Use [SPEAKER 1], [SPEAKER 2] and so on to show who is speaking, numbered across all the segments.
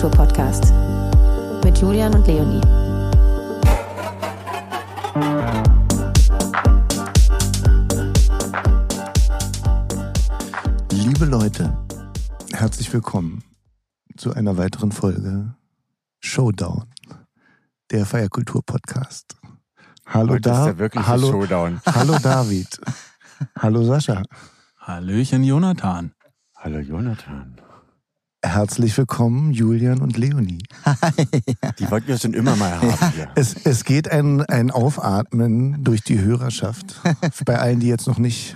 [SPEAKER 1] Feierkultur-Podcast mit Julian und Leonie.
[SPEAKER 2] Liebe Leute, herzlich willkommen zu einer weiteren Folge Showdown, der Feierkultur-Podcast. Hallo da, hallo,
[SPEAKER 3] Showdown.
[SPEAKER 2] hallo David, hallo Sascha,
[SPEAKER 4] Hallöchen, Jonathan.
[SPEAKER 3] Hallo Jonathan.
[SPEAKER 2] Herzlich willkommen Julian und Leonie.
[SPEAKER 3] Die wollten wir schon immer mal haben hier.
[SPEAKER 2] Es, es geht ein, ein Aufatmen durch die Hörerschaft, bei allen, die jetzt noch nicht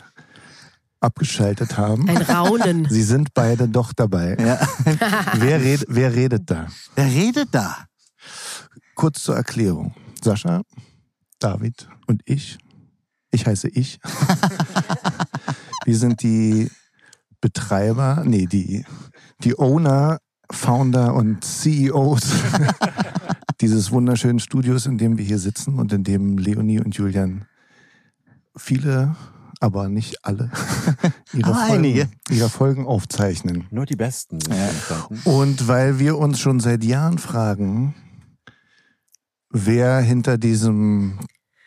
[SPEAKER 2] abgeschaltet haben.
[SPEAKER 1] Ein Raunen.
[SPEAKER 2] Sie sind beide doch dabei. Wer, red, wer redet da?
[SPEAKER 5] Wer redet da?
[SPEAKER 2] Kurz zur Erklärung. Sascha, David und ich. Ich heiße ich. Wir sind die Betreiber, nee, die, die Owner, Founder und CEOs dieses wunderschönen Studios, in dem wir hier sitzen und in dem Leonie und Julian viele, aber nicht alle, ihre,
[SPEAKER 5] Aber
[SPEAKER 2] Folgen,
[SPEAKER 5] einige.
[SPEAKER 2] ihre Folgen aufzeichnen.
[SPEAKER 3] Nur die Besten entstanden.
[SPEAKER 2] Und weil wir uns schon seit Jahren fragen, wer hinter diesem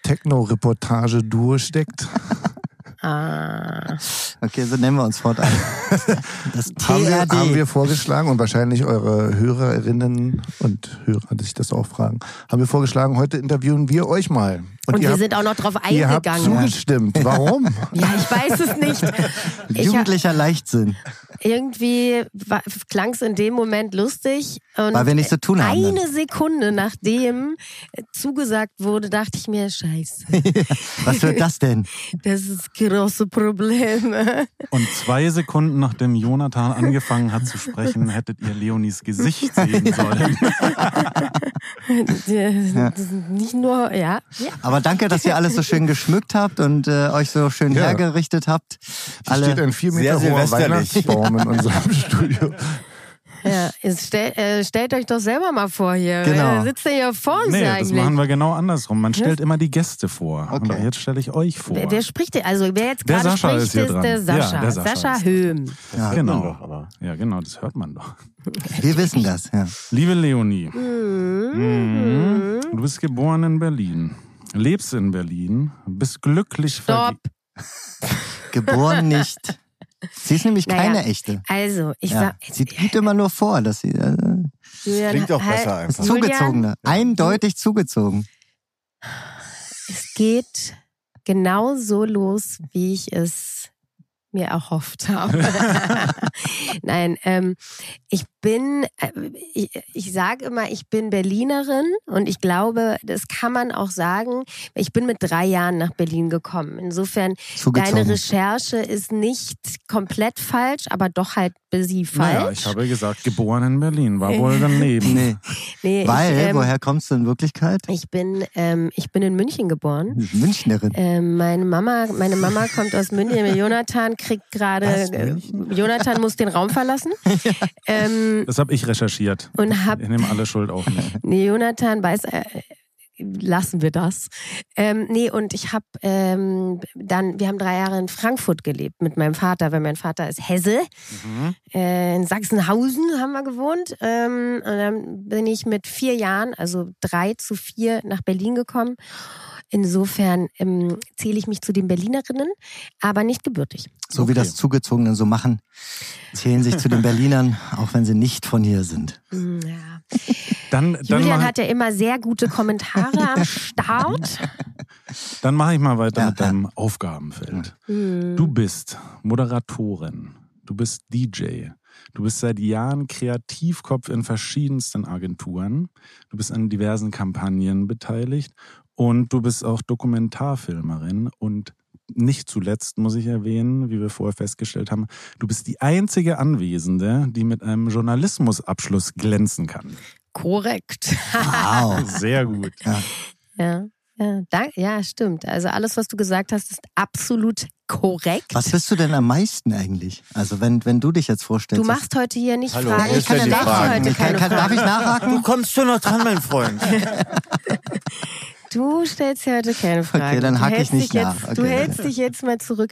[SPEAKER 2] Techno-Reportage-Duo steckt,
[SPEAKER 1] Ah.
[SPEAKER 5] Okay, so nennen wir uns fortan. Das
[SPEAKER 2] haben wir,
[SPEAKER 5] TRD.
[SPEAKER 2] haben wir vorgeschlagen und wahrscheinlich eure Hörerinnen und Hörer, die sich das auch fragen, haben wir vorgeschlagen, heute interviewen wir euch mal.
[SPEAKER 1] Und,
[SPEAKER 2] ihr
[SPEAKER 1] wir
[SPEAKER 2] habt,
[SPEAKER 1] sind auch noch drauf
[SPEAKER 2] ihr habt
[SPEAKER 1] eingegangen.
[SPEAKER 2] zugestimmt. Warum?
[SPEAKER 1] Ja, ich weiß es nicht. Ich,
[SPEAKER 5] Jugendlicher Leichtsinn.
[SPEAKER 1] irgendwie klang es in dem Moment lustig. Und
[SPEAKER 5] Weil wir nichts zu tun haben
[SPEAKER 1] Eine Sekunde nachdem zugesagt wurde, dachte ich mir, scheiße,
[SPEAKER 5] Was wird das denn?
[SPEAKER 1] das ist große Probleme.
[SPEAKER 4] Und zwei Sekunden nachdem Jonathan angefangen hat zu sprechen, hättet ihr Leonis Gesicht sehen sollen.
[SPEAKER 1] Das ist Nicht nur, ja. ja.
[SPEAKER 5] Aber danke, dass ihr alles so schön geschmückt habt und äh, euch so schön
[SPEAKER 2] Ja.
[SPEAKER 5] hergerichtet habt.
[SPEAKER 2] Hier steht ein vier Meter hoher. Weihnachtsbaum in unserem Studio.
[SPEAKER 1] Ja. Stell, äh, stellt euch doch selber mal vor hier.
[SPEAKER 5] Genau.
[SPEAKER 1] Wer sitzt denn hier vor uns
[SPEAKER 4] Nee, das
[SPEAKER 1] eigentlich?
[SPEAKER 4] machen wir genau andersrum. Man stellt immer die Gäste vor. Und
[SPEAKER 5] Okay.
[SPEAKER 4] jetzt stelle ich euch vor.
[SPEAKER 1] Wer, wer spricht denn? Also wer jetzt gerade spricht,
[SPEAKER 4] ist hier
[SPEAKER 1] ist
[SPEAKER 4] dran.
[SPEAKER 1] der Sascha.
[SPEAKER 4] Ja, der Sascha
[SPEAKER 1] Sascha Höhm.
[SPEAKER 5] Ja,
[SPEAKER 4] genau.
[SPEAKER 3] Man doch, aber.
[SPEAKER 4] Ja, genau, das hört man doch.
[SPEAKER 5] wir wissen das. Ja.
[SPEAKER 4] Liebe Leonie, mhm. du bist geboren in Berlin, lebst in Berlin, bist glücklich
[SPEAKER 1] Stopp.
[SPEAKER 4] vergeben.
[SPEAKER 5] Geboren nicht. Sie ist nämlich
[SPEAKER 1] Naja,
[SPEAKER 5] keine echte.
[SPEAKER 1] Also, ich
[SPEAKER 5] Ja.
[SPEAKER 1] sag,
[SPEAKER 5] Sie gibt immer nur vor, dass sie äh,
[SPEAKER 1] Julian,
[SPEAKER 3] Klingt auch
[SPEAKER 1] halt-
[SPEAKER 3] besser einfach.
[SPEAKER 1] Julian,
[SPEAKER 5] zugezogene. Eindeutig zugezogen.
[SPEAKER 1] Es geht genau so los, wie ich es mir erhofft habe. Nein, ähm, ich bin, äh, ich, ich sage immer, ich bin Berlinerin und ich glaube, das kann man auch sagen. Ich bin mit drei Jahren nach Berlin gekommen. Insofern,
[SPEAKER 5] Zugezogen.
[SPEAKER 1] deine Recherche ist nicht komplett falsch, aber doch halt sie
[SPEAKER 4] Naja,
[SPEAKER 1] falsch.
[SPEAKER 4] ich habe gesagt, geboren in Berlin, war wohl daneben.
[SPEAKER 5] Nee.
[SPEAKER 1] nee,
[SPEAKER 5] Weil,
[SPEAKER 1] ich, ähm,
[SPEAKER 5] woher kommst du in Wirklichkeit?
[SPEAKER 1] ich bin, ähm, ich bin in München geboren.
[SPEAKER 5] Münchnerin.
[SPEAKER 1] Ähm, meine Mama, meine Mama kommt aus München. Jonathan kriegt gerade, äh? Jonathan muss den Raum verlassen. ähm,
[SPEAKER 4] Das habe ich recherchiert.
[SPEAKER 1] und hab,
[SPEAKER 4] Ich nehme alle Schuld auf mich.
[SPEAKER 1] nee, Jonathan weiß, äh, lassen wir das. Ähm, nee, und ich habe ähm, dann, wir haben drei Jahre in Frankfurt gelebt mit meinem Vater, weil mein Vater ist Hesse.
[SPEAKER 4] Mhm.
[SPEAKER 1] Äh, in Sachsenhausen haben wir gewohnt. Ähm, und dann bin ich mit vier Jahren, also drei zu vier, nach Berlin gekommen. Insofern ähm, zähle ich mich zu den Berlinerinnen, aber nicht gebürtig.
[SPEAKER 5] So wie
[SPEAKER 4] Okay.
[SPEAKER 5] das Zugezogene so machen, zählen sich zu den Berlinern, auch wenn sie nicht von hier sind.
[SPEAKER 1] Hm, Ja.
[SPEAKER 4] Dann, dann
[SPEAKER 1] Julian
[SPEAKER 4] mache
[SPEAKER 1] hat ja immer sehr gute Kommentare am Start.
[SPEAKER 4] dann mach ich mal weiter
[SPEAKER 5] Ja,
[SPEAKER 4] mit
[SPEAKER 5] ja.
[SPEAKER 4] deinem Aufgabenfeld.
[SPEAKER 1] Hm.
[SPEAKER 4] Du bist Moderatorin, du bist DJ, du bist seit Jahren Kreativkopf in verschiedensten Agenturen, du bist an diversen Kampagnen beteiligt und du bist auch Dokumentarfilmerin und nicht zuletzt muss ich erwähnen, wie wir vorher festgestellt haben, du bist die einzige Anwesende, die mit einem Journalismusabschluss glänzen kann.
[SPEAKER 1] Korrekt.
[SPEAKER 5] Wow.
[SPEAKER 4] Sehr gut.
[SPEAKER 1] Ja. Ja, dank, ja, stimmt. Also alles, was du gesagt hast, ist absolut korrekt.
[SPEAKER 5] Was bist du denn am meisten eigentlich? Also wenn, wenn du dich jetzt vorstellst.
[SPEAKER 1] Du machst heute hier nicht
[SPEAKER 3] Hallo,
[SPEAKER 1] Fragen.
[SPEAKER 3] hier
[SPEAKER 1] Ich kann ja
[SPEAKER 3] Fragen.
[SPEAKER 1] heute
[SPEAKER 5] ich kann,
[SPEAKER 1] keine
[SPEAKER 5] kann, darf ich
[SPEAKER 1] Fragen.
[SPEAKER 5] nachhaken?
[SPEAKER 3] Du kommst schon noch dran, mein Freund.
[SPEAKER 1] Du stellst ja heute keine Fragen.
[SPEAKER 5] Okay, dann
[SPEAKER 1] Du
[SPEAKER 5] hake ich
[SPEAKER 1] hältst
[SPEAKER 5] nicht
[SPEAKER 1] dich
[SPEAKER 5] nach.
[SPEAKER 1] Jetzt, Du
[SPEAKER 5] Okay.
[SPEAKER 1] hältst dich jetzt mal zurück.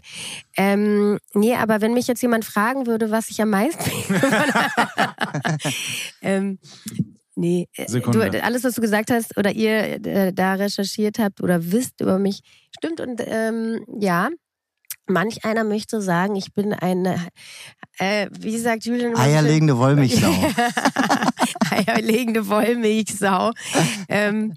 [SPEAKER 1] Ähm, nee, aber wenn mich jetzt jemand fragen würde, was ich am meisten ähm, Nee, äh,
[SPEAKER 4] Sekunde.
[SPEAKER 1] du, alles, was du gesagt hast oder ihr äh, da recherchiert habt oder wisst über mich, stimmt. Und ähm, ja, manch einer möchte sagen, ich bin eine, äh, wie sagt Julian?
[SPEAKER 5] Eierlegende Wollmilchsau.
[SPEAKER 1] Eierlegende Wollmilchsau. ähm,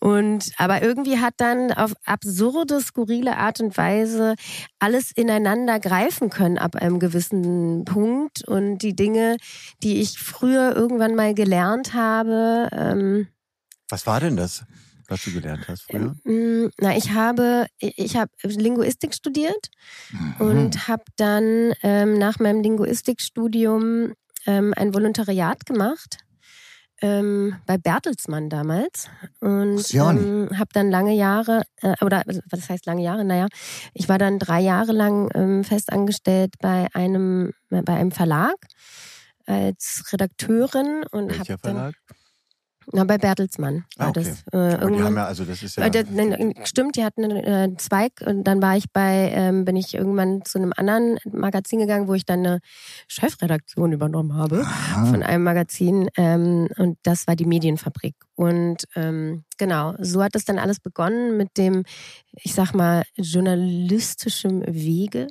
[SPEAKER 1] und aber irgendwie hat dann auf absurde, skurrile Art und Weise alles ineinander greifen können ab einem gewissen Punkt. Und die Dinge, die ich früher irgendwann mal gelernt habe, ähm,
[SPEAKER 3] Was war denn das, was du gelernt hast früher?
[SPEAKER 1] Mm, Na, ich habe, ich habe Linguistik studiert
[SPEAKER 5] Mhm.
[SPEAKER 1] und habe dann ähm, nach meinem Linguistikstudium ähm, ein Volontariat gemacht ähm, bei Bertelsmann damals und ähm, habe dann lange Jahre äh, oder was heißt lange Jahre? Naja, ich war dann drei Jahre lang ähm, festangestellt bei einem äh, bei einem Verlag als Redakteurin und habe dann? Na, bei Bertelsmann war
[SPEAKER 3] Ah, okay.
[SPEAKER 1] das äh,
[SPEAKER 3] die haben ja, also das ist ja.
[SPEAKER 1] äh, der, nein, stimmt, die hatten einen äh, Zweig und dann war ich bei, ähm, bin ich irgendwann zu einem anderen Magazin gegangen, wo ich dann eine Chefredaktion übernommen habe von einem Magazin ähm, und das war die Medienfabrik. Und ähm, genau, so hat es dann alles begonnen mit dem, ich sag mal, journalistischen Wege.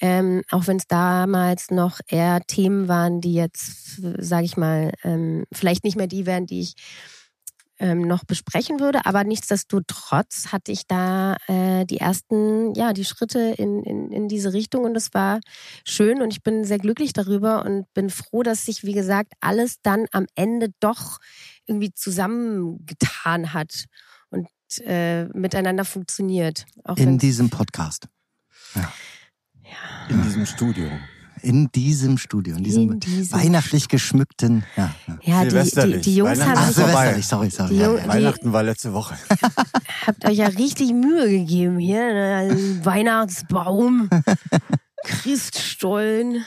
[SPEAKER 1] Ähm, auch wenn es damals noch eher Themen waren, die jetzt, sage ich mal, ähm, vielleicht nicht mehr die wären, die ich ähm, noch besprechen würde. Aber nichtsdestotrotz hatte ich da äh, die ersten, ja, die Schritte in, in, in diese Richtung und es war schön und ich bin sehr glücklich darüber und bin froh, dass sich, wie gesagt, alles dann am Ende doch irgendwie zusammengetan hat und äh, miteinander funktioniert. Auch
[SPEAKER 5] In diesem Podcast.
[SPEAKER 3] in diesem Studio.
[SPEAKER 5] In diesem Studio. In diesem
[SPEAKER 1] In diesem
[SPEAKER 5] weihnachtlich geschmückten. Ja, ja.
[SPEAKER 1] ja, die, die,
[SPEAKER 3] Silvesterlich.
[SPEAKER 1] die Jungs
[SPEAKER 3] Weihnachten
[SPEAKER 1] haben
[SPEAKER 5] Ach. Silvesterlich, sorry, sorry. Ja, ja.
[SPEAKER 3] Weihnachten war letzte Woche.
[SPEAKER 1] habt euch ja richtig Mühe gegeben hier. Ne? Weihnachtsbaum, Christstollen.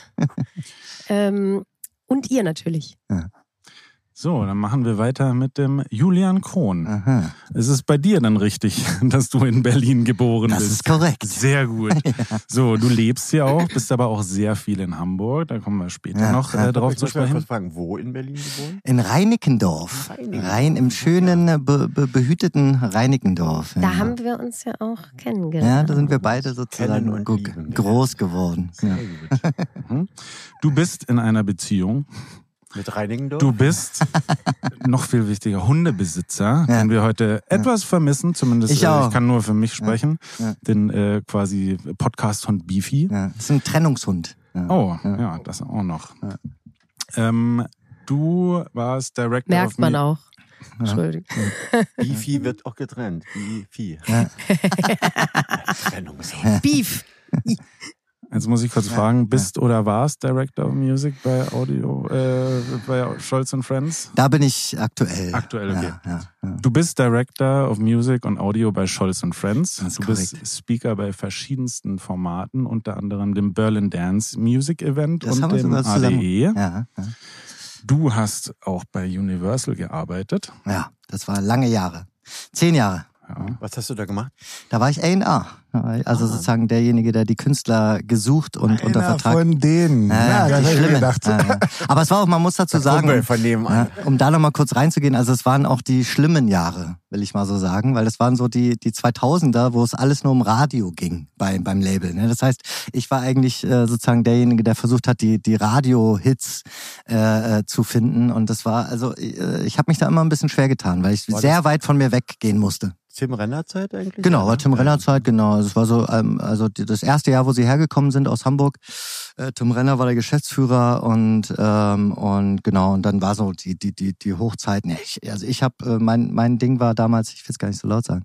[SPEAKER 1] ähm, und ihr natürlich.
[SPEAKER 4] So, dann machen wir weiter mit dem Julian Krohn.
[SPEAKER 5] Aha.
[SPEAKER 4] Es ist bei dir dann richtig, dass du in Berlin geboren
[SPEAKER 5] Das
[SPEAKER 4] bist.
[SPEAKER 5] ist korrekt.
[SPEAKER 4] Sehr gut. So, du lebst hier auch, bist aber auch sehr viel in Hamburg. Da kommen wir später
[SPEAKER 5] Ja,
[SPEAKER 4] noch
[SPEAKER 5] ja.
[SPEAKER 4] äh, drauf
[SPEAKER 3] ich
[SPEAKER 4] zu
[SPEAKER 3] muss mal kurz
[SPEAKER 4] sprechen.
[SPEAKER 3] fragen, wo in Berlin geboren?
[SPEAKER 5] In Reinickendorf.
[SPEAKER 3] Reinickendorf.
[SPEAKER 5] Rein im schönen, be, be, behüteten Reinickendorf.
[SPEAKER 1] Da
[SPEAKER 5] ja.
[SPEAKER 1] haben wir uns ja auch kennengelernt.
[SPEAKER 5] ja, da sind wir beide sozusagen
[SPEAKER 3] lieben
[SPEAKER 5] groß geworden. Ja.
[SPEAKER 3] Sehr gut.
[SPEAKER 4] Mhm. Du bist in einer Beziehung.
[SPEAKER 3] Mit Reinigendorf?
[SPEAKER 4] Du bist noch viel wichtiger Hundebesitzer,
[SPEAKER 5] Ja.
[SPEAKER 4] den wir heute etwas vermissen. Zumindest
[SPEAKER 5] Ich
[SPEAKER 4] äh,
[SPEAKER 5] auch.
[SPEAKER 4] ich kann nur für mich sprechen.
[SPEAKER 5] Ja.
[SPEAKER 4] Den äh, quasi Podcast-Hund Beefy.
[SPEAKER 5] Ja. Das ist ein Trennungshund. Ja.
[SPEAKER 4] Oh,
[SPEAKER 5] Ja.
[SPEAKER 4] ja, das auch noch. Ähm, du warst Director
[SPEAKER 1] Merkt
[SPEAKER 4] of
[SPEAKER 1] man
[SPEAKER 4] Me-
[SPEAKER 1] auch. Entschuldigung.
[SPEAKER 3] Beefy wird auch getrennt. Beefy.
[SPEAKER 5] Ja.
[SPEAKER 1] Beef.
[SPEAKER 4] Jetzt muss ich kurz fragen, bist oder warst Director of Music bei Audio, äh, bei Scholz and Friends?
[SPEAKER 5] Da bin ich aktuell.
[SPEAKER 4] Aktuell, okay.
[SPEAKER 5] Ja, ja.
[SPEAKER 4] Du bist Director of Music und Audio bei Scholz and Friends. Du bist
[SPEAKER 5] korrekt.
[SPEAKER 4] Speaker bei verschiedensten Formaten, unter anderem dem Berlin Dance Music Event
[SPEAKER 5] Das
[SPEAKER 4] und dem. ADE.
[SPEAKER 5] Ja.
[SPEAKER 4] Du hast auch bei Universal gearbeitet.
[SPEAKER 5] ja, das war lange Jahre. Zehn Jahre.
[SPEAKER 4] Ja.
[SPEAKER 3] Was hast du da gemacht?
[SPEAKER 5] Da war ich A&R. Also sozusagen derjenige, der die Künstler gesucht und unter
[SPEAKER 2] Einer
[SPEAKER 5] Vertrag.
[SPEAKER 2] von denen. Ja,
[SPEAKER 5] die
[SPEAKER 2] das habe ich gedacht.
[SPEAKER 5] Ja, ja. Aber es war auch, man muss dazu sagen,
[SPEAKER 3] Kumpel von nebenan.
[SPEAKER 5] ja, um da nochmal kurz reinzugehen, also es waren auch die schlimmen Jahre, will ich mal so sagen, weil das waren so die, die 2000er, wo es alles nur um Radio ging bei, beim Label. Ne? Das heißt, ich war eigentlich äh, sozusagen derjenige, der versucht hat, die, die Radio-Hits äh, äh, zu finden und das war, also äh, ich habe mich da immer ein bisschen schwer getan, weil ich
[SPEAKER 3] War
[SPEAKER 5] sehr weit von mir weggehen musste.
[SPEAKER 3] Tim Renner Zeit eigentlich?
[SPEAKER 5] Genau, war Tim
[SPEAKER 3] ne?
[SPEAKER 5] Renner Zeit, genau. Also Es war so, ähm, also das erste Jahr, wo sie hergekommen sind aus Hamburg. Äh, Tim Renner war der Geschäftsführer und ähm, und genau und dann war so die die die die Hochzeit. Nee, ich, also ich habe äh, mein mein Ding war damals, ich will es gar nicht so laut sagen,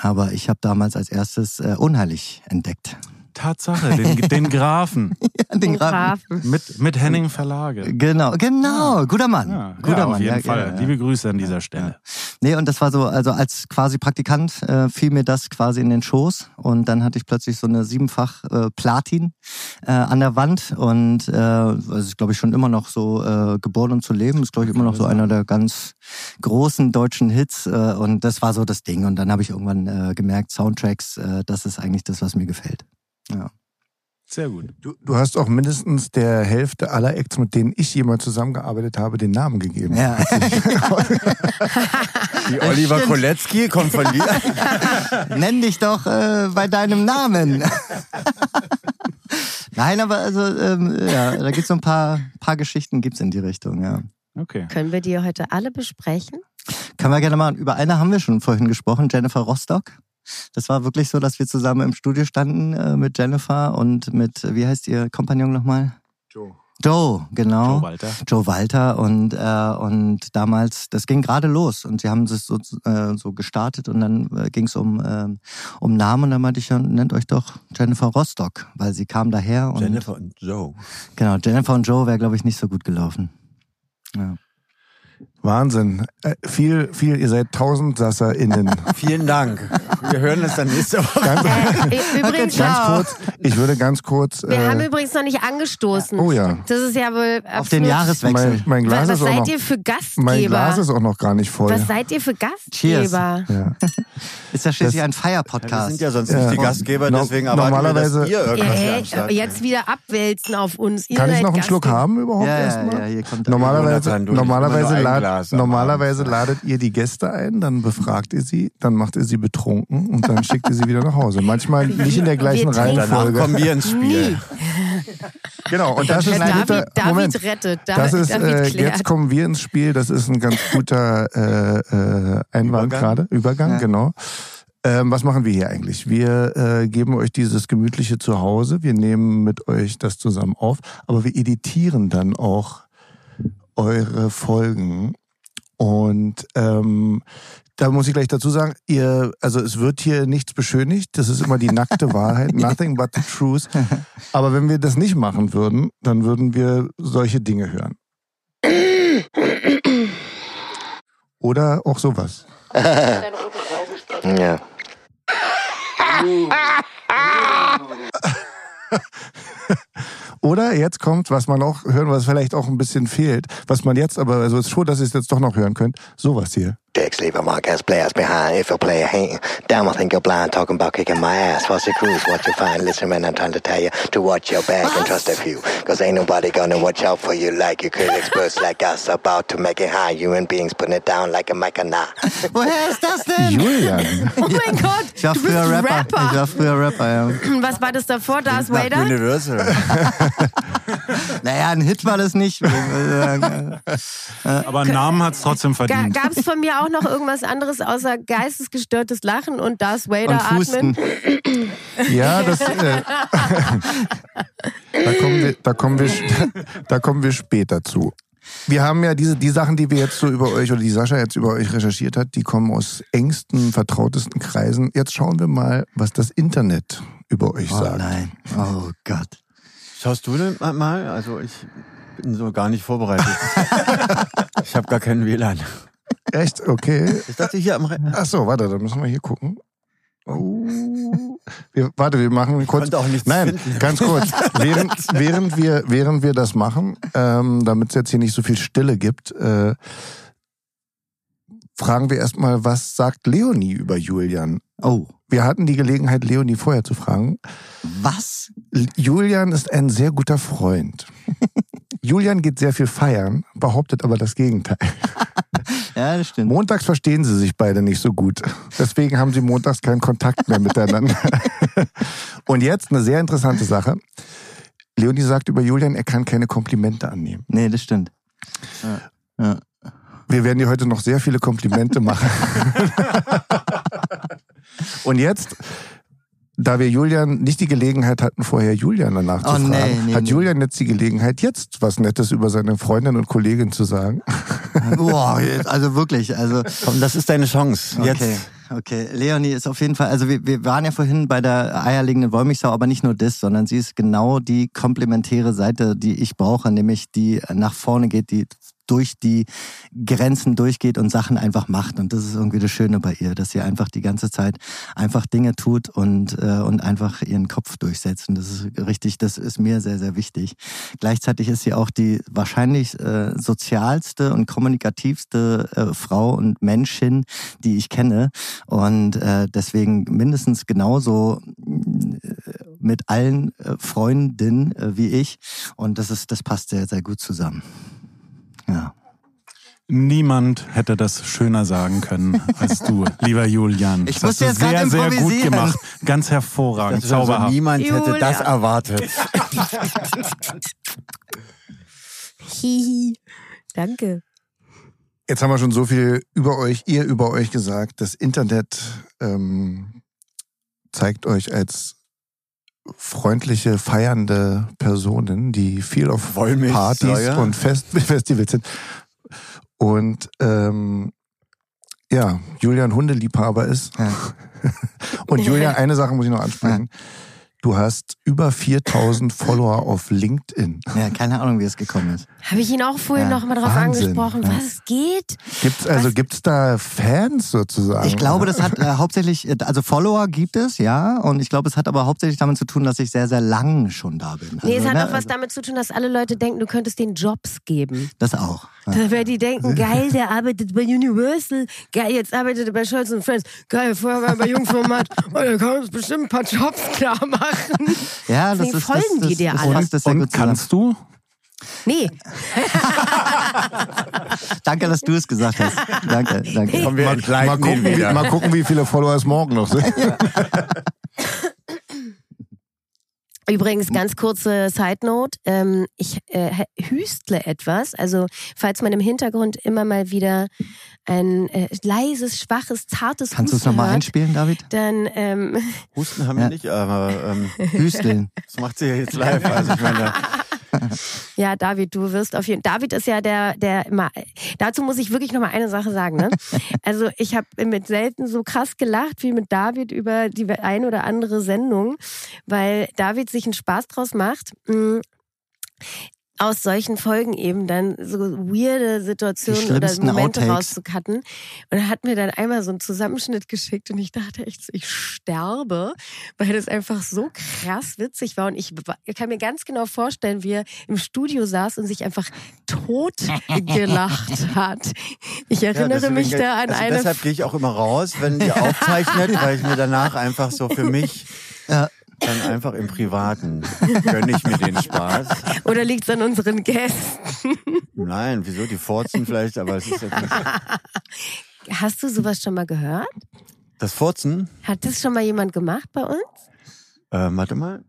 [SPEAKER 5] aber ich habe damals als erstes äh, unheilig entdeckt.
[SPEAKER 4] Tatsache, den, den Grafen
[SPEAKER 5] Den
[SPEAKER 1] Den
[SPEAKER 5] Grafen.
[SPEAKER 1] Grafen.
[SPEAKER 4] mit, mit Henning Verlage.
[SPEAKER 5] Genau, genau, guter Mann.
[SPEAKER 4] Ja,
[SPEAKER 5] guter
[SPEAKER 4] ja,
[SPEAKER 5] Mann.
[SPEAKER 4] auf jeden
[SPEAKER 5] ja,
[SPEAKER 4] Fall.
[SPEAKER 5] ja, ja.
[SPEAKER 4] Liebe Grüße an dieser Stelle.
[SPEAKER 5] Nee, und das war so, also als quasi Praktikant äh, fiel mir das quasi in den Schoß und dann hatte ich plötzlich so eine siebenfach äh, Platin äh, an der Wand und äh, das ist glaube ich schon immer noch so äh, geboren um zu leben, ist glaube ich immer noch so einer der ganz großen deutschen Hits äh, und das war so das Ding und dann habe ich irgendwann äh, gemerkt, Soundtracks, äh, das ist eigentlich das, was mir gefällt. Ja.
[SPEAKER 4] Sehr gut.
[SPEAKER 2] Du, du hast auch mindestens der Hälfte aller Acts, mit denen ich jemals zusammengearbeitet habe, den Namen gegeben.
[SPEAKER 5] Ja.
[SPEAKER 3] Die Oliver
[SPEAKER 5] stimmt.
[SPEAKER 3] Kolecki kommt von dir.
[SPEAKER 5] Nenn dich doch äh, bei deinem Namen. Nein, aber also ähm, ja, da gibt's so ein paar, paar Geschichten gibt's in die Richtung, ja.
[SPEAKER 4] Okay.
[SPEAKER 1] Können wir die heute alle besprechen?
[SPEAKER 5] Können wir gerne mal, über eine haben wir schon vorhin gesprochen, Jennifer Rostock. Das war wirklich so, dass wir zusammen im Studio standen äh, mit Jennifer und mit, äh, wie heißt ihr Kompagnon nochmal?
[SPEAKER 2] Joe.
[SPEAKER 5] Joe, genau.
[SPEAKER 4] Joe Walter.
[SPEAKER 5] Joe Walter und äh, und damals, das ging gerade los und sie haben es so, äh, so gestartet und dann äh, ging es um ähm, um Namen und dann meinte ich ja, nennt euch doch Jennifer Rostock, weil sie kam daher und
[SPEAKER 3] Jennifer und Joe.
[SPEAKER 5] genau Jennifer und Joe wäre glaube ich nicht so gut gelaufen. Ja.
[SPEAKER 2] Wahnsinn. Äh, viel, viel, ihr seid TausendsasserInnen.
[SPEAKER 3] Vielen Dank. Wir hören uns dann nächste Woche.
[SPEAKER 2] Ganz,
[SPEAKER 1] Äh, übrigens,
[SPEAKER 2] ganz kurz, ich würde ganz kurz.
[SPEAKER 1] wir haben
[SPEAKER 2] Äh,
[SPEAKER 1] übrigens noch nicht angestoßen.
[SPEAKER 2] oh ja.
[SPEAKER 1] Das ist ja wohl
[SPEAKER 5] Auf den
[SPEAKER 1] absolut-
[SPEAKER 5] Jahreswechsel.
[SPEAKER 2] mein, mein Glas
[SPEAKER 1] Was, was
[SPEAKER 2] ist auch
[SPEAKER 1] seid
[SPEAKER 2] noch.
[SPEAKER 1] ihr für
[SPEAKER 2] Mein Glas
[SPEAKER 1] Gastgeber?
[SPEAKER 2] ist auch noch gar nicht voll.
[SPEAKER 1] Was seid ihr für Gastgeber?
[SPEAKER 2] Ja.
[SPEAKER 5] Ist ja schließlich ein
[SPEAKER 3] Wir
[SPEAKER 5] Feier-Podcast.
[SPEAKER 3] sind ja sonst
[SPEAKER 2] Ja.
[SPEAKER 3] nicht die Gastgeber,
[SPEAKER 2] No-
[SPEAKER 3] deswegen erwarten wir, dass
[SPEAKER 2] normalerweise-
[SPEAKER 3] ihr
[SPEAKER 1] Ja,
[SPEAKER 3] irgendwas
[SPEAKER 1] ey,
[SPEAKER 3] am Start
[SPEAKER 1] jetzt wieder abwälzen auf uns. Ihr
[SPEAKER 2] Kann ich noch einen Schluck
[SPEAKER 1] Gastgeber.
[SPEAKER 2] haben überhaupt
[SPEAKER 5] ja, ja,
[SPEAKER 2] erstmal?
[SPEAKER 5] ja, hier kommt
[SPEAKER 2] Normalerweise, normalerweise,
[SPEAKER 3] immer nur ein
[SPEAKER 2] lad,
[SPEAKER 3] Glas
[SPEAKER 2] normalerweise
[SPEAKER 3] Abend.
[SPEAKER 2] ladet ihr die Gäste ein, dann befragt ihr sie, dann macht ihr sie betrunken und dann schickt ihr sie wieder nach Hause. Manchmal nicht in der gleichen
[SPEAKER 1] Wir trinken-
[SPEAKER 3] Danach
[SPEAKER 2] Reihenfolge.
[SPEAKER 3] kommen wir ins Spiel.
[SPEAKER 1] Nie.
[SPEAKER 2] Genau, und das ist ein
[SPEAKER 1] David,
[SPEAKER 2] guter
[SPEAKER 1] David
[SPEAKER 2] Moment.
[SPEAKER 1] rettet. Da,
[SPEAKER 2] Das ist,
[SPEAKER 1] David
[SPEAKER 2] äh, jetzt kommen wir ins Spiel. Das ist ein ganz guter äh, äh, Einwand
[SPEAKER 3] Übergang.
[SPEAKER 2] gerade. Übergang,
[SPEAKER 5] Ja.
[SPEAKER 2] genau. Ähm, was machen wir hier eigentlich? Wir äh, geben euch dieses gemütliche Zuhause. Wir nehmen mit euch das zusammen auf, aber wir editieren dann auch eure Folgen. Und ähm, da muss ich gleich dazu sagen, ihr, also es wird hier nichts beschönigt. Das ist immer die nackte Wahrheit. Nothing but the truth. Aber wenn wir das nicht machen würden, dann würden wir solche Dinge hören. Oder auch sowas.
[SPEAKER 5] Ja.
[SPEAKER 2] Oder jetzt kommt, was man auch hören, was vielleicht auch ein bisschen fehlt, was man jetzt aber, also es ist schon, dass ihr es jetzt doch noch hören könnt, sowas hier.
[SPEAKER 6] Dicks leaving my gas players behind. If a player hating, damn, I think you're blind. Talking about kicking my ass. What's the cruise? What you find? Listen, man, I'm trying to tell you to watch your back and trust a few. Cause ain't nobody gonna watch out for you like you critics burst like us. About to make it high. Human beings putting it down like a Mackinac.
[SPEAKER 5] Woher ist das denn?
[SPEAKER 2] Julian.
[SPEAKER 1] Oh mein Gott,
[SPEAKER 5] Ich war früher Rapper.
[SPEAKER 1] Rapper.
[SPEAKER 5] Ich war früher Rapper, ja.
[SPEAKER 1] Was war das davor? Darth Vader?
[SPEAKER 3] Universal.
[SPEAKER 5] Naja, ein Hit war das nicht. ich mal sagen.
[SPEAKER 4] Aber einen Namen hat es trotzdem verdient.
[SPEAKER 1] Gab es von mir auch noch irgendwas anderes außer geistesgestörtes Lachen und Darth Vader
[SPEAKER 5] Und
[SPEAKER 1] atmen?
[SPEAKER 5] Husten.
[SPEAKER 2] Ja, das, äh, da kommen wir, da kommen wir, da kommen wir später zu. Wir haben ja diese, die Sachen, die wir jetzt so über euch oder die Sascha jetzt über euch recherchiert hat, die kommen aus engsten, vertrautesten Kreisen. Jetzt schauen wir mal, was das Internet über euch
[SPEAKER 5] Oh
[SPEAKER 2] sagt.
[SPEAKER 5] nein. Oh Gott.
[SPEAKER 3] Schaust du denn mal? Also ich bin so gar nicht vorbereitet. ich habe gar keinen WLAN.
[SPEAKER 2] Echt? Okay.
[SPEAKER 3] Ich dachte hier am Re
[SPEAKER 2] Ach so, warte, da müssen wir hier gucken. Oh. Wir, warte, wir machen kurz.
[SPEAKER 3] auch nichts
[SPEAKER 2] Nein,
[SPEAKER 3] finden.
[SPEAKER 2] ganz kurz. Während, während, wir, während wir das machen, ähm, damit es jetzt hier nicht so viel Stille gibt, äh, fragen wir erstmal, was sagt Leonie über Julian?
[SPEAKER 5] Oh.
[SPEAKER 2] Wir hatten die Gelegenheit, Leonie vorher zu fragen.
[SPEAKER 5] Was?
[SPEAKER 2] Julian ist ein sehr guter Freund. Julian geht sehr viel feiern, behauptet aber das Gegenteil.
[SPEAKER 5] Ja, das stimmt.
[SPEAKER 2] Montags verstehen sie sich beide nicht so gut. Deswegen haben sie montags keinen Kontakt mehr miteinander. Und jetzt eine sehr interessante Sache. Leonie sagt über Julian, er kann keine Komplimente annehmen.
[SPEAKER 5] Nee, das stimmt. Ja. Ja.
[SPEAKER 2] Wir werden dir heute noch sehr viele Komplimente machen. Und jetzt da wir Julian nicht die Gelegenheit hatten, vorher Julian danach
[SPEAKER 5] Oh,
[SPEAKER 2] zu fragen,
[SPEAKER 5] nee, nee,
[SPEAKER 2] hat
[SPEAKER 5] nee.
[SPEAKER 2] Julian jetzt die Gelegenheit, jetzt was Nettes über seine Freundin und Kollegin zu sagen.
[SPEAKER 5] Boah, jetzt- also wirklich, also
[SPEAKER 3] Komm, das ist deine Chance. Jetzt.
[SPEAKER 5] Okay, okay. Leonie ist auf jeden Fall, also wir, wir waren ja vorhin bei der eierlegenden Wollmilchsau, aber nicht nur das, sondern sie ist genau die komplementäre Seite, die ich brauche, nämlich die nach vorne geht, die durch die Grenzen durchgeht und Sachen einfach macht. Und das ist irgendwie das Schöne bei ihr, dass sie einfach die ganze Zeit einfach Dinge tut und, äh, und einfach ihren Kopf durchsetzt. Und das ist richtig, das ist mir sehr, sehr wichtig. Gleichzeitig ist sie auch die wahrscheinlich äh, sozialste und kommunikativste äh, Frau und Menschin, die ich kenne. Und äh, deswegen mindestens genauso äh, mit allen äh, Freundinnen äh, wie ich. Und das ist, das passt sehr, sehr gut zusammen. Ja.
[SPEAKER 4] Niemand hätte das schöner sagen können als du, lieber Julian.
[SPEAKER 5] Ich
[SPEAKER 4] das
[SPEAKER 5] musste
[SPEAKER 4] hast du sehr, sehr gut gemacht. Ganz hervorragend,
[SPEAKER 3] Das ist also
[SPEAKER 4] zauberhaft.
[SPEAKER 3] niemand hätte das erwartet.
[SPEAKER 1] Hihi. Danke.
[SPEAKER 2] Jetzt haben wir schon so viel über euch, ihr über euch gesagt. Das Internet ähm, zeigt euch als freundliche, feiernde Personen, die viel auf
[SPEAKER 3] Wollmilchsäue.
[SPEAKER 2] Partys und Fest Festivals sind. Und ähm, ja, Julian Hundeliebhaber ist.
[SPEAKER 5] Ja.
[SPEAKER 2] Und Julian, eine Sache muss ich noch ansprechen. Du hast über 4000 Follower auf LinkedIn.
[SPEAKER 5] ja, keine Ahnung, wie es gekommen ist.
[SPEAKER 1] Habe ich ihn auch vorhin
[SPEAKER 5] Ja,
[SPEAKER 1] noch mal drauf
[SPEAKER 2] Wahnsinn.
[SPEAKER 1] angesprochen,
[SPEAKER 5] Ja.
[SPEAKER 1] was geht?
[SPEAKER 2] Gibt's also
[SPEAKER 1] Was?
[SPEAKER 2] gibt's da Fans sozusagen?
[SPEAKER 5] Ich glaube, das hat äh, hauptsächlich, also Follower gibt es, ja, und ich glaube, es hat aber hauptsächlich damit zu tun, dass ich sehr, sehr lang schon da bin.
[SPEAKER 1] Nee, es
[SPEAKER 5] Also,
[SPEAKER 1] hat
[SPEAKER 5] ne,
[SPEAKER 1] auch was damit zu tun, dass alle Leute denken, du könntest denen Jobs geben.
[SPEAKER 5] Das auch.
[SPEAKER 1] Da Weil die denken, geil, der arbeitet bei Universal, geil, jetzt arbeitet er bei Scholz und Friends, geil, vorher war er bei Jungformat, oh, der kann uns bestimmt ein paar Jobs klar machen.
[SPEAKER 5] Ja, das
[SPEAKER 1] Deswegen
[SPEAKER 5] ist
[SPEAKER 1] folgen
[SPEAKER 5] das,
[SPEAKER 1] die dir
[SPEAKER 5] das,
[SPEAKER 1] alle.
[SPEAKER 5] Passt das
[SPEAKER 4] Und kannst du?
[SPEAKER 1] Nee,
[SPEAKER 5] Danke, dass du es gesagt hast. Danke, danke.
[SPEAKER 2] Mal, mal, gucken, wie, mal gucken, wie viele Follower es morgen noch sind.
[SPEAKER 1] Übrigens, ganz kurze Side Note. Ähm, ich äh, hüstle etwas. Also, falls man im Hintergrund immer mal wieder ein äh, leises, schwaches, zartes
[SPEAKER 5] Kannst du es
[SPEAKER 1] Husten
[SPEAKER 5] nochmal
[SPEAKER 1] hört,
[SPEAKER 5] einspielen, David?
[SPEAKER 1] Dann, ähm,
[SPEAKER 3] Husten haben wir
[SPEAKER 5] Ja.
[SPEAKER 3] nicht, aber ähm,
[SPEAKER 5] Hüsteln.
[SPEAKER 3] das macht sie ja jetzt live. Also ich meine,
[SPEAKER 1] ja, David, du wirst auf jeden David ist ja der, der immer. Dazu muss ich wirklich nochmal eine Sache sagen. Ne? Also, ich habe mit selten so krass gelacht wie mit David über die ein oder andere Sendung, weil David sich einen Spaß draus macht. Aus solchen Folgen eben dann so weirde Situationen oder Momente
[SPEAKER 5] Outtakes.
[SPEAKER 1] rauszucutten. Und er hat mir dann einmal so einen Zusammenschnitt geschickt und ich dachte echt, ich sterbe, weil das einfach so krass witzig war. Und ich, kann mir ganz genau vorstellen, wie er im Studio saß und sich einfach tot gelacht hat. Ich erinnere
[SPEAKER 3] deswegen-
[SPEAKER 1] mich da an
[SPEAKER 3] also
[SPEAKER 1] eine
[SPEAKER 3] Deshalb gehe ich auch immer raus, wenn ihr aufzeichnet, weil ich mir danach einfach so für mich
[SPEAKER 5] Ja.
[SPEAKER 3] Dann einfach im Privaten gönne ich mir den Spaß.
[SPEAKER 1] oder liegt es an unseren Gästen?
[SPEAKER 3] Nein, wieso? Die Furzen vielleicht, aber es ist jetzt nicht.
[SPEAKER 1] Hast du sowas schon mal gehört?
[SPEAKER 3] Das Furzen,
[SPEAKER 1] Hat das schon mal jemand gemacht bei uns?
[SPEAKER 3] äh, warte mal.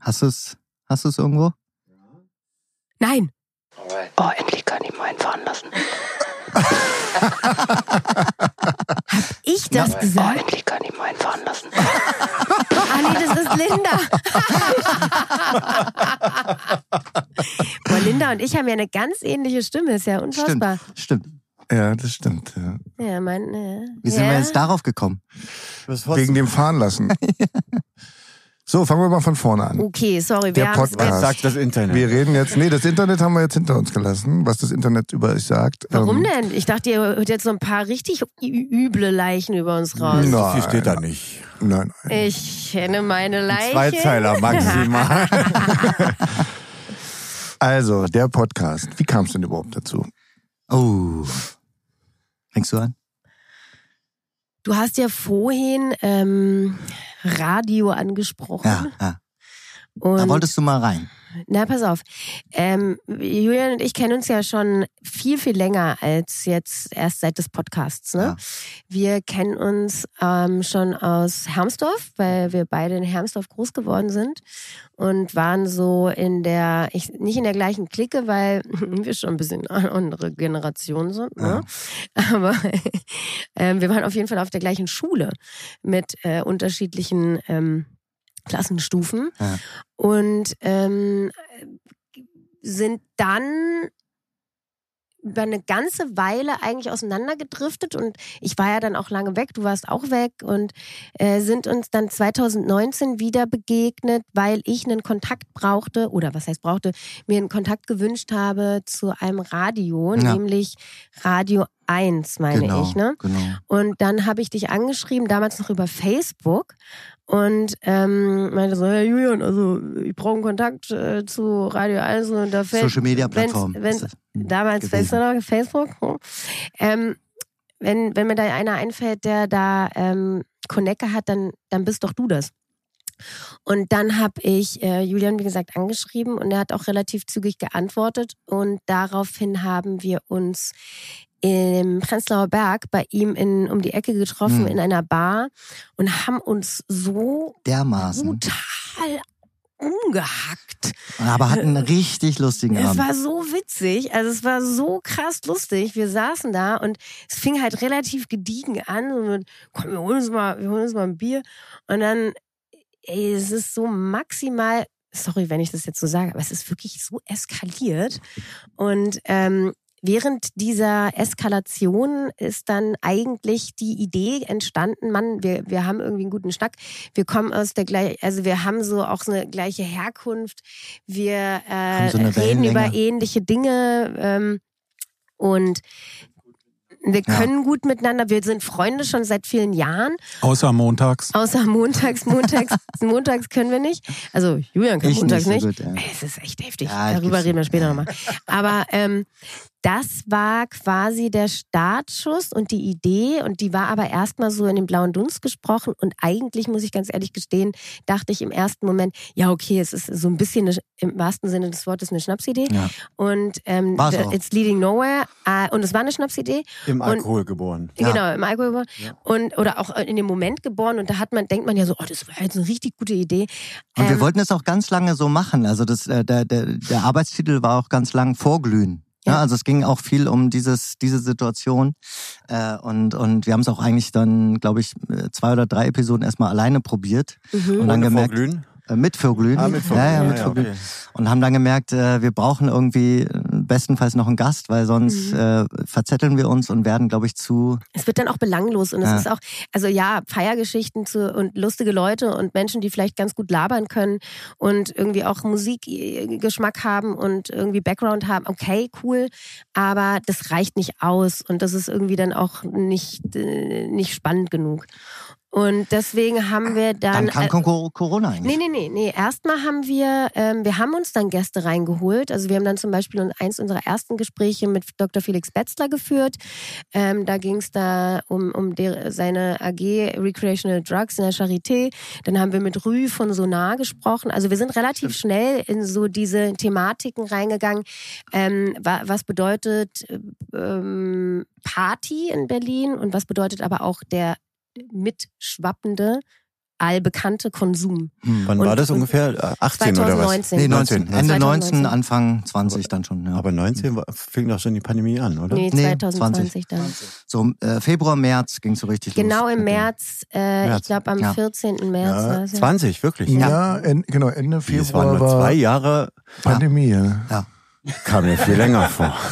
[SPEAKER 5] Hast du es hast du's irgendwo?
[SPEAKER 1] Nein.
[SPEAKER 6] Oh, endlich kann ich mal einfahren lassen.
[SPEAKER 1] Ich das
[SPEAKER 6] Oh,
[SPEAKER 1] gesagt?
[SPEAKER 6] endlich kann ich mal einfahren lassen.
[SPEAKER 1] Ah nee, das ist Linda. Boah, Linda und ich haben ja eine ganz ähnliche Stimme, ist ja unfassbar.
[SPEAKER 5] Stimmt.
[SPEAKER 2] Ja, das stimmt. Ja.
[SPEAKER 1] Ja, mein, äh,
[SPEAKER 5] Wie sind
[SPEAKER 1] ja.
[SPEAKER 5] wir jetzt darauf gekommen?
[SPEAKER 2] Wegen dem Fahren lassen. So, fangen wir mal von vorne an.
[SPEAKER 1] Okay, sorry, wir
[SPEAKER 2] Der
[SPEAKER 1] haben
[SPEAKER 2] Podcast.
[SPEAKER 3] Sagt das Internet.
[SPEAKER 2] Wir reden jetzt, nee, das Internet haben wir jetzt hinter uns gelassen, was das Internet über euch sagt.
[SPEAKER 1] Warum
[SPEAKER 2] Ähm,
[SPEAKER 1] denn? Ich dachte, ihr hört jetzt so ein paar richtig üble Leichen über uns raus.
[SPEAKER 2] Nein.
[SPEAKER 3] so viel steht da nicht.
[SPEAKER 2] Nein, nein.
[SPEAKER 1] Ich kenne meine Leiche.
[SPEAKER 3] Zweizeiler maximal.
[SPEAKER 2] Also, der Podcast. Wie kam es denn überhaupt dazu?
[SPEAKER 5] Oh. Fängst du an?
[SPEAKER 1] Du hast ja vorhin ähm, Radio angesprochen.
[SPEAKER 5] Ja, ja.
[SPEAKER 1] Und
[SPEAKER 5] Da wolltest du mal rein.
[SPEAKER 1] Na, pass auf. Ähm, Julian und ich kennen uns ja schon viel, viel länger als jetzt erst seit des Podcasts. Ne?
[SPEAKER 5] Ja.
[SPEAKER 1] Wir kennen uns ähm, schon aus Hermsdorf, weil wir beide in Hermsdorf groß geworden sind und waren so in der, ich, nicht in der gleichen Clique, weil wir schon ein bisschen andere Generation sind. Ne? Aber ähm, wir waren auf jeden Fall auf der gleichen Schule mit äh, unterschiedlichen ähm, Klassenstufen.
[SPEAKER 5] Ja.
[SPEAKER 1] Und ähm, sind dann über eine ganze Weile eigentlich auseinandergedriftet und ich war ja dann auch lange weg, du warst auch weg und äh, sind uns dann 2019 wieder begegnet, weil ich einen Kontakt brauchte oder was heißt brauchte, mir einen Kontakt gewünscht habe zu einem Radio,
[SPEAKER 5] Ja.
[SPEAKER 1] nämlich Radio 1, meine
[SPEAKER 5] genau,
[SPEAKER 1] ich, ne?
[SPEAKER 5] Genau.
[SPEAKER 1] Und dann habe ich dich angeschrieben, damals noch über Facebook. Und ähm, meinte so, hey Julian, also ich brauche einen Kontakt äh, zu Radio 1 und da
[SPEAKER 5] Social Media
[SPEAKER 1] wenn's-
[SPEAKER 5] Plattform.
[SPEAKER 1] wenn's-
[SPEAKER 5] hm,
[SPEAKER 1] damals
[SPEAKER 5] gewesen.
[SPEAKER 1] Facebook. hm. Ähm, wenn, wenn mir da einer einfällt, der da ähm, Konecke hat, dann, dann bist doch du das. Und dann habe ich äh, Julian, wie gesagt, angeschrieben und er hat auch relativ zügig geantwortet. Und daraufhin haben wir uns im Prenzlauer Berg bei ihm in, um die Ecke getroffen
[SPEAKER 5] Hm.
[SPEAKER 1] in einer Bar und haben uns so
[SPEAKER 5] Dermaßen.
[SPEAKER 1] brutal umgehackt.
[SPEAKER 5] Aber hatten einen richtig lustigen
[SPEAKER 1] Es
[SPEAKER 5] Abend.
[SPEAKER 1] war so witzig, also es war so krass lustig. Wir saßen da und es fing halt relativ gediegen an und mit, komm, wir holen uns mal, wir holen uns mal ein Bier und dann, ey, es ist so maximal, sorry, wenn ich das jetzt so sage, aber es ist wirklich so eskaliert und ähm, Während dieser Eskalation ist dann eigentlich die Idee entstanden, Mann, wir, wir haben irgendwie einen guten Schnack. Wir kommen aus der gleichen, also wir haben so auch so eine gleiche Herkunft. Wir äh,
[SPEAKER 5] so
[SPEAKER 1] reden über ähnliche Dinge ähm, und wir
[SPEAKER 5] Ja.
[SPEAKER 1] können gut miteinander. Wir sind Freunde schon seit vielen Jahren.
[SPEAKER 4] Außer montags.
[SPEAKER 1] Außer montags, montags, montags können wir nicht. Also Julian kann
[SPEAKER 5] Ich
[SPEAKER 1] montags
[SPEAKER 5] nicht
[SPEAKER 1] nicht.
[SPEAKER 5] so gut, ja.
[SPEAKER 1] Es ist echt heftig.
[SPEAKER 5] Ja,
[SPEAKER 1] Darüber reden wir später nochmal. Aber ähm, das war quasi der Startschuss und die Idee und die war aber erstmal so in den blauen Dunst gesprochen und eigentlich muss ich ganz ehrlich gestehen, dachte ich im ersten Moment, ja okay, es ist so ein bisschen eine, im wahrsten Sinne des Wortes eine Schnapsidee
[SPEAKER 5] Ja.
[SPEAKER 1] und ähm, it's leading nowhere äh, und es war eine Schnapsidee
[SPEAKER 3] Im
[SPEAKER 1] Und-
[SPEAKER 3] Alkohol geboren.
[SPEAKER 5] Ja.
[SPEAKER 1] Genau, im Alkohol geboren.
[SPEAKER 3] Ja.
[SPEAKER 1] Und, oder auch in dem Moment geboren. Und da hat man, denkt man ja so, oh, das war jetzt eine richtig gute Idee.
[SPEAKER 5] Und wir
[SPEAKER 1] Ähm,
[SPEAKER 5] wollten es auch ganz lange so machen. Also das, äh, der, der, der Arbeitstitel war auch ganz lang Vorglühen. Ja.
[SPEAKER 1] Ja.
[SPEAKER 5] also es ging auch viel um dieses, diese Situation. Äh, und, und wir haben es auch eigentlich dann, glaube ich, äh, zwei oder drei Episoden erstmal alleine probiert.
[SPEAKER 1] Mhm.
[SPEAKER 5] Und dann
[SPEAKER 3] Ohne
[SPEAKER 5] gemerkt,
[SPEAKER 3] Vorglühen?
[SPEAKER 5] äh, mit Vorglühen.
[SPEAKER 3] Ah, mit Vorglühen.
[SPEAKER 5] Ja, ja, mit
[SPEAKER 3] ja,
[SPEAKER 5] Vorglühen.
[SPEAKER 3] okay.
[SPEAKER 5] Und haben dann gemerkt, äh, wir brauchen irgendwie äh, bestenfalls noch einen Gast, weil sonst
[SPEAKER 1] Mhm.
[SPEAKER 5] äh, verzetteln wir uns und werden, glaube ich, zu.
[SPEAKER 1] Es wird dann auch belanglos und es
[SPEAKER 5] Ja.
[SPEAKER 1] ist auch, also ja, Feiergeschichten zu, und lustige Leute und Menschen, die vielleicht ganz gut labern können und irgendwie auch Musikgeschmack haben und irgendwie Background haben. Okay, cool, aber das reicht nicht aus und das ist irgendwie dann auch nicht, äh, nicht spannend genug. Und deswegen haben wir dann.
[SPEAKER 5] Dann kam Cor- Corona eigentlich.
[SPEAKER 1] Nee, nee, nee, nee. Erstmal haben wir, ähm, wir haben uns dann Gäste reingeholt. Also wir haben dann zum Beispiel eins unserer ersten Gespräche mit Dr. Felix Betzler geführt. Ähm, da ging es da um, um der, seine AG Recreational Drugs in der Charité. Dann haben wir mit Rü von Sonar gesprochen. Also wir sind relativ schnell in so diese Thematiken reingegangen. Ähm, wa was bedeutet ähm, Party in Berlin und was bedeutet aber auch der mitschwappende, allbekannte Konsum.
[SPEAKER 5] Hm.
[SPEAKER 3] Wann
[SPEAKER 1] Und-
[SPEAKER 3] war das ungefähr? Äh, 18 oder was?
[SPEAKER 1] 2019.
[SPEAKER 5] Nee, 19,
[SPEAKER 3] 19,
[SPEAKER 5] Ende 19,
[SPEAKER 1] 2019.
[SPEAKER 5] Anfang 20 dann schon. Ja.
[SPEAKER 3] Aber 19 war, fing doch schon die Pandemie an, oder?
[SPEAKER 1] Nee,
[SPEAKER 5] Nee,
[SPEAKER 1] 2020 dann.
[SPEAKER 5] So äh, Februar, März ging so richtig
[SPEAKER 1] Genau
[SPEAKER 5] los.
[SPEAKER 1] im
[SPEAKER 5] mit dem-
[SPEAKER 1] März, äh,
[SPEAKER 3] März.
[SPEAKER 1] ich glaube am
[SPEAKER 5] Ja.
[SPEAKER 1] 14. März
[SPEAKER 3] Ja,
[SPEAKER 1] es. Ja.
[SPEAKER 3] 20, wirklich.
[SPEAKER 2] Ja, en, genau, Ende
[SPEAKER 3] Es waren
[SPEAKER 2] Februar
[SPEAKER 3] nur zwei Jahre,
[SPEAKER 2] Pandemie. Ja.
[SPEAKER 3] Kam mir viel länger vor.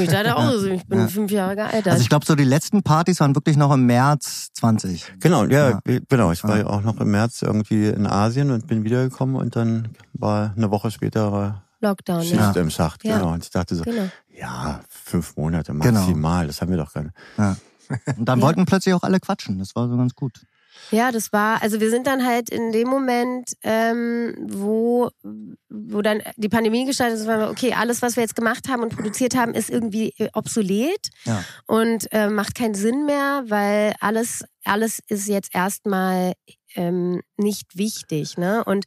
[SPEAKER 1] Ich dachte auch, so, ich bin
[SPEAKER 5] Ja.
[SPEAKER 1] fünf Jahre gealtert.
[SPEAKER 5] Also ich glaube, so die letzten Partys waren wirklich noch im März 20.
[SPEAKER 3] Genau, ja,
[SPEAKER 5] Ja.
[SPEAKER 3] genau. Ich war
[SPEAKER 5] Ja.
[SPEAKER 3] auch noch im März irgendwie in Asien und bin wiedergekommen und dann war eine Woche später war
[SPEAKER 1] Lockdown,
[SPEAKER 3] Schicht
[SPEAKER 1] ja.
[SPEAKER 3] im Schacht.
[SPEAKER 1] Ja.
[SPEAKER 3] Genau. Und ich dachte so,
[SPEAKER 1] Genau.
[SPEAKER 3] ja, fünf Monate
[SPEAKER 5] Genau.
[SPEAKER 3] maximal. Das haben wir doch gar nicht.
[SPEAKER 5] Und dann
[SPEAKER 1] Ja.
[SPEAKER 5] wollten plötzlich auch alle quatschen. Das war so ganz gut.
[SPEAKER 1] Ja, das war, also wir sind dann halt in dem Moment, ähm, wo, wo dann die Pandemie gestartet ist, waren wir, okay, alles, was wir jetzt gemacht haben und produziert haben, ist irgendwie äh, obsolet
[SPEAKER 5] Ja.
[SPEAKER 1] und äh, macht keinen Sinn mehr, weil alles, alles ist jetzt erstmal ähm, nicht wichtig. Ne? Und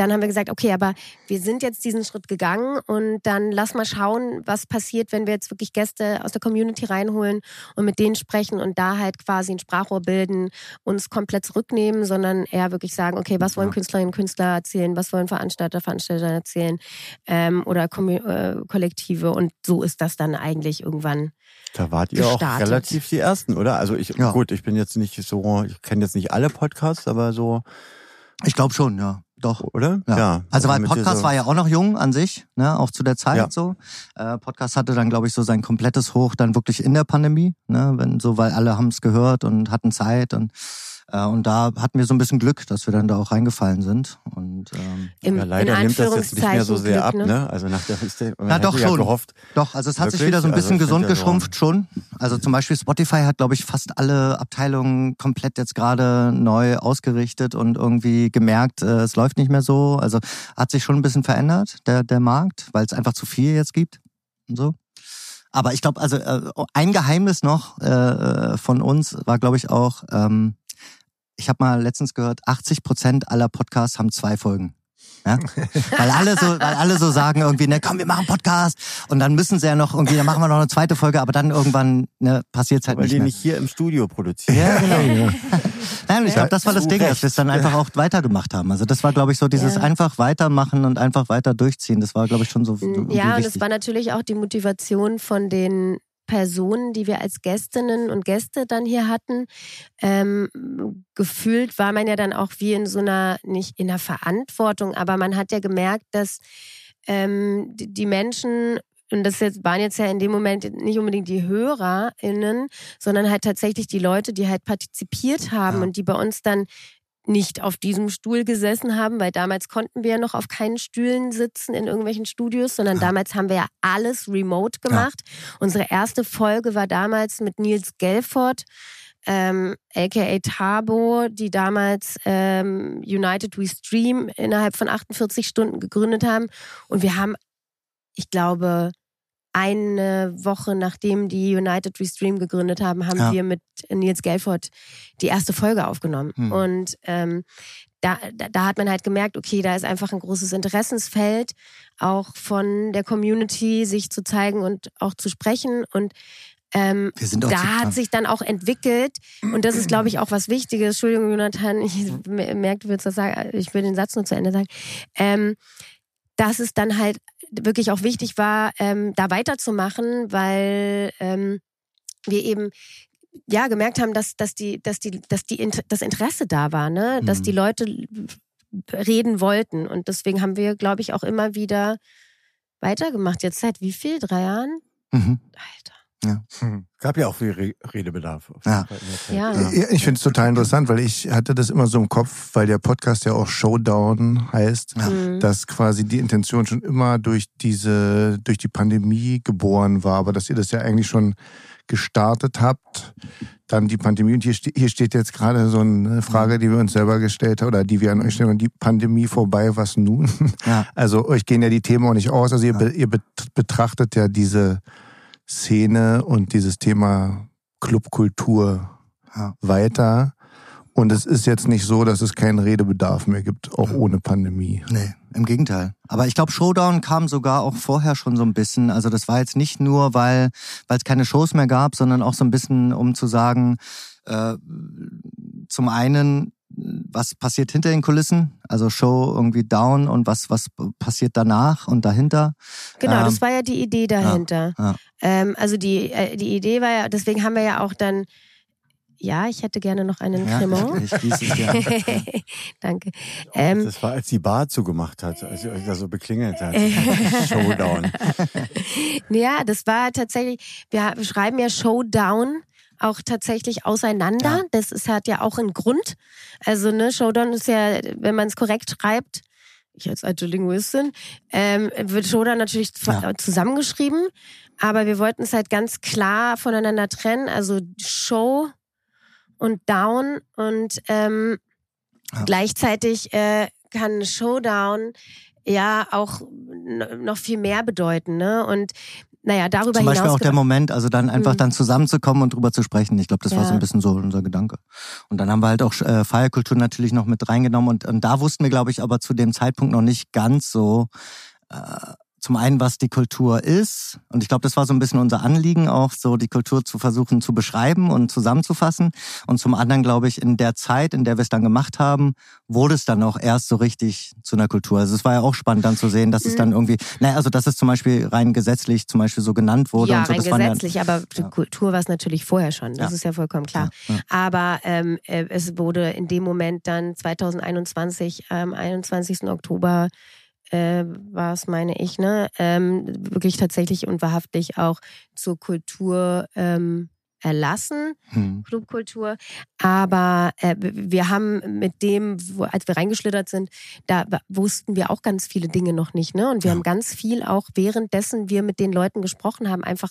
[SPEAKER 1] dann haben wir gesagt, okay, aber wir sind jetzt diesen Schritt gegangen und dann lass mal schauen, was passiert, wenn wir jetzt wirklich Gäste aus der Community reinholen und mit denen sprechen und da halt quasi ein Sprachrohr bilden, uns komplett zurücknehmen, sondern eher wirklich sagen, okay, was wollen
[SPEAKER 5] Ja.
[SPEAKER 1] Künstlerinnen und Künstler erzählen, was wollen Veranstalter, Veranstalter erzählen ähm, oder Kommu- äh, Kollektive und so ist das dann eigentlich irgendwann.
[SPEAKER 3] Da wart ihr auch
[SPEAKER 1] Gestartet.
[SPEAKER 3] relativ die Ersten, oder? Also ich,
[SPEAKER 5] Ja.
[SPEAKER 3] gut, ich bin jetzt nicht so, ich kenne jetzt nicht alle Podcasts, aber so
[SPEAKER 5] Ich glaube schon, ja. Doch.
[SPEAKER 3] Oder?
[SPEAKER 5] Ja. Also weil
[SPEAKER 3] damit wir
[SPEAKER 5] Podcast
[SPEAKER 3] so-
[SPEAKER 5] war ja auch noch jung an sich, ne, auch zu der Zeit
[SPEAKER 3] Ja.
[SPEAKER 5] so. Äh, Podcast hatte dann, glaube ich, so sein komplettes Hoch dann wirklich in der Pandemie, ne, wenn so, weil alle haben es gehört und hatten Zeit und und da hatten wir so ein bisschen Glück, dass wir dann da auch reingefallen sind und ähm,
[SPEAKER 1] Im,
[SPEAKER 3] ja, leider
[SPEAKER 1] in
[SPEAKER 3] nimmt das jetzt nicht mehr so sehr ab,
[SPEAKER 1] Glück,
[SPEAKER 3] ne? Also nach der man
[SPEAKER 5] Na, doch
[SPEAKER 3] ja
[SPEAKER 5] schon.
[SPEAKER 3] gehofft,
[SPEAKER 5] Doch, also es hat sich
[SPEAKER 3] Wirklich?
[SPEAKER 5] wieder so ein
[SPEAKER 3] Also
[SPEAKER 5] bisschen
[SPEAKER 3] ich
[SPEAKER 5] gesund
[SPEAKER 3] ja
[SPEAKER 5] geschrumpft schon. Also zum Beispiel Spotify hat, glaube ich, fast alle Abteilungen komplett jetzt gerade neu ausgerichtet und irgendwie gemerkt, äh, es läuft nicht mehr so. Also hat sich schon ein bisschen verändert, der, der Markt, weil es einfach zu viel jetzt gibt und so. Aber ich glaube, also äh, ein Geheimnis noch äh, von uns war, glaube ich, auch, ähm, ich habe mal letztens gehört, 80 Prozent aller Podcasts haben zwei Folgen. Ja? weil alle so, weil alle so sagen irgendwie, ne, komm, wir machen einen Podcast und dann müssen sie ja noch irgendwie, dann machen wir noch eine zweite Folge, aber dann irgendwann ne, passiert's halt
[SPEAKER 3] weil
[SPEAKER 5] nicht
[SPEAKER 3] die
[SPEAKER 5] mehr.
[SPEAKER 3] nicht hier im Studio produzieren.
[SPEAKER 5] ja, genau. Nein, ich glaube, das war das Ding,
[SPEAKER 3] Recht.
[SPEAKER 5] dass wir es dann einfach auch weitergemacht haben. Also das war, glaube ich, so dieses
[SPEAKER 1] Ja.
[SPEAKER 5] einfach weitermachen und einfach weiter durchziehen. Das war, glaube ich, schon so. irgendwie
[SPEAKER 1] Ja, und es war natürlich auch die Motivation von den Personen, die wir als Gästinnen und Gäste dann hier hatten. Ähm, gefühlt war man ja dann auch wie in so einer, nicht in einer Verantwortung, aber man hat ja gemerkt, dass ähm, die die Menschen und das jetzt, waren jetzt ja in dem Moment nicht unbedingt die HörerInnen, sondern halt tatsächlich die Leute, die halt partizipiert haben
[SPEAKER 5] Ja.
[SPEAKER 1] und die bei uns dann nicht auf diesem Stuhl gesessen haben, weil damals konnten wir ja noch auf keinen Stühlen sitzen in irgendwelchen Studios, sondern
[SPEAKER 5] Ja.
[SPEAKER 1] damals haben wir ja alles remote gemacht. Unsere erste Folge war damals mit Nils Gelford, ähm, aka Tabo, die damals ähm, United We Stream innerhalb von 48 Stunden gegründet haben. Und wir haben, ich glaube, eine Woche nachdem die United Restream gegründet haben, haben
[SPEAKER 5] Ja.
[SPEAKER 1] wir mit Nils Gelford die erste Folge aufgenommen.
[SPEAKER 5] Hm.
[SPEAKER 1] Und ähm, da, da, da hat man halt gemerkt, okay, da ist einfach ein großes Interessensfeld, auch von der Community sich zu zeigen und auch zu sprechen. Und ähm, da hat sich dann auch entwickelt, und das ist, glaube ich, auch was Wichtiges. Entschuldigung, Jonathan, ich merke, du willst das sagen, ich will den Satz nur zu Ende sagen. Ähm, dass es dann halt wirklich auch wichtig war, ähm, da weiterzumachen, weil ähm, wir eben ja gemerkt haben, dass, dass die, dass die, dass die das Interesse da war, ne? Dass
[SPEAKER 5] Mhm.
[SPEAKER 1] die Leute reden wollten. Und deswegen haben wir, glaube ich, auch immer wieder weitergemacht. Jetzt seit wie viel? Drei Jahren?
[SPEAKER 5] Mhm.
[SPEAKER 1] Alter.
[SPEAKER 3] Gab ja auch viel Re Redebedarf.
[SPEAKER 5] Ja.
[SPEAKER 1] Ja.
[SPEAKER 2] Ja, ich finde es total interessant, weil ich hatte das immer so im Kopf, weil der Podcast ja auch Showdown heißt,
[SPEAKER 5] Ja.
[SPEAKER 1] Mhm.
[SPEAKER 2] dass quasi die Intention schon immer durch diese, durch die Pandemie geboren war, aber dass ihr das ja eigentlich schon gestartet habt, dann die Pandemie. Und hier, ste hier steht jetzt gerade so eine Frage, die wir uns selber gestellt haben oder die wir an euch stellen. Und die Pandemie vorbei, was nun?
[SPEAKER 5] Ja.
[SPEAKER 2] Also euch gehen ja die Themen auch nicht aus. Also ihr, ihr bet- betrachtet ja diese Szene und dieses Thema Clubkultur
[SPEAKER 5] Ja.
[SPEAKER 2] weiter. Und es ist jetzt nicht so, dass es keinen Redebedarf mehr gibt, auch ohne Pandemie.
[SPEAKER 5] Nee, im Gegenteil. Aber ich glaube, Showdown kam sogar auch vorher schon so ein bisschen. Also das war jetzt nicht nur, weil weil es keine Shows mehr gab, sondern auch so ein bisschen, um zu sagen, äh, zum einen, was passiert hinter den Kulissen, also Show irgendwie down und was was passiert danach und dahinter.
[SPEAKER 1] Genau,
[SPEAKER 5] Ähm,
[SPEAKER 1] das war ja die Idee dahinter.
[SPEAKER 5] ja.
[SPEAKER 1] Ähm, also die, äh, die Idee war ja, deswegen haben wir ja auch dann, ja, ich hätte gerne noch einen
[SPEAKER 5] Ja,
[SPEAKER 1] Cremant.
[SPEAKER 5] ich, ich es dir.
[SPEAKER 1] Danke. Ähm,
[SPEAKER 3] Das war, als die Bar zugemacht hat, als sie euch da so beklingelt hat. Showdown.
[SPEAKER 1] ja, das war tatsächlich, wir schreiben ja Showdown auch tatsächlich auseinander.
[SPEAKER 5] Ja.
[SPEAKER 1] Das ist, hat ja auch einen Grund. Also, ne, Showdown ist ja, wenn man es korrekt schreibt, ich als alte Linguistin, ähm, wird Showdown natürlich
[SPEAKER 5] Ja.
[SPEAKER 1] zusammengeschrieben. Aber wir wollten es halt ganz klar voneinander trennen. Also Show und Down und ähm,
[SPEAKER 5] Ja.
[SPEAKER 1] gleichzeitig äh, kann Showdown ja auch noch viel mehr bedeuten, ne? Und naja, darüber
[SPEAKER 5] Zum Beispiel
[SPEAKER 1] hinaus
[SPEAKER 5] auch der Moment, also dann einfach
[SPEAKER 1] Mhm.
[SPEAKER 5] dann zusammenzukommen und drüber zu sprechen. Ich glaube, das war so
[SPEAKER 1] Ja.
[SPEAKER 5] ein bisschen so unser Gedanke. Und dann haben wir halt auch äh, Feierkultur natürlich noch mit reingenommen und, und da wussten wir, glaube ich, aber zu dem Zeitpunkt noch nicht ganz so. Äh, zum einen, was die Kultur ist. Und ich glaube, das war so ein bisschen unser Anliegen, auch so die Kultur zu versuchen zu beschreiben und zusammenzufassen. Und zum anderen, glaube ich, in der Zeit, in der wir es dann gemacht haben, wurde es dann auch erst so richtig zu einer Kultur. Also es war ja auch spannend dann zu sehen, dass es dann irgendwie, naja, also dass es zum Beispiel rein gesetzlich zum Beispiel so genannt wurde.
[SPEAKER 1] Ja,
[SPEAKER 5] und so.
[SPEAKER 1] rein
[SPEAKER 5] das
[SPEAKER 1] gesetzlich,
[SPEAKER 5] ja,
[SPEAKER 1] aber die Kultur war es natürlich vorher schon. Das
[SPEAKER 5] Ja.
[SPEAKER 1] ist ja vollkommen klar.
[SPEAKER 5] Ja, ja.
[SPEAKER 1] Aber ähm, äh, es wurde in dem Moment dann 2021, am 21. Oktober, äh, war es, meine ich, ne, ähm, wirklich tatsächlich und wahrhaftig auch zur Kultur ähm, erlassen.
[SPEAKER 5] Hm.
[SPEAKER 1] Clubkultur. Aber äh, wir haben mit dem, wo, als wir reingeschlittert sind, da wussten wir auch ganz viele Dinge noch nicht. Ne? Und wir
[SPEAKER 5] Ja.
[SPEAKER 1] haben ganz viel auch währenddessen wir mit den Leuten gesprochen haben, einfach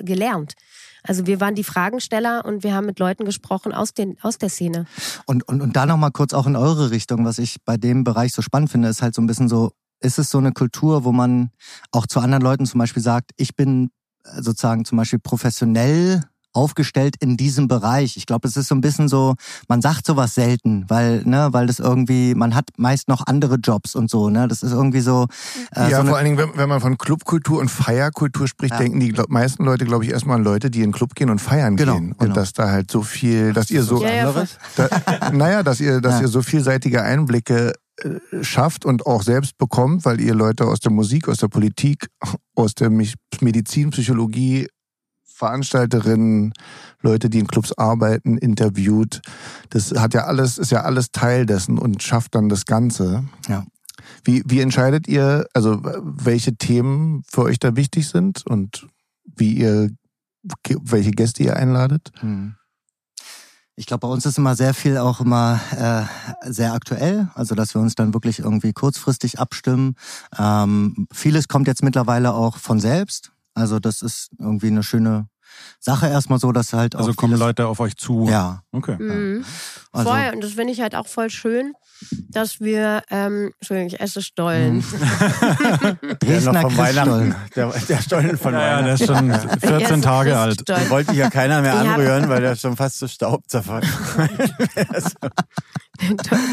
[SPEAKER 1] gelernt. Also wir waren die Fragensteller und wir haben mit Leuten gesprochen aus, den, aus der Szene.
[SPEAKER 5] Und, und, und da nochmal kurz auch in eure Richtung, was ich bei dem Bereich so spannend finde, ist halt so ein bisschen so, ist es so eine Kultur, wo man auch zu anderen Leuten zum Beispiel sagt, ich bin äh, sozusagen zum Beispiel professionell aufgestellt in diesem Bereich. Ich glaube, es ist so ein bisschen so, man sagt sowas selten, weil, ne, weil das irgendwie, man hat meist noch andere Jobs und so, ne? Das ist irgendwie so. Äh,
[SPEAKER 2] ja,
[SPEAKER 5] so
[SPEAKER 2] vor allen Dingen, wenn, wenn man von Clubkultur und Feierkultur spricht,
[SPEAKER 5] Ja.
[SPEAKER 2] denken die glaub, meisten Leute, glaube ich, erstmal an Leute, die in den Club gehen und feiern
[SPEAKER 5] Genau,
[SPEAKER 2] gehen. Und
[SPEAKER 5] genau.
[SPEAKER 2] dass da halt so viel, dass ihr so,
[SPEAKER 1] Ja, ja,
[SPEAKER 2] da, naja, dass ihr, dass
[SPEAKER 5] Ja.
[SPEAKER 2] ihr so vielseitige Einblicke schafft und auch selbst bekommt, weil ihr Leute aus der Musik, aus der Politik, aus der Medizin, Psychologie, Veranstalterinnen, Leute, die in Clubs arbeiten, interviewt. Das hat ja alles, ist ja alles Teil dessen und schafft dann das Ganze.
[SPEAKER 5] Ja.
[SPEAKER 2] Wie, wie entscheidet ihr, also welche Themen für euch da wichtig sind und wie ihr, welche Gäste ihr einladet?
[SPEAKER 5] Hm. Ich glaube, bei uns ist immer sehr viel auch immer äh, sehr aktuell, also dass wir uns dann wirklich irgendwie kurzfristig abstimmen. Ähm, vieles kommt jetzt mittlerweile auch von selbst. Also das ist irgendwie eine schöne Sache erstmal so, dass halt auch
[SPEAKER 4] Also kommen Leute auf euch zu.
[SPEAKER 5] Ja,
[SPEAKER 4] Okay.
[SPEAKER 1] Mhm.
[SPEAKER 5] also
[SPEAKER 1] Voll. Und das finde ich halt auch voll schön, dass wir, ähm, Entschuldigung, ich esse Stollen.
[SPEAKER 3] Der noch
[SPEAKER 5] Dresdner
[SPEAKER 3] von Weihnachten.
[SPEAKER 5] Christstollen.
[SPEAKER 3] Der, der Stollen von
[SPEAKER 4] Ja, ja, der
[SPEAKER 3] Weihnachten.
[SPEAKER 4] ist schon
[SPEAKER 1] Ich
[SPEAKER 4] 14
[SPEAKER 1] esse
[SPEAKER 4] Tage alt.
[SPEAKER 3] Den wollte ja keiner mehr
[SPEAKER 1] Ich
[SPEAKER 3] anrühren, weil der schon fast zu Staub zerfallen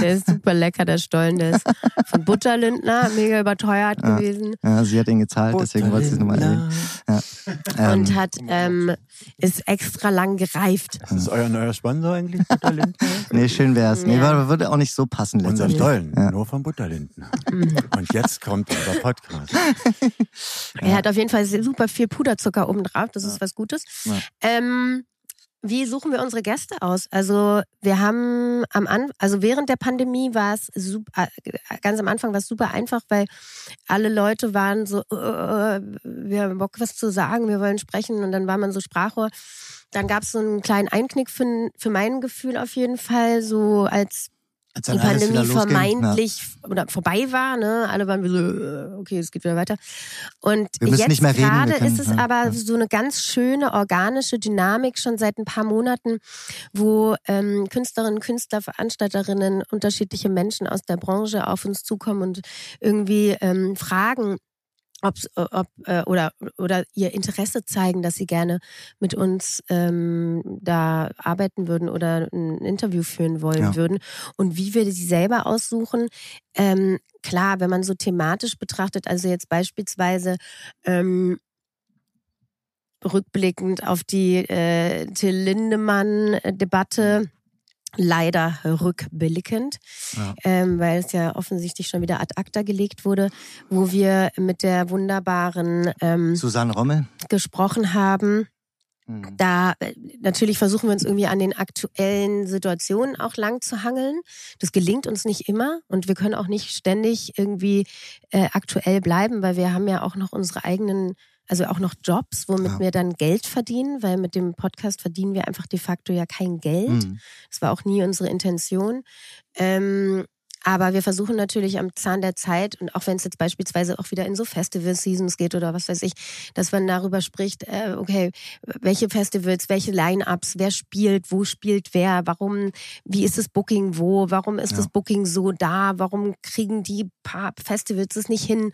[SPEAKER 1] Der ist super lecker, der Stollen. Der ist von Butterlindner, mega überteuert
[SPEAKER 5] Ja.
[SPEAKER 1] gewesen.
[SPEAKER 5] Ja, sie hat ihn gezahlt, deswegen wollte sie es nochmal erwähnen. Ja. Ähm,
[SPEAKER 1] und hat, ähm, ist extra lang gereift.
[SPEAKER 3] Das ist euer neuer Sponsor eigentlich, Butterlinden?
[SPEAKER 5] nee, schön wär's. Nee,
[SPEAKER 1] Ja.
[SPEAKER 5] aber würde auch nicht so passen
[SPEAKER 3] Unser
[SPEAKER 5] letztendlich.
[SPEAKER 3] Stollen,
[SPEAKER 5] Ja.
[SPEAKER 3] nur von Butterlinden.
[SPEAKER 1] Mhm.
[SPEAKER 3] Und jetzt kommt unser Podcast.
[SPEAKER 1] Er hat auf jeden Fall super viel Puderzucker oben drauf. Das ist was Gutes.
[SPEAKER 5] Ja.
[SPEAKER 1] Ähm, wie suchen wir unsere Gäste aus? Also wir haben am An also während der Pandemie war es super, äh, ganz am Anfang war es super einfach, weil alle Leute waren so, äh, wir haben Bock was zu sagen, wir wollen sprechen und dann war man so Sprachrohr. Dann gab es so einen kleinen Einknick für, für mein Gefühl auf jeden Fall, so als
[SPEAKER 5] Als
[SPEAKER 1] die Pandemie vermeintlich oder vorbei war, ne? Alle waren so, äh, okay, es geht wieder weiter. Und jetzt gerade ist es
[SPEAKER 5] ja,
[SPEAKER 1] aber
[SPEAKER 5] ja.
[SPEAKER 1] so eine ganz schöne organische Dynamik schon seit ein paar Monaten, wo ähm, Künstlerinnen, Künstler, Veranstalterinnen, unterschiedliche Menschen aus der Branche auf uns zukommen und irgendwie ähm, fragen, ob's, äh, ob äh, oder oder ihr Interesse zeigen, dass sie gerne mit uns ähm, da arbeiten würden oder ein Interview führen wollen
[SPEAKER 5] Ja.
[SPEAKER 1] würden und wie wir sie selber aussuchen. Ähm, klar, wenn man so thematisch betrachtet, also jetzt beispielsweise ähm, rückblickend auf die äh, Till Lindemann-Debatte. Leider rückblickend,
[SPEAKER 5] Ja.
[SPEAKER 1] ähm, weil es ja offensichtlich schon wieder ad acta gelegt wurde, wo wir mit der wunderbaren ähm,
[SPEAKER 5] Susanne Rommel.
[SPEAKER 1] gesprochen haben.
[SPEAKER 5] Mhm.
[SPEAKER 1] Da äh, natürlich versuchen wir uns irgendwie an den aktuellen Situationen auch lang zu hangeln. Das gelingt uns nicht immer und wir können auch nicht ständig irgendwie äh, aktuell bleiben, weil wir haben ja auch noch unsere eigenen, also auch noch Jobs, womit
[SPEAKER 5] Ja.
[SPEAKER 1] wir dann Geld verdienen, weil mit dem Podcast verdienen wir einfach de facto ja kein Geld.
[SPEAKER 5] Mhm.
[SPEAKER 1] Das war auch nie unsere Intention. Ähm, aber wir versuchen natürlich am Zahn der Zeit und auch wenn es jetzt beispielsweise auch wieder in so Festival-Seasons geht oder was weiß ich, dass man darüber spricht, äh, okay, welche Festivals, welche Line-Ups, wer spielt, wo spielt wer, warum, wie ist das Booking wo, warum ist
[SPEAKER 5] Ja.
[SPEAKER 1] das Booking so da, warum kriegen die paar Festivals es nicht hin,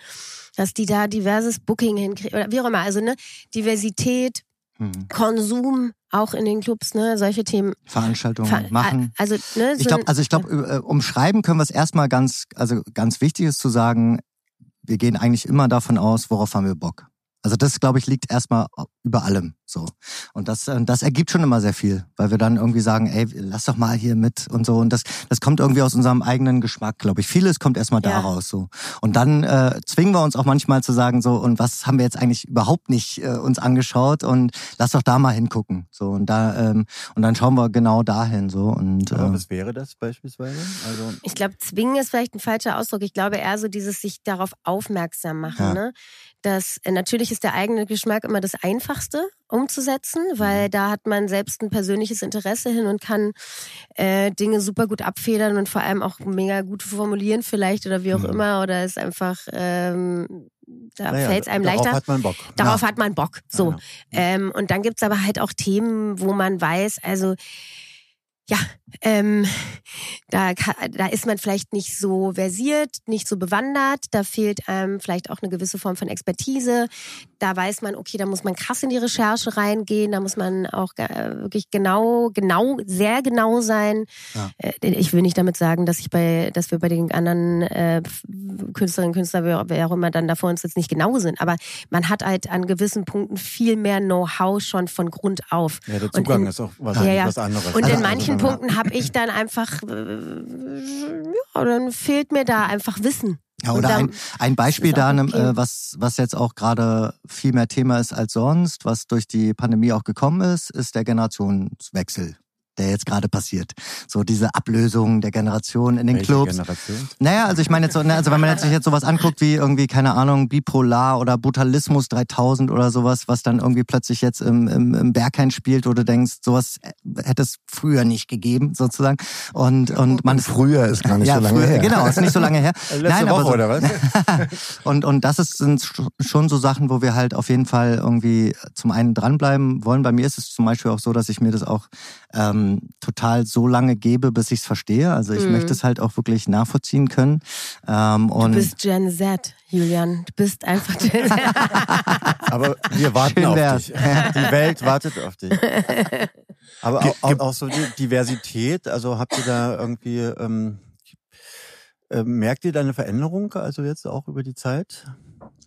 [SPEAKER 1] dass die da diverses Booking hinkriegen oder wie auch immer. Also ne, Diversität,
[SPEAKER 5] Mhm.
[SPEAKER 1] Konsum, auch in den Clubs, ne, solche Themen
[SPEAKER 5] Veranstaltungen
[SPEAKER 1] Ver-
[SPEAKER 5] machen.
[SPEAKER 1] Also, ne,
[SPEAKER 5] Ich
[SPEAKER 1] so
[SPEAKER 5] glaube,
[SPEAKER 1] ein-
[SPEAKER 5] also ich glaube, äh, umschreiben können wir es erstmal ganz, also ganz wichtig ist zu sagen, wir gehen eigentlich immer davon aus, worauf haben wir Bock. Also das, glaube ich, liegt erstmal über allem so. Und das, äh, das ergibt schon immer sehr viel, weil wir dann irgendwie sagen, ey, lass doch mal hier mit und so. Und das, das kommt irgendwie aus unserem eigenen Geschmack, glaube ich. Vieles kommt erstmal
[SPEAKER 1] Ja.
[SPEAKER 5] daraus so. Und dann äh, zwingen wir uns auch manchmal zu sagen so, und was haben wir jetzt eigentlich überhaupt nicht äh, uns angeschaut und lass doch da mal hingucken. So und da ähm, und dann schauen wir genau dahin so und
[SPEAKER 3] Aber
[SPEAKER 5] äh,
[SPEAKER 3] was wäre das beispielsweise? Also
[SPEAKER 1] Ich glaube, zwingen ist vielleicht ein falscher Ausdruck. Ich glaube eher so dieses sich darauf aufmerksam machen.
[SPEAKER 5] Ja.
[SPEAKER 1] Ne? Das, äh, natürlich ist der eigene Geschmack immer das Einfachste umzusetzen, weil
[SPEAKER 5] Mhm.
[SPEAKER 1] da hat man selbst ein persönliches Interesse hin und kann äh, Dinge super gut abfedern und vor allem auch mega gut formulieren vielleicht oder wie auch
[SPEAKER 3] Mhm.
[SPEAKER 1] immer. Oder ist einfach, ähm, da
[SPEAKER 3] naja,
[SPEAKER 1] fällt es einem
[SPEAKER 3] darauf
[SPEAKER 1] leichter.
[SPEAKER 3] hat man Bock.
[SPEAKER 1] Darauf hat man Bock. So.
[SPEAKER 3] Ja, ja.
[SPEAKER 1] Ähm, und dann gibt's aber halt auch Themen, wo man weiß, also ja, ähm, da, da ist man vielleicht nicht so versiert, nicht so bewandert, da fehlt einem vielleicht auch eine gewisse Form von Expertise. Da weiß man, okay, da muss man krass in die Recherche reingehen, da muss man auch äh, wirklich genau, genau, sehr genau sein.
[SPEAKER 5] Ja.
[SPEAKER 1] Äh, Ich will nicht damit sagen, dass ich bei, dass wir bei den anderen äh, Künstlerinnen und Künstlern, wer auch immer dann da vor uns jetzt nicht genau sind, aber man hat halt an gewissen Punkten viel mehr Know-how schon von Grund auf.
[SPEAKER 3] Ja, der Zugang
[SPEAKER 1] in-
[SPEAKER 3] ist auch was,
[SPEAKER 1] Ja, ja.
[SPEAKER 3] was anderes.
[SPEAKER 1] Und
[SPEAKER 3] Also,
[SPEAKER 1] in manchen
[SPEAKER 3] also,
[SPEAKER 1] Punkten habe ich dann einfach, äh, ja, dann fehlt mir da einfach Wissen.
[SPEAKER 5] Ja, oder ein, ein Beispiel da,
[SPEAKER 1] okay.
[SPEAKER 5] äh, was, was jetzt auch gerade viel mehr Thema ist als sonst, was durch die Pandemie auch gekommen ist, ist der Generationswechsel, der jetzt gerade passiert. So diese Ablösung der Generation in den
[SPEAKER 3] welche
[SPEAKER 5] Clubs.
[SPEAKER 3] Generation?
[SPEAKER 5] Naja, also ich meine jetzt so, ne, also wenn man sich jetzt sowas anguckt wie irgendwie, keine Ahnung, Bipolar oder Brutalismus 3000 oder sowas, was dann irgendwie plötzlich jetzt im, im, im Berghain spielt, wo du denkst, sowas hätte es früher nicht gegeben, sozusagen. Und, und man
[SPEAKER 2] Früher ist gar nicht
[SPEAKER 5] ja,
[SPEAKER 2] so lange
[SPEAKER 5] früher,
[SPEAKER 2] her.
[SPEAKER 5] Genau, ist nicht so lange her.
[SPEAKER 3] Äh, Letzte
[SPEAKER 5] aber
[SPEAKER 3] Woche,
[SPEAKER 5] so,
[SPEAKER 3] oder was?
[SPEAKER 5] und, und das ist, sind sch- schon so Sachen, wo wir halt auf jeden Fall irgendwie zum einen dranbleiben wollen. Bei mir ist es zum Beispiel auch so, dass ich mir das auch ähm, total so lange gebe, bis ich es verstehe. Also ich
[SPEAKER 1] Mhm.
[SPEAKER 5] möchte es halt auch wirklich nachvollziehen können. Ähm,
[SPEAKER 1] Du
[SPEAKER 5] und
[SPEAKER 1] bist Gen Z, Julian. Du bist einfach Gen Z.
[SPEAKER 3] Aber wir warten
[SPEAKER 5] Schön
[SPEAKER 3] auf
[SPEAKER 5] wär's.
[SPEAKER 3] dich. Die Welt wartet auf dich. Aber auch, auch, auch so die Diversität, also habt ihr da irgendwie, ähm, äh, merkt ihr da eine Veränderung, also jetzt auch über die Zeit?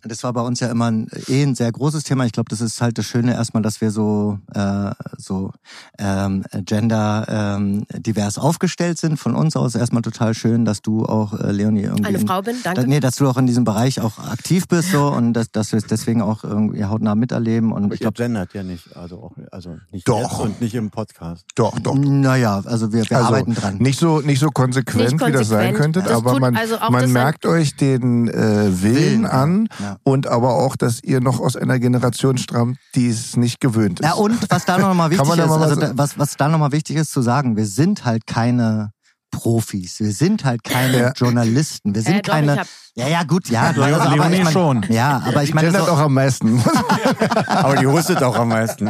[SPEAKER 5] Das war bei uns ja immer ein, eh ein sehr großes Thema. Ich glaube, das ist halt das Schöne erstmal, dass wir so, äh, so ähm, gender ähm, divers aufgestellt sind. Von uns aus erstmal total schön, dass du auch, äh, Leonie, irgendwie...
[SPEAKER 1] Eine
[SPEAKER 5] in-
[SPEAKER 1] Frau bin,
[SPEAKER 5] Da,
[SPEAKER 1] danke.
[SPEAKER 5] nee, dass du auch in diesem Bereich auch aktiv bist so und dass, dass wir es deswegen auch irgendwie hautnah miterleben. Und
[SPEAKER 3] Aber
[SPEAKER 5] ich
[SPEAKER 3] ihr
[SPEAKER 5] glaube,
[SPEAKER 3] gendert ja nicht, also auch, also nicht
[SPEAKER 2] Doch.
[SPEAKER 3] jetzt und nicht im Podcast.
[SPEAKER 2] Doch, doch.
[SPEAKER 5] naja, also wir, wir
[SPEAKER 2] Also,
[SPEAKER 5] arbeiten dran.
[SPEAKER 2] Nicht so, nicht so konsequent,
[SPEAKER 1] Nicht
[SPEAKER 2] wie das sein
[SPEAKER 1] konsequent.
[SPEAKER 2] könnte, aber man,
[SPEAKER 1] also
[SPEAKER 2] man merkt euch den äh, Willen
[SPEAKER 5] Willen,
[SPEAKER 2] an
[SPEAKER 5] ja.
[SPEAKER 2] Und aber auch, dass ihr noch aus einer Generation stammt, die es nicht gewöhnt ist.
[SPEAKER 5] Ja, und was da nochmal wichtig ist, also
[SPEAKER 2] was-
[SPEAKER 5] da, was, was da nochmal wichtig ist zu sagen, wir sind halt keine Profis. Wir sind halt keine
[SPEAKER 2] Ja.
[SPEAKER 5] Journalisten. Wir sind
[SPEAKER 1] Äh, doch,
[SPEAKER 5] keine. ja, ja, gut, ja. Du, also, aber
[SPEAKER 4] Leonie
[SPEAKER 5] ich mein,
[SPEAKER 4] schon.
[SPEAKER 5] Ja, aber ich meine, so,
[SPEAKER 2] auch am meisten.
[SPEAKER 3] Aber die hustet auch am meisten.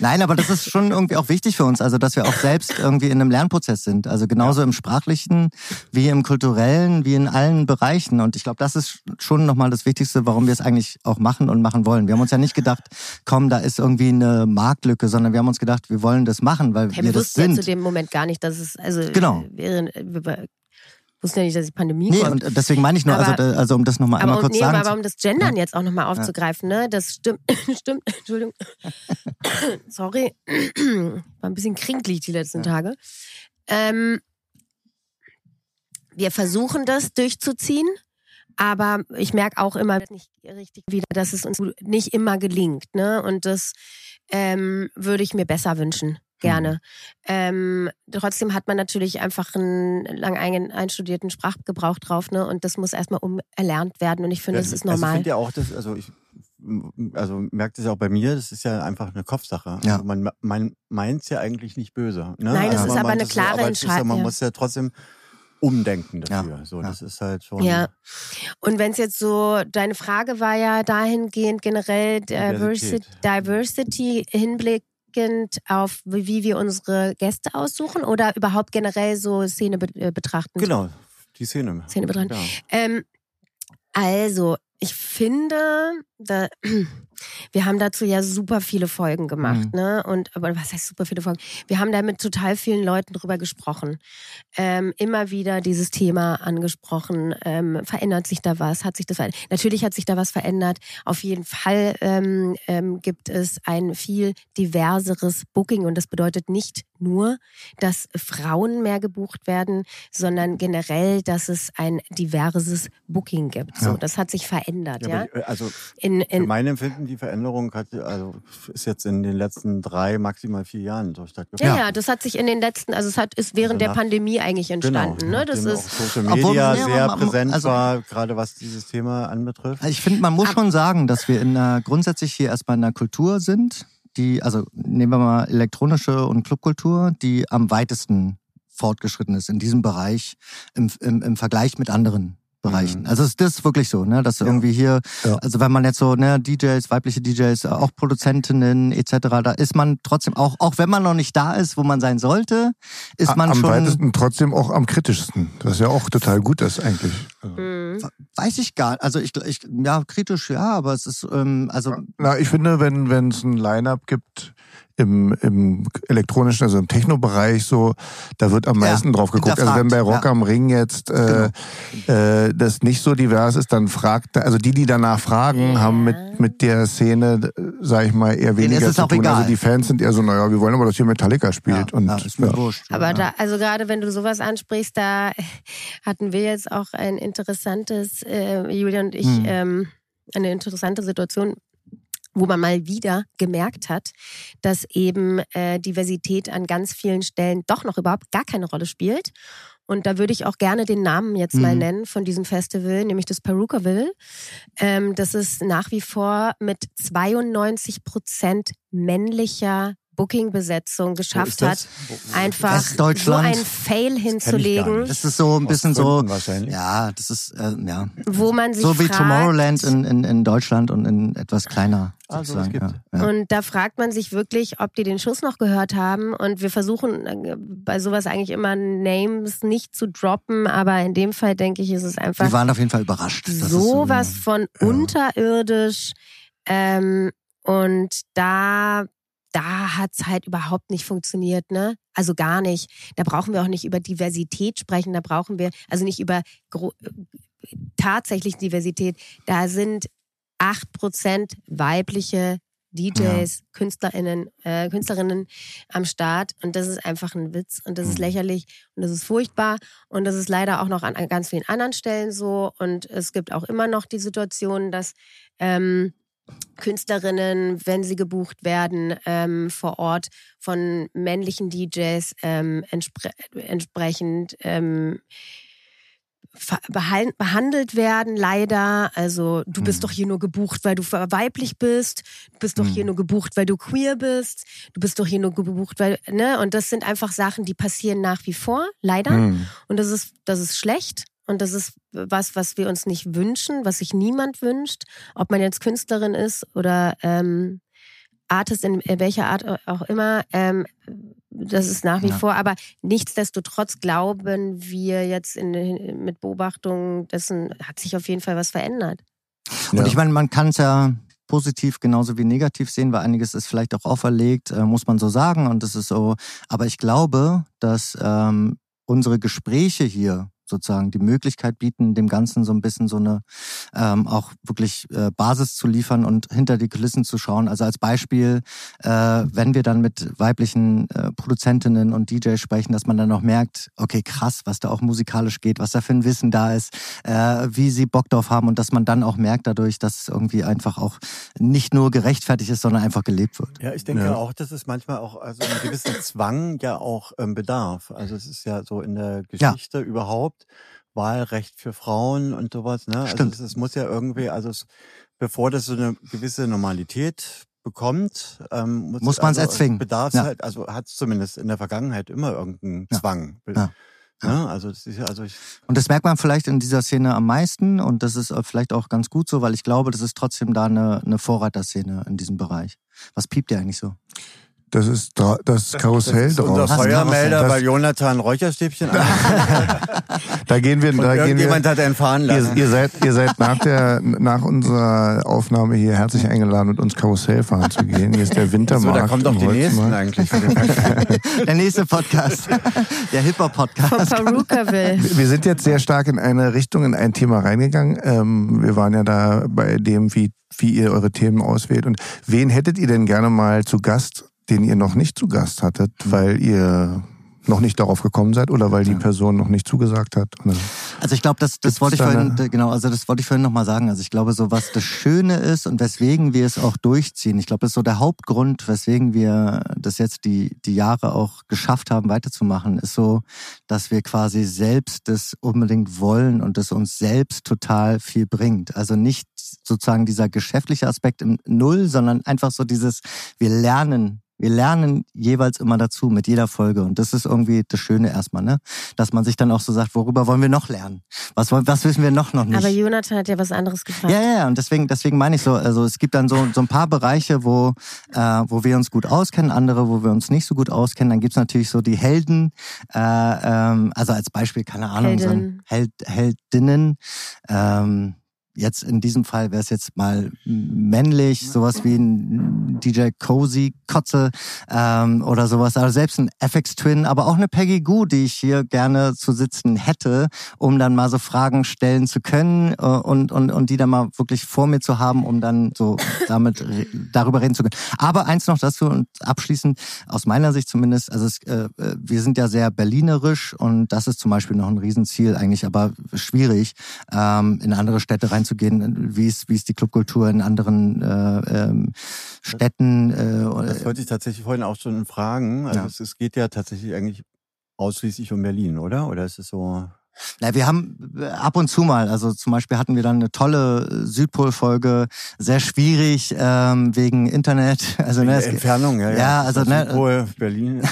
[SPEAKER 5] Nein, aber das ist schon irgendwie auch wichtig für uns, also dass wir auch selbst irgendwie in einem Lernprozess sind. Also genauso im sprachlichen, wie im kulturellen, wie in allen Bereichen. Und ich glaube, das ist schon nochmal das Wichtigste, warum wir es eigentlich auch machen und machen wollen. Wir haben uns ja nicht gedacht, komm, da ist irgendwie eine Marktlücke, sondern wir haben uns gedacht, wir wollen das machen, weil
[SPEAKER 1] Hey,
[SPEAKER 5] wir
[SPEAKER 1] wir
[SPEAKER 5] das
[SPEAKER 1] wussten ja
[SPEAKER 5] sind.
[SPEAKER 1] zu dem Moment gar nicht, dass es, also,
[SPEAKER 5] Genau.
[SPEAKER 1] wäre, wir wussten ja nicht, dass die Pandemie
[SPEAKER 5] Nee,
[SPEAKER 1] kommt.
[SPEAKER 5] und deswem meine ich nur,
[SPEAKER 1] Aber-
[SPEAKER 5] also, also um das nochmal
[SPEAKER 1] aber
[SPEAKER 5] einmal kurz
[SPEAKER 1] nee,
[SPEAKER 5] sagen.
[SPEAKER 1] aber
[SPEAKER 5] zu-
[SPEAKER 1] um das Gendern jetzt auch nochmal aufzugreifen, ne? Das stimmt, stimmt, Entschuldigung. Sorry. War ein bisschen krinklig die letzten Tage. Ähm, wir versuchen das durchzuziehen, aber ich merke auch immer nicht richtig wieder, dass es uns nicht immer gelingt, ne? Und das ähm, würde ich mir besser wünschen. Gerne. Ähm, trotzdem hat man natürlich einfach einen lang ein, einstudierten Sprachgebrauch drauf, ne? Und das muss erstmal umerlernt werden. Und ich finde, das ist
[SPEAKER 3] Also ich
[SPEAKER 1] normal.
[SPEAKER 3] finde ja auch, das, also ich also merkt es ja auch bei mir, das ist ja einfach eine Kopfsache.
[SPEAKER 5] Ja.
[SPEAKER 3] Also man, man meint es ja eigentlich nicht böse. Ne?
[SPEAKER 1] Nein,
[SPEAKER 3] also
[SPEAKER 1] es ist
[SPEAKER 3] man
[SPEAKER 1] aber eine klare
[SPEAKER 3] aber es ist ja,
[SPEAKER 1] Entscheidung,
[SPEAKER 3] Man
[SPEAKER 1] ja.
[SPEAKER 3] muss ja trotzdem umdenken dafür.
[SPEAKER 5] Ja.
[SPEAKER 3] So,
[SPEAKER 5] Ja.
[SPEAKER 3] das ist halt schon.
[SPEAKER 1] Ja. Und wenn es jetzt so, deine Frage war ja dahingehend generell Diversity. Diversity hinblickend auf, wie wir unsere Gäste aussuchen oder überhaupt generell so Szene be äh, betrachten?
[SPEAKER 3] Genau, die Szene.
[SPEAKER 1] Szene betrachten.
[SPEAKER 3] Ja.
[SPEAKER 1] Ähm, also, ich finde, da, wir haben dazu ja super viele Folgen gemacht,
[SPEAKER 5] Mhm.
[SPEAKER 1] ne? Und aber was heißt super viele Folgen? Wir haben da mit total vielen Leuten drüber gesprochen. Ähm, immer wieder dieses Thema angesprochen. Ähm, verändert sich da was? Hat sich das verändert? Natürlich hat sich da was verändert. Auf jeden Fall ähm, ähm, gibt es ein viel diverseres Booking und das bedeutet nicht nur, dass Frauen mehr gebucht werden, sondern generell, dass es ein diverses Booking gibt. So,
[SPEAKER 5] Ja.
[SPEAKER 1] das hat sich verändert, ja.
[SPEAKER 3] aber die- also
[SPEAKER 1] In,
[SPEAKER 3] für
[SPEAKER 1] in,
[SPEAKER 3] mein Empfinden, die Veränderung hat, also ist jetzt in den letzten drei, maximal vier Jahren so
[SPEAKER 1] ja,
[SPEAKER 3] stattgefunden.
[SPEAKER 1] ja, das hat sich in den letzten, also es hat ist während
[SPEAKER 3] Also
[SPEAKER 1] der
[SPEAKER 3] nach-
[SPEAKER 1] Pandemie eigentlich entstanden. ne? Das ist
[SPEAKER 3] auch Social
[SPEAKER 5] Obwohl,
[SPEAKER 3] Media
[SPEAKER 5] ja,
[SPEAKER 3] sehr
[SPEAKER 5] man-
[SPEAKER 3] präsent
[SPEAKER 5] also-
[SPEAKER 3] war, gerade was dieses Thema anbetrifft.
[SPEAKER 5] Also ich finde, man muss
[SPEAKER 1] Ab-
[SPEAKER 5] schon sagen, dass wir in einer, grundsätzlich hier erstmal in einer Kultur sind, die, also nehmen wir mal elektronische und Clubkultur, die am weitesten fortgeschritten ist in diesem Bereich im, im, im Vergleich mit anderen Bereichen.
[SPEAKER 3] Mhm.
[SPEAKER 5] Also es das ist wirklich so, ne, dass irgendwie hier,
[SPEAKER 2] Ja.
[SPEAKER 5] also wenn man jetzt so, ne, DJs, weibliche DJs, auch Produzentinnen etc., da ist man trotzdem auch, auch wenn man noch nicht da ist, wo man sein sollte, ist man
[SPEAKER 2] am
[SPEAKER 5] schon,
[SPEAKER 2] weitesten trotzdem auch am kritischsten. Das ja auch total gut ist eigentlich.
[SPEAKER 1] Mhm.
[SPEAKER 5] weiß ich gar, also ich, ich, ja, kritisch, ja, aber es ist, ähm, also
[SPEAKER 2] Na, ich finde, wenn wenn es ein Line-up gibt im, im elektronischen, also im Techno-Bereich, so, da wird am
[SPEAKER 5] Ja,
[SPEAKER 2] meisten drauf geguckt. Also wenn bei Rock
[SPEAKER 5] ja.
[SPEAKER 2] am Ring jetzt äh, äh, das nicht so divers ist, dann fragt, also die, die danach fragen,
[SPEAKER 1] Ja.
[SPEAKER 2] haben mit mit der Szene, äh, sag ich mal, eher weniger zu
[SPEAKER 5] auch
[SPEAKER 2] tun.
[SPEAKER 5] egal.
[SPEAKER 2] Also die Fans sind eher so, naja, wir wollen aber, dass hier Metallica spielt.
[SPEAKER 5] ja,
[SPEAKER 2] und
[SPEAKER 5] ja, ist mir
[SPEAKER 2] ja.
[SPEAKER 5] wurscht.
[SPEAKER 1] Aber
[SPEAKER 5] ja.
[SPEAKER 1] da, also gerade wenn du sowas ansprichst, da hatten wir jetzt auch ein interessantes, äh, Julia und ich,
[SPEAKER 5] Hm.
[SPEAKER 1] ähm, eine interessante Situation, wo man mal wieder gemerkt hat, dass eben äh, Diversität an ganz vielen Stellen doch noch überhaupt gar keine Rolle spielt. Und da würde ich auch gerne den Namen jetzt mal
[SPEAKER 5] Mhm.
[SPEAKER 1] nennen von diesem Festival, nämlich das Perukaville. Ähm, das ist nach wie vor mit 92 Prozent männlicher Booking-Besetzung geschafft hat, einfach so
[SPEAKER 5] Westdeutschland.
[SPEAKER 1] ein Fail hinzulegen,
[SPEAKER 3] nicht.
[SPEAKER 5] Das ist so ein bisschen so, ja, das ist, äh, ja.
[SPEAKER 1] wo man sich
[SPEAKER 5] So wie
[SPEAKER 1] fragt,
[SPEAKER 5] Tomorrowland in, in, in Deutschland und in etwas kleiner.
[SPEAKER 3] Gibt.
[SPEAKER 5] ja, ja.
[SPEAKER 1] Und da fragt man sich wirklich, ob die den Schuss noch gehört haben. Und wir versuchen äh, bei sowas eigentlich immer Names nicht zu droppen, aber in dem Fall denke ich, ist es
[SPEAKER 5] Wir
[SPEAKER 1] einfach
[SPEAKER 5] waren auf jeden Fall überrascht.
[SPEAKER 1] sowas
[SPEAKER 5] so,
[SPEAKER 1] von unterirdisch. Ähm, und da, da hat's halt überhaupt nicht funktioniert, ne? Also gar nicht. Da brauchen wir auch nicht über Diversität sprechen, da brauchen wir, also nicht über äh, tatsächlich Diversität. Da sind acht Prozent weibliche DJs, KünstlerInnen, äh, Künstlerinnen am Start und das ist einfach ein Witz und das ist
[SPEAKER 5] Mhm.
[SPEAKER 1] lächerlich und das ist furchtbar und das ist leider auch noch an, an ganz vielen anderen Stellen so und es gibt auch immer noch die Situation, dass ähm, Künstlerinnen, wenn sie gebucht werden, ähm, vor Ort von männlichen DJs ähm, entspre entsprechend ähm, behandelt werden, leider. Also du bist
[SPEAKER 5] Mhm.
[SPEAKER 1] doch hier nur gebucht, weil du weiblich bist. Du bist doch hier
[SPEAKER 5] Mhm.
[SPEAKER 1] nur gebucht, weil du queer bist. Du bist doch hier nur gebucht, weil, ne? Und das sind einfach Sachen, die passieren nach wie vor, leider.
[SPEAKER 2] Hm.
[SPEAKER 1] Und das ist, das ist schlecht. Und das ist was, was wir uns nicht wünschen, was sich niemand wünscht. Ob man jetzt Künstlerin ist oder ähm, Artist in welcher Art auch immer. Ähm, das ist nach wie
[SPEAKER 5] Ja.
[SPEAKER 1] vor. Aber nichtsdestotrotz glauben wir jetzt in, mit Beobachtung dessen, hat sich auf jeden Fall was verändert.
[SPEAKER 5] Und
[SPEAKER 2] Ja.
[SPEAKER 5] ich meine, man kann es ja positiv genauso wie negativ sehen, weil einiges ist vielleicht auch auferlegt, äh, muss man so sagen. Und das ist so. Aber ich glaube, dass ähm, unsere Gespräche hier sozusagen die Möglichkeit bieten, dem Ganzen so ein bisschen so eine ähm, auch wirklich äh, Basis zu liefern und hinter die Kulissen zu schauen. Also als Beispiel, äh, wenn wir dann mit weiblichen äh, Produzentinnen und DJs sprechen, dass man dann noch merkt, okay, krass, was da auch musikalisch geht, was da für ein Wissen da ist, äh, wie sie Bock drauf haben und dass man dann auch merkt dadurch, dass es irgendwie einfach auch nicht nur gerechtfertigt ist, sondern einfach gelebt wird.
[SPEAKER 3] Ja, ich denke
[SPEAKER 2] Ja.
[SPEAKER 3] auch, dass es manchmal auch also einen gewissen Zwang ja auch ähm, bedarf. Also es ist ja so in der Geschichte überhaupt Wahlrecht für Frauen und sowas. Ne? Also
[SPEAKER 5] Stimmt.
[SPEAKER 3] es, es muss ja irgendwie, also es, bevor das so eine gewisse Normalität bekommt, ähm, muss,
[SPEAKER 5] Muss man's
[SPEAKER 3] also,
[SPEAKER 5] erzwingen.
[SPEAKER 3] Bedarf
[SPEAKER 5] Ja.
[SPEAKER 3] halt, also hat es zumindest in der Vergangenheit immer irgendeinen
[SPEAKER 5] Ja.
[SPEAKER 3] Zwang.
[SPEAKER 5] Ja.
[SPEAKER 3] Ne? Also das ist ja, also ich,
[SPEAKER 5] Und das merkt man vielleicht in dieser Szene am meisten und das ist äh, vielleicht auch ganz gut so, weil ich glaube, das ist trotzdem da eine, eine Vorreiterszene in diesem Bereich. Was piept dir eigentlich so?
[SPEAKER 2] Das ist dra- das Karussell
[SPEAKER 3] Das ist unser
[SPEAKER 2] draußen.
[SPEAKER 3] Feuermelder,
[SPEAKER 2] Das-
[SPEAKER 3] weil Jonathan Räucherstäbchen.
[SPEAKER 2] Da gehen wir,
[SPEAKER 3] Und
[SPEAKER 2] da gehen wir.
[SPEAKER 3] hat einen fahren lassen.
[SPEAKER 2] Ihr, ihr seid, ihr seid nach der, nach unserer Aufnahme hier herzlich eingeladen, mit uns Karussell fahren zu gehen. Hier ist der
[SPEAKER 3] so,
[SPEAKER 2] Wintermarkt.
[SPEAKER 3] da kommen doch die nächsten eigentlich. Podcast.
[SPEAKER 5] Der nächste Podcast. Der
[SPEAKER 1] Vom
[SPEAKER 5] Hip-Hop-Podcast.
[SPEAKER 1] Perukaville.
[SPEAKER 2] Wir sind jetzt sehr stark in eine Richtung, in ein Thema reingegangen. Ähm, wir waren ja da bei dem, wie, wie ihr eure Themen auswählt. Und wen hättet ihr denn gerne mal zu Gast, den ihr noch nicht zu Gast hattet, weil ihr noch nicht darauf gekommen seid oder weil die Person noch nicht zugesagt hat? Oder?
[SPEAKER 5] Also ich glaube, das, das
[SPEAKER 2] Gibt's
[SPEAKER 5] wollte ich vorhin, genau, also das wollte ich vorhin nochmal sagen. Also ich glaube, so was das Schöne ist und weswegen wir es auch durchziehen, ich glaube, das ist so der Hauptgrund, weswegen wir das jetzt die, die Jahre auch geschafft haben, weiterzumachen, ist so, dass wir quasi selbst das unbedingt wollen und das uns selbst total viel bringt. Also nicht sozusagen dieser geschäftliche Aspekt im Null, sondern einfach so dieses, wir lernen wir lernen jeweils immer dazu mit jeder Folge und das ist irgendwie das Schöne erstmal, ne? Dass man sich dann auch so sagt, worüber wollen wir noch lernen? Was was wissen wir noch noch nicht?
[SPEAKER 1] Aber Jonathan hat ja was anderes gefragt.
[SPEAKER 5] Ja, ja, ja, und deswegen, deswegen meine ich so, also es gibt dann so, so ein paar Bereiche, wo, äh, wo wir uns gut auskennen, andere, wo wir uns nicht so gut auskennen. Dann gibt's natürlich so die Helden, äh, ähm, also als Beispiel, keine Ahnung, so ein
[SPEAKER 1] Heldin.
[SPEAKER 5] Held, Heldinnen. Ähm, jetzt in diesem Fall wäre es jetzt mal männlich, sowas wie ein DJ Cozy Kotze ähm, oder sowas. Also selbst ein FX Twin, aber auch eine Peggy Goo, die ich hier gerne zu sitzen hätte, um dann mal so Fragen stellen zu können äh, und, und, und die dann mal wirklich vor mir zu haben, um dann so damit re- darüber reden zu können. Aber eins noch dazu und abschließend, aus meiner Sicht zumindest, also es, äh, äh, wir sind ja sehr berlinerisch und das ist zum Beispiel noch ein Riesenziel eigentlich, aber schwierig, ähm, in andere Städte reinzugehen. Wie ist, wie ist die Clubkultur in anderen äh, ähm, Städten? Äh,
[SPEAKER 3] Das wollte ich tatsächlich vorhin auch schon fragen. Also
[SPEAKER 5] Ja.
[SPEAKER 3] es, es geht ja tatsächlich eigentlich ausschließlich um Berlin, oder? Oder ist es so?
[SPEAKER 5] Na, wir haben äh, ab und zu mal, also zum Beispiel hatten wir dann eine tolle äh, Südpol-Folge, sehr schwierig ähm, wegen Internet. Also ne,
[SPEAKER 3] Die
[SPEAKER 5] es,
[SPEAKER 3] Entfernung, ja.
[SPEAKER 5] Ja, also, ne,
[SPEAKER 3] Südpol, Berlin.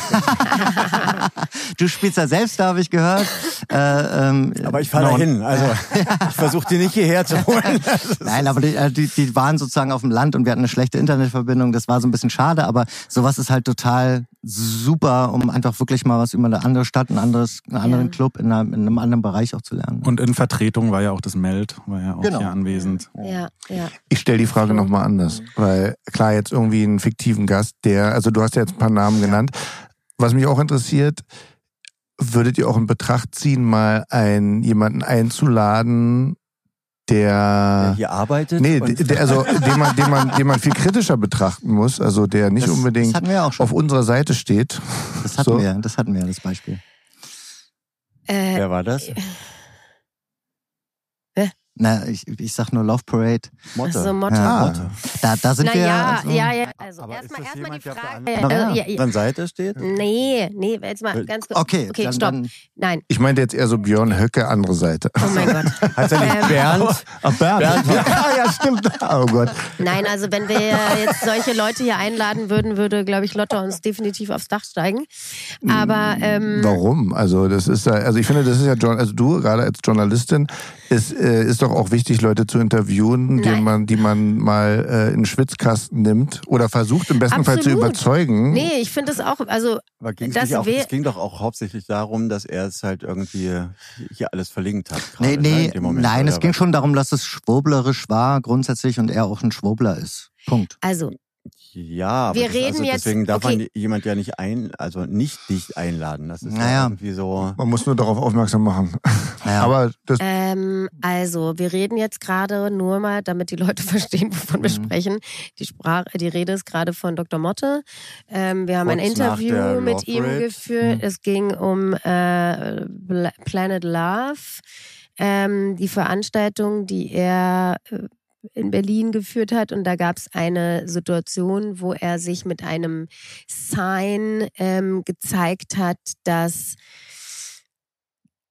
[SPEAKER 5] du spielst ja selbst, da habe ich gehört. Äh, ähm,
[SPEAKER 3] Aber ich fahre
[SPEAKER 5] genau.
[SPEAKER 3] dahin. Also ich versuche die nicht hierher zu holen.
[SPEAKER 5] Nein, aber die, äh, die, die waren sozusagen auf dem Land und wir hatten eine schlechte Internetverbindung. Das war so ein bisschen schade, aber sowas ist halt total super, um einfach wirklich mal was über eine andere Stadt, ein anderes, einen anderen
[SPEAKER 1] Ja.
[SPEAKER 5] Club in einem, in einem anderen Bereich auch zu lernen.
[SPEAKER 4] Und in Vertretung war ja auch das Meld, war ja auch
[SPEAKER 5] Genau.
[SPEAKER 4] hier anwesend.
[SPEAKER 1] Ja, ja.
[SPEAKER 2] Ich stelle die Frage nochmal anders, weil klar, jetzt irgendwie einen fiktiven Gast, der, also du hast ja jetzt ein paar Namen genannt. Was mich auch interessiert, würdet ihr auch in Betracht ziehen, mal einen, jemanden einzuladen,
[SPEAKER 3] Der
[SPEAKER 2] der,
[SPEAKER 3] hier arbeitet.
[SPEAKER 2] nee, der, also, den man, den man, den man viel kritischer betrachten muss, also der nicht
[SPEAKER 5] das,
[SPEAKER 2] unbedingt
[SPEAKER 5] das
[SPEAKER 2] auf unserer Seite steht.
[SPEAKER 5] Das hatten
[SPEAKER 2] so.
[SPEAKER 5] wir, das hatten wir, das Beispiel.
[SPEAKER 1] Äh,
[SPEAKER 3] Wer war das?
[SPEAKER 5] Na, ich, ich sag nur Love Parade.
[SPEAKER 3] Motte.
[SPEAKER 1] so Motto.
[SPEAKER 5] Ja.
[SPEAKER 3] Motte.
[SPEAKER 5] Da, da sind
[SPEAKER 1] Na
[SPEAKER 5] wir.
[SPEAKER 1] ja,
[SPEAKER 5] also,
[SPEAKER 1] ja, ja. Also erstmal erstmal die Frage.
[SPEAKER 3] der
[SPEAKER 1] Äh,
[SPEAKER 5] anderen-
[SPEAKER 1] ja, ja.
[SPEAKER 3] Dann Seite steht?
[SPEAKER 1] Nee, nee, jetzt mal ganz kurz.
[SPEAKER 5] Okay,
[SPEAKER 1] okay,
[SPEAKER 5] dann,
[SPEAKER 1] stopp.
[SPEAKER 5] Dann,
[SPEAKER 1] Nein.
[SPEAKER 2] Ich meinte jetzt eher so Björn Höcke, andere Seite.
[SPEAKER 1] Oh mein Gott.
[SPEAKER 3] Heißt er nicht
[SPEAKER 1] Ähm,
[SPEAKER 3] Bernd?
[SPEAKER 2] Ach, Bernd. Ja, ja, stimmt. Oh Gott.
[SPEAKER 1] Nein, also wenn wir jetzt solche Leute hier einladen würden, würde, glaube ich, Lotta uns definitiv aufs Dach steigen. Aber ähm,
[SPEAKER 2] Warum? Also das ist ja, also ich finde, das ist ja, also du gerade als Journalistin, ist, äh, ist doch auch wichtig, Leute zu interviewen, die man, die man mal äh, in den Schwitzkasten nimmt oder versucht im besten Fall zu
[SPEAKER 1] Absolut.
[SPEAKER 2] überzeugen.
[SPEAKER 1] nee, ich finde es auch, also
[SPEAKER 3] Aber
[SPEAKER 1] Das
[SPEAKER 3] auch, es ging doch auch hauptsächlich darum, dass er es halt irgendwie hier alles verlinkt hat.
[SPEAKER 5] nee,
[SPEAKER 3] gerade, ne,
[SPEAKER 5] nee,
[SPEAKER 3] in dem Moment,
[SPEAKER 5] nein, es ging schon darum, dass es schwoblerisch war grundsätzlich und er auch ein Schwobler ist. Punkt.
[SPEAKER 1] also
[SPEAKER 3] Ja, aber
[SPEAKER 1] Wir
[SPEAKER 3] das,
[SPEAKER 1] reden
[SPEAKER 3] also
[SPEAKER 1] jetzt-
[SPEAKER 3] deswegen darf
[SPEAKER 1] okay.
[SPEAKER 3] man jemand ja nicht ein, also nicht dich einladen. Das ist ja
[SPEAKER 5] Naja.
[SPEAKER 3] irgendwie so.
[SPEAKER 2] Man muss nur darauf aufmerksam machen.
[SPEAKER 5] Naja.
[SPEAKER 2] Aber das,
[SPEAKER 1] Ähm, also, wir reden jetzt gerade nur mal, damit die Leute verstehen, wovon wir
[SPEAKER 5] Mhm.
[SPEAKER 1] sprechen. Die Sprache, die Rede ist gerade von Dr. Motte. Ähm, wir haben ein
[SPEAKER 3] Kurz nach
[SPEAKER 1] Interview mit ihm geführt.
[SPEAKER 5] Mhm.
[SPEAKER 1] Es ging um äh, Planet Love, ähm, die Veranstaltung, die er äh, in Berlin geführt hat. Und da gab es eine Situation, wo er sich mit einem Sign ähm, gezeigt hat, dass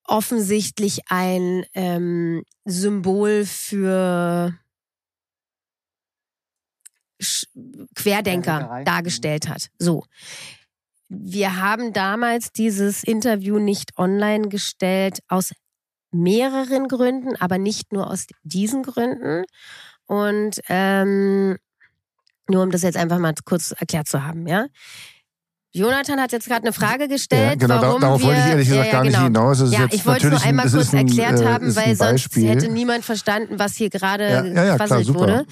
[SPEAKER 1] offensichtlich ein ähm, Symbol für Sch- Querdenker dargestellt hat. So. Wir haben damals dieses Interview nicht online gestellt aus mehreren Gründen, aber nicht nur aus diesen Gründen. Und ähm, nur um das jetzt einfach mal kurz erklärt zu haben, ja. Jonathan hat jetzt gerade eine Frage gestellt.
[SPEAKER 2] Ja, genau,
[SPEAKER 1] warum
[SPEAKER 2] darauf
[SPEAKER 1] wir,
[SPEAKER 2] wollte ich ehrlich gesagt
[SPEAKER 1] ja, ja,
[SPEAKER 2] gar nicht
[SPEAKER 1] genau.
[SPEAKER 2] hinaus. Es
[SPEAKER 1] ja, ich wollte nur
[SPEAKER 2] natürlich ein-
[SPEAKER 1] einmal
[SPEAKER 2] es
[SPEAKER 1] kurz
[SPEAKER 2] ein,
[SPEAKER 1] erklärt
[SPEAKER 2] äh,
[SPEAKER 1] haben, weil sonst hätte niemand verstanden, was hier gerade
[SPEAKER 2] Ja, super.
[SPEAKER 1] wurde.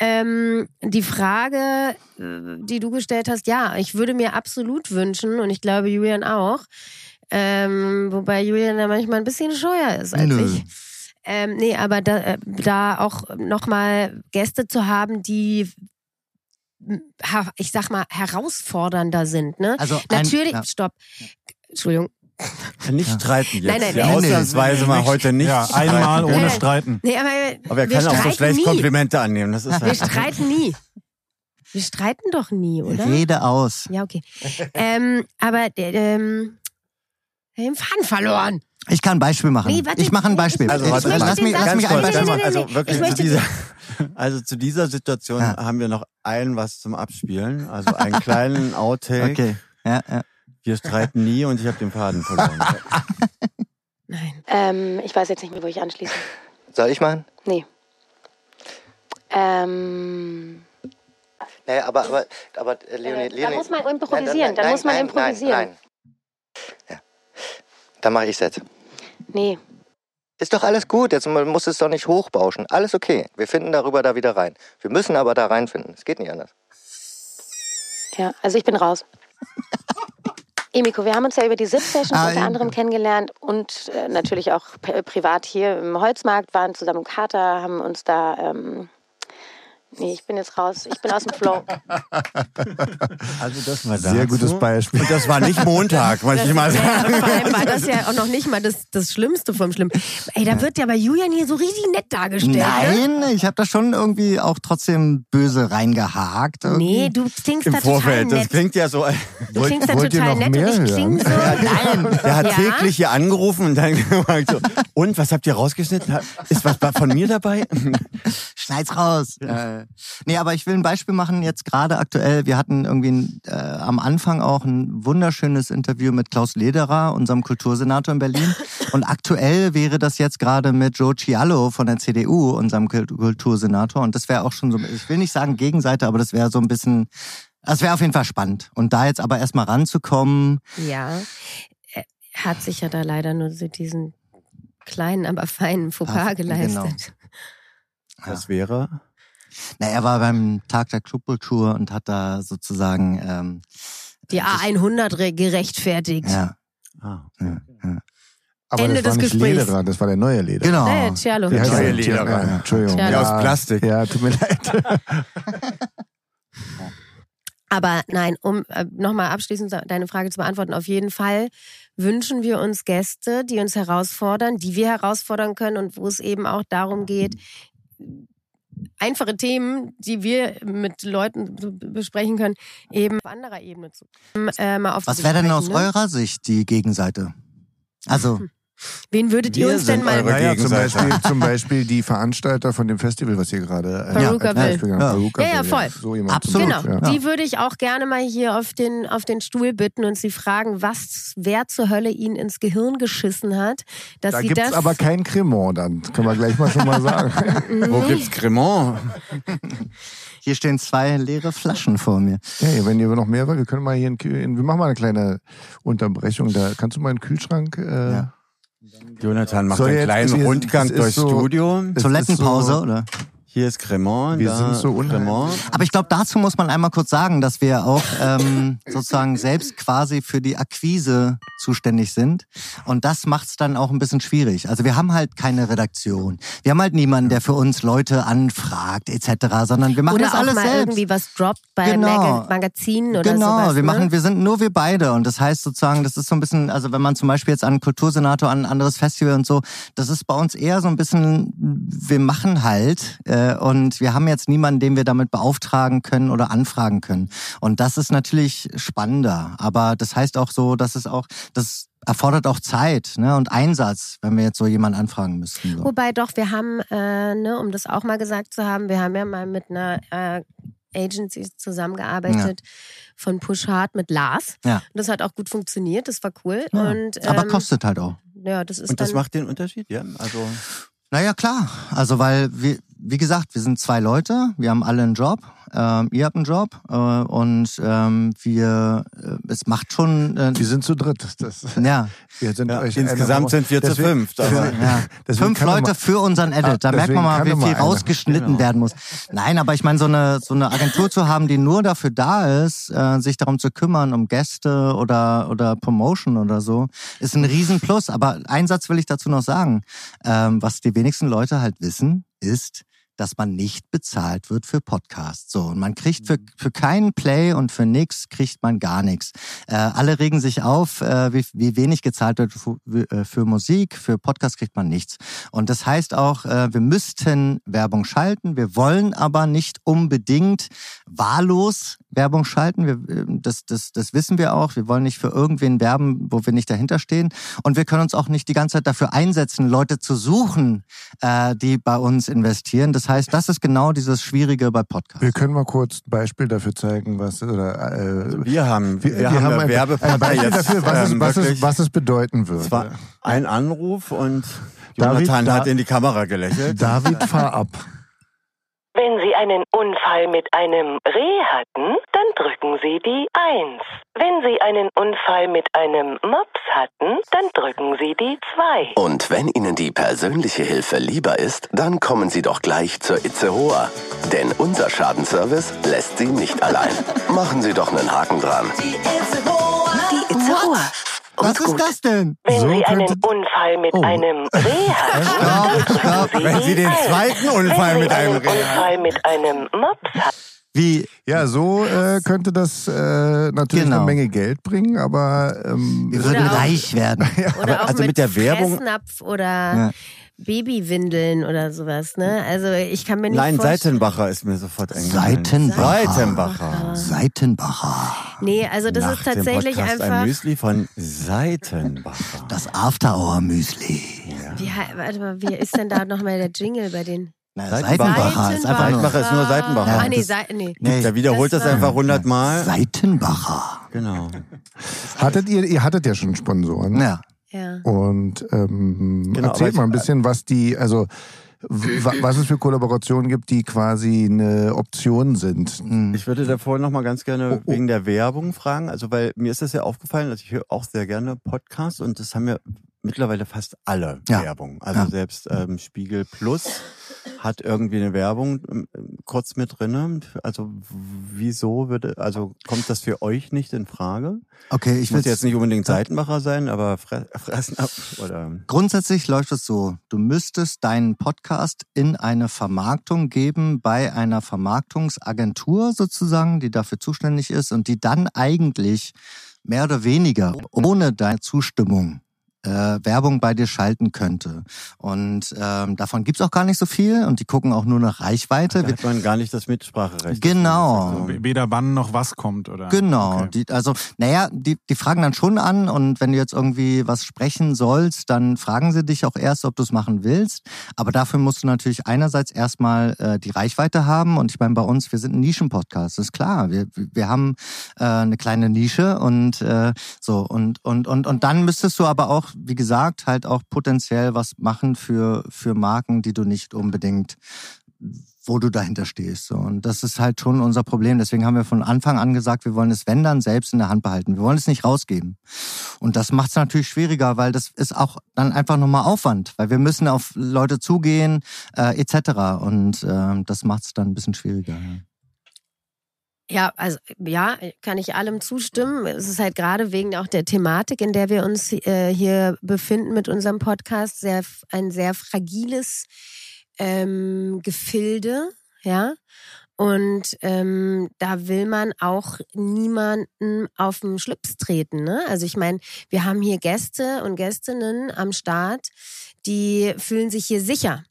[SPEAKER 1] Ähm, die Frage, äh, die du gestellt hast, ja, ich würde mir absolut wünschen, und ich glaube Julian auch, ähm, wobei Julian da manchmal ein bisschen scheuer ist als
[SPEAKER 5] Nö.
[SPEAKER 1] ich. Ähm, nee, aber da, äh, da auch nochmal Gäste zu haben, die ich sag mal, herausfordernder sind. Ne?
[SPEAKER 5] Also ein-
[SPEAKER 1] Natürlich,
[SPEAKER 5] ja.
[SPEAKER 1] stopp. Entschuldigung.
[SPEAKER 3] Nicht streiten jetzt.
[SPEAKER 1] Nein, nein,
[SPEAKER 3] ja,
[SPEAKER 1] nein.
[SPEAKER 3] ausnahmsweise mal heute nicht.
[SPEAKER 4] Ja,
[SPEAKER 3] streiten.
[SPEAKER 4] einmal ohne. Streiten.
[SPEAKER 1] Nee, aber,
[SPEAKER 3] Aber er
[SPEAKER 1] wir
[SPEAKER 3] kann auch so schlecht
[SPEAKER 1] nie.
[SPEAKER 3] Komplimente annehmen. Das ist
[SPEAKER 1] Wir
[SPEAKER 3] halt
[SPEAKER 1] streiten nie. Wir streiten doch nie, oder?
[SPEAKER 5] Rede aus.
[SPEAKER 1] Ja, okay. ähm, aber äh, ähm, den Faden verloren.
[SPEAKER 5] Ich kann ein Beispiel machen.
[SPEAKER 1] Nee, warte,
[SPEAKER 5] ich mache ein Beispiel.
[SPEAKER 3] Also,
[SPEAKER 1] Ich
[SPEAKER 3] warte,
[SPEAKER 1] möchte
[SPEAKER 5] lass mich, lass mich ein
[SPEAKER 1] Nein,
[SPEAKER 5] Beispiel
[SPEAKER 1] nein, nein,
[SPEAKER 3] Also
[SPEAKER 1] nein, ich
[SPEAKER 3] wirklich zu dieser, also zu dieser Situation
[SPEAKER 5] Ja.
[SPEAKER 3] haben wir noch allen was zum Abspielen. Also einen kleinen Outtake.
[SPEAKER 5] Okay. Ja, ja.
[SPEAKER 3] Wir streiten nie und ich habe den Faden verloren.
[SPEAKER 1] Nein.
[SPEAKER 7] Ähm, ich weiß jetzt nicht mehr, wo ich anschließe.
[SPEAKER 6] Soll ich machen?
[SPEAKER 7] Nee. Ähm,
[SPEAKER 6] Naja, aber, aber, aber äh, Leonie,
[SPEAKER 7] Äh, da
[SPEAKER 6] Leonie.
[SPEAKER 7] muss man
[SPEAKER 6] Nein,
[SPEAKER 7] improvisieren,
[SPEAKER 6] nein,
[SPEAKER 7] da
[SPEAKER 6] nein,
[SPEAKER 7] muss man
[SPEAKER 6] nein,
[SPEAKER 7] improvisieren.
[SPEAKER 6] Nein, nein. Dann mache ich jetzt.
[SPEAKER 7] nee.
[SPEAKER 6] Ist doch alles gut, jetzt man muss es doch nicht hochbauschen. Alles okay. Wir finden darüber da wieder rein. Wir müssen aber da reinfinden. Es geht nicht anders.
[SPEAKER 7] Ja, also ich bin raus. Emiko, wir haben uns ja über die SIP-Sessions
[SPEAKER 5] Ah,
[SPEAKER 7] unter anderem kennengelernt und äh, natürlich auch privat hier im Holzmarkt, waren zusammen im Kater, haben uns da. Ähm, nee, ich bin jetzt raus. Ich bin aus dem Flow.
[SPEAKER 3] Also das war
[SPEAKER 2] Sehr gutes Beispiel.
[SPEAKER 3] Und das war nicht Montag, muss ich mal
[SPEAKER 1] Ja,
[SPEAKER 3] sagen.
[SPEAKER 1] vor allem war das ja auch noch nicht mal das, das Schlimmste vom Schlimmen. Ey, da wird ja bei Julian hier so richtig nett dargestellt. Ne?
[SPEAKER 5] Nein, ich habe da schon irgendwie auch trotzdem böse reingehakt. irgendwie.
[SPEAKER 1] Nee, du klingst
[SPEAKER 3] Im
[SPEAKER 1] da total
[SPEAKER 3] Vorfeld. Das
[SPEAKER 1] nett.
[SPEAKER 3] klingt ja so.
[SPEAKER 1] Du klingst da
[SPEAKER 2] wollt
[SPEAKER 1] total nett und ich
[SPEAKER 2] hören?
[SPEAKER 1] kling so.
[SPEAKER 3] Nein, der hat
[SPEAKER 1] Ja?
[SPEAKER 3] täglich hier angerufen und dann gesagt so, und was habt ihr rausgeschnitten? Ist was von mir dabei?
[SPEAKER 5] Schneid's raus. Äh, nee, aber ich will ein Beispiel machen, jetzt gerade aktuell. Wir hatten irgendwie ein, äh, am Anfang auch ein wunderschönes Interview mit Klaus Lederer, unserem Kultursenator in Berlin. Und aktuell wäre das jetzt gerade mit Joe Cialo von der CDU, unserem Kult- Kultursenator. Und das wäre auch schon so, ich will nicht sagen Gegenseite, aber das wäre so ein bisschen, das wäre auf jeden Fall spannend. Und da jetzt aber erstmal ranzukommen,
[SPEAKER 1] Ja, er hat sich ja da leider nur so diesen kleinen, aber feinen Fauxpas
[SPEAKER 5] Ah,
[SPEAKER 1] geleistet.
[SPEAKER 3] Das wäre.
[SPEAKER 5] Na, er war beim Tag der Clubkultur und hat da sozusagen, ähm,
[SPEAKER 1] Die A100 re- gerechtfertigt.
[SPEAKER 5] ja,
[SPEAKER 3] Ah.
[SPEAKER 5] ja, ja.
[SPEAKER 2] Aber
[SPEAKER 1] Ende
[SPEAKER 2] das war
[SPEAKER 1] des
[SPEAKER 2] nicht
[SPEAKER 1] Gesprächs.
[SPEAKER 2] Lederer, das war der neue Lederer.
[SPEAKER 5] genau.
[SPEAKER 1] Hey, Cialo.
[SPEAKER 2] Heißt
[SPEAKER 3] Neue
[SPEAKER 2] der?
[SPEAKER 3] Lederer.
[SPEAKER 2] Ja, Entschuldigung.
[SPEAKER 1] Ja,
[SPEAKER 3] Ja, aus Plastik.
[SPEAKER 2] Ja, tut mir leid.
[SPEAKER 1] Aber nein, um äh, nochmal abschließend deine Frage zu beantworten, auf jeden Fall wünschen wir uns Gäste, die uns herausfordern, die wir herausfordern können und wo es eben auch darum geht, einfache Themen, die wir mit Leuten besprechen können, eben auf anderer Ebene zu äh, mal
[SPEAKER 5] Was wäre denn aus
[SPEAKER 1] ne?
[SPEAKER 5] eurer Sicht die Gegenseite? Also,
[SPEAKER 1] Wen würdet ihr
[SPEAKER 3] Wir
[SPEAKER 1] uns denn mal
[SPEAKER 2] Naja, zum. Beispiel, zum Beispiel die Veranstalter von dem Festival, was ihr gerade äh, habt.
[SPEAKER 5] Ja.
[SPEAKER 2] Perukaville,
[SPEAKER 1] Ja, ja, voll.
[SPEAKER 2] So jemand
[SPEAKER 5] Absolut.
[SPEAKER 1] Genau,
[SPEAKER 2] Ja.
[SPEAKER 1] die würde ich auch gerne mal hier auf den, auf den Stuhl bitten und sie fragen, was, wer zur Hölle ihnen ins Gehirn geschissen hat, dass
[SPEAKER 2] Da
[SPEAKER 1] sie
[SPEAKER 2] gibt's
[SPEAKER 1] das.
[SPEAKER 2] aber kein Cremant, dann können wir gleich mal schon mal sagen.
[SPEAKER 3] Wo gibt's Cremant?
[SPEAKER 5] hier stehen zwei leere Flaschen vor mir.
[SPEAKER 2] hey, wenn ihr noch mehr wollt, wir können mal hier, in, wir machen mal eine kleine Unterbrechung. Da kannst du mal in den Kühlschrank. Äh,
[SPEAKER 5] Ja.
[SPEAKER 3] Jonathan macht
[SPEAKER 2] So,
[SPEAKER 3] einen kleinen
[SPEAKER 2] ist-
[SPEAKER 3] Rundgang durchs
[SPEAKER 2] so-
[SPEAKER 3] Studio.
[SPEAKER 5] Toilettenpause,
[SPEAKER 2] so-
[SPEAKER 5] oder?
[SPEAKER 3] Hier ist Cremant,
[SPEAKER 2] Wir
[SPEAKER 3] da
[SPEAKER 2] sind so.
[SPEAKER 3] Cremant.
[SPEAKER 5] Aber ich glaube, dazu muss man einmal kurz sagen, dass wir auch ähm, sozusagen selbst quasi für die Akquise zuständig sind. Und das macht's dann auch ein bisschen schwierig. Also wir haben halt keine Redaktion. Wir haben halt niemanden, der für uns Leute anfragt etc., sondern wir machen
[SPEAKER 1] oder
[SPEAKER 5] das
[SPEAKER 1] auch
[SPEAKER 5] alles
[SPEAKER 1] mal
[SPEAKER 5] selbst.
[SPEAKER 1] irgendwie was droppt bei
[SPEAKER 5] Genau.
[SPEAKER 1] Maga Magazinen oder
[SPEAKER 5] genau,
[SPEAKER 1] sowas.
[SPEAKER 5] wir
[SPEAKER 1] ne?
[SPEAKER 5] machen, wir sind nur wir beide und das heißt sozusagen, das ist so ein bisschen, also wenn man zum Beispiel jetzt an einen Kultursenator, an ein anderes Festival und so, das ist bei uns eher so ein bisschen, wir machen halt äh, und wir haben jetzt niemanden, den wir damit beauftragen können oder anfragen können und das ist natürlich spannender, aber das heißt auch so, dass es auch, das erfordert auch Zeit ne, und Einsatz, wenn wir jetzt so jemanden anfragen müssten. So.
[SPEAKER 1] Wobei doch, wir haben, äh, ne, um das auch mal gesagt zu haben, wir haben ja mal mit einer äh, Agency zusammengearbeitet von Push Hard mit Lars.
[SPEAKER 5] Ja.
[SPEAKER 1] Und das hat auch gut funktioniert, das war cool.
[SPEAKER 5] Ja.
[SPEAKER 1] Und,
[SPEAKER 5] aber
[SPEAKER 1] ähm,
[SPEAKER 5] kostet halt auch.
[SPEAKER 1] Ja, das ist
[SPEAKER 3] Und das
[SPEAKER 1] dann,
[SPEAKER 3] macht den Unterschied, ja? Also
[SPEAKER 5] Naja, klar. Also, weil wir, wie gesagt, wir sind zwei Leute, wir haben alle einen Job, ähm, ihr habt einen Job äh, und ähm, wir, äh, es macht schon. Äh,
[SPEAKER 2] wir sind zu dritt. Das,
[SPEAKER 5] ja.
[SPEAKER 2] Wir sind
[SPEAKER 3] Ja,
[SPEAKER 2] euch
[SPEAKER 3] insgesamt sind wir zu
[SPEAKER 2] deswegen-
[SPEAKER 3] fünft, aber-
[SPEAKER 5] Ja. Fünf Leute
[SPEAKER 2] mal-
[SPEAKER 5] für unseren Edit.
[SPEAKER 2] Ah,
[SPEAKER 5] Da merkt man mal, wie viel rausgeschnitten
[SPEAKER 3] Genau.
[SPEAKER 5] werden muss. Nein, aber ich meine, so eine, so eine Agentur zu haben, die nur dafür da ist, äh, sich darum zu kümmern, um Gäste oder, oder Promotion oder so, ist ein Riesenplus. Aber einen Satz will ich dazu noch sagen. Ähm, was die wenigsten Leute halt wissen, ist, dass man nicht bezahlt wird für Podcasts. So, und man kriegt für, für keinen Play und für nix kriegt man gar nichts. Äh, alle regen sich auf, äh, wie, wie wenig gezahlt wird für, äh, für Musik, für Podcast kriegt man nichts. Und das heißt auch, äh, wir müssten Werbung schalten, wir wollen aber nicht unbedingt wahllos Werbung schalten. Wir, äh, das, das, das wissen wir auch. Wir wollen nicht für irgendwen werben, wo wir nicht dahinter stehen. Und wir können uns auch nicht die ganze Zeit dafür einsetzen, Leute zu suchen, äh, die bei uns investieren. Das heißt, das ist genau dieses Schwierige bei Podcasts.
[SPEAKER 2] Wir können mal kurz ein Beispiel dafür zeigen, was oder äh,
[SPEAKER 3] Wir haben, wir,
[SPEAKER 2] wir,
[SPEAKER 3] haben,
[SPEAKER 2] haben
[SPEAKER 3] ja
[SPEAKER 2] ein, ein Beispiel
[SPEAKER 3] jetzt,
[SPEAKER 2] dafür, was,
[SPEAKER 3] ähm,
[SPEAKER 2] es, was, es, was es bedeuten würde.
[SPEAKER 3] Es war ein Anruf und
[SPEAKER 2] David,
[SPEAKER 3] Jonathan
[SPEAKER 2] da-
[SPEAKER 3] hat in die Kamera gelächelt.
[SPEAKER 2] David, fahr ab.
[SPEAKER 8] Wenn Sie einen Unfall mit einem Reh hatten, dann drücken Sie die 1. Wenn Sie einen Unfall mit einem Mops hatten, dann drücken Sie die 2.
[SPEAKER 9] Und wenn Ihnen die persönliche Hilfe lieber ist, dann kommen Sie doch gleich zur Itzehoa. Denn unser Schadenservice lässt Sie nicht allein. Machen Sie doch einen Haken dran.
[SPEAKER 8] Die Itzehoa.
[SPEAKER 5] Was ist das denn?
[SPEAKER 8] Wenn
[SPEAKER 2] So
[SPEAKER 8] Sie einen Unfall mit
[SPEAKER 2] Oh.
[SPEAKER 8] einem Reh hatten,
[SPEAKER 5] Stopp, stopp.
[SPEAKER 3] Wenn Sie den zweiten Unfall
[SPEAKER 8] Wenn
[SPEAKER 3] mit
[SPEAKER 8] Sie
[SPEAKER 3] einem
[SPEAKER 8] einen
[SPEAKER 3] Reh
[SPEAKER 8] Unfall mit einem Mops hatten,
[SPEAKER 5] Wie,
[SPEAKER 2] Ja, so äh, könnte das äh, natürlich
[SPEAKER 5] Genau.
[SPEAKER 2] eine Menge Geld bringen, aber ähm,
[SPEAKER 5] wir würden reich werden.
[SPEAKER 1] Oder auch
[SPEAKER 3] also
[SPEAKER 1] mit,
[SPEAKER 3] mit der Werbung-
[SPEAKER 1] Fressnapf oder
[SPEAKER 5] Ja.
[SPEAKER 1] Babywindeln oder sowas, ne? Also ich kann mir nicht
[SPEAKER 3] Nein,
[SPEAKER 1] vorstellen.
[SPEAKER 3] Seitenbacher ist mir sofort eingefallen.
[SPEAKER 5] Seitenbacher.
[SPEAKER 3] Seitenbacher.
[SPEAKER 5] Seitenbacher.
[SPEAKER 1] Nee, also das
[SPEAKER 3] Nach
[SPEAKER 1] ist tatsächlich
[SPEAKER 3] dem Podcast
[SPEAKER 1] einfach.
[SPEAKER 3] ein Müsli von Seitenbacher.
[SPEAKER 5] Das After-Hour-Müsli.
[SPEAKER 1] Wie, hei- warte mal, wie ist denn da nochmal der Jingle bei den?
[SPEAKER 5] Na,
[SPEAKER 3] Seitenbacher.
[SPEAKER 5] Seitenbacher ist einfach nur...
[SPEAKER 3] Seitenbacher ist nur Seitenbacher.
[SPEAKER 5] Ja,
[SPEAKER 1] ah, nee,
[SPEAKER 5] das-
[SPEAKER 1] Sei- nee.
[SPEAKER 5] Nee,
[SPEAKER 3] Der wiederholt
[SPEAKER 1] Das
[SPEAKER 3] das,
[SPEAKER 1] war-
[SPEAKER 3] einfach hundertmal.
[SPEAKER 5] Seitenbacher.
[SPEAKER 3] Genau.
[SPEAKER 2] hattet ihr, ihr hattet ja schon Sponsoren.
[SPEAKER 5] Ja.
[SPEAKER 1] Ja.
[SPEAKER 2] Und ähm,
[SPEAKER 3] Genau,
[SPEAKER 2] erzählt mal ein bisschen, was die, also was es für Kollaborationen gibt, die quasi eine Option sind.
[SPEAKER 5] Hm.
[SPEAKER 3] Ich würde davor noch mal ganz gerne
[SPEAKER 2] Oh, oh.
[SPEAKER 3] wegen der Werbung fragen. Also, weil mir ist das ja aufgefallen, also ich höre auch sehr gerne Podcasts und das haben ja mittlerweile fast alle
[SPEAKER 5] Ja.
[SPEAKER 3] Werbung. Also
[SPEAKER 5] Ja.
[SPEAKER 3] selbst ähm, Spiegel Plus hat irgendwie eine Werbung ähm, kurz mit drinne. Also wieso würde, also kommt das für euch nicht in Frage?
[SPEAKER 5] Okay, ich will
[SPEAKER 3] jetzt nicht unbedingt Seitenbacher sein, aber fre fressen ab oder
[SPEAKER 5] Grundsätzlich läuft es so, du müsstest deinen Podcast in eine Vermarktung geben bei einer Vermarktungsagentur sozusagen, die dafür zuständig ist und die dann eigentlich mehr oder weniger ohne deine Zustimmung äh, Werbung bei dir schalten könnte. Und ähm, davon gibt's auch gar nicht so viel und die gucken auch nur nach Reichweite.
[SPEAKER 3] da hat man gar nicht das Mitspracherecht.
[SPEAKER 5] Genau.
[SPEAKER 3] Also,
[SPEAKER 4] Weder wann noch was kommt, oder?
[SPEAKER 5] Genau.
[SPEAKER 4] Okay.
[SPEAKER 5] Die, also, naja, die, die fragen dann schon an und wenn du jetzt irgendwie was sprechen sollst, dann fragen sie dich auch erst, ob du es machen willst. Aber dafür musst du natürlich einerseits erstmal äh, die Reichweite haben und ich meine, bei uns, wir sind ein Nischenpodcast, das ist klar. Wir, wir haben äh, eine kleine Nische und äh, so und, und, und, und dann müsstest du aber auch, wie gesagt, halt auch potenziell was machen für, für Marken, die du nicht unbedingt wo du dahinter stehst. Und das ist halt schon unser Problem. Deswegen haben wir von Anfang an gesagt, wir wollen es, wenn dann, selbst in der Hand behalten. Wir wollen es nicht rausgeben. Und das macht es natürlich schwieriger, weil das ist auch dann einfach nochmal Aufwand, weil wir müssen auf Leute zugehen, äh, etc. Und äh, das macht es dann ein bisschen schwieriger. Ja.
[SPEAKER 1] Ja, also ja, kann ich allem zustimmen. Es ist halt gerade wegen auch der Thematik, in der wir uns äh, hier befinden mit unserem Podcast, sehr ein sehr fragiles ähm, Gefilde, ja. Und ähm, da will man auch niemanden auf den Schlips treten. Ne? Also ich meine, wir haben hier Gäste und Gästinnen am Start, die fühlen sich hier sicher.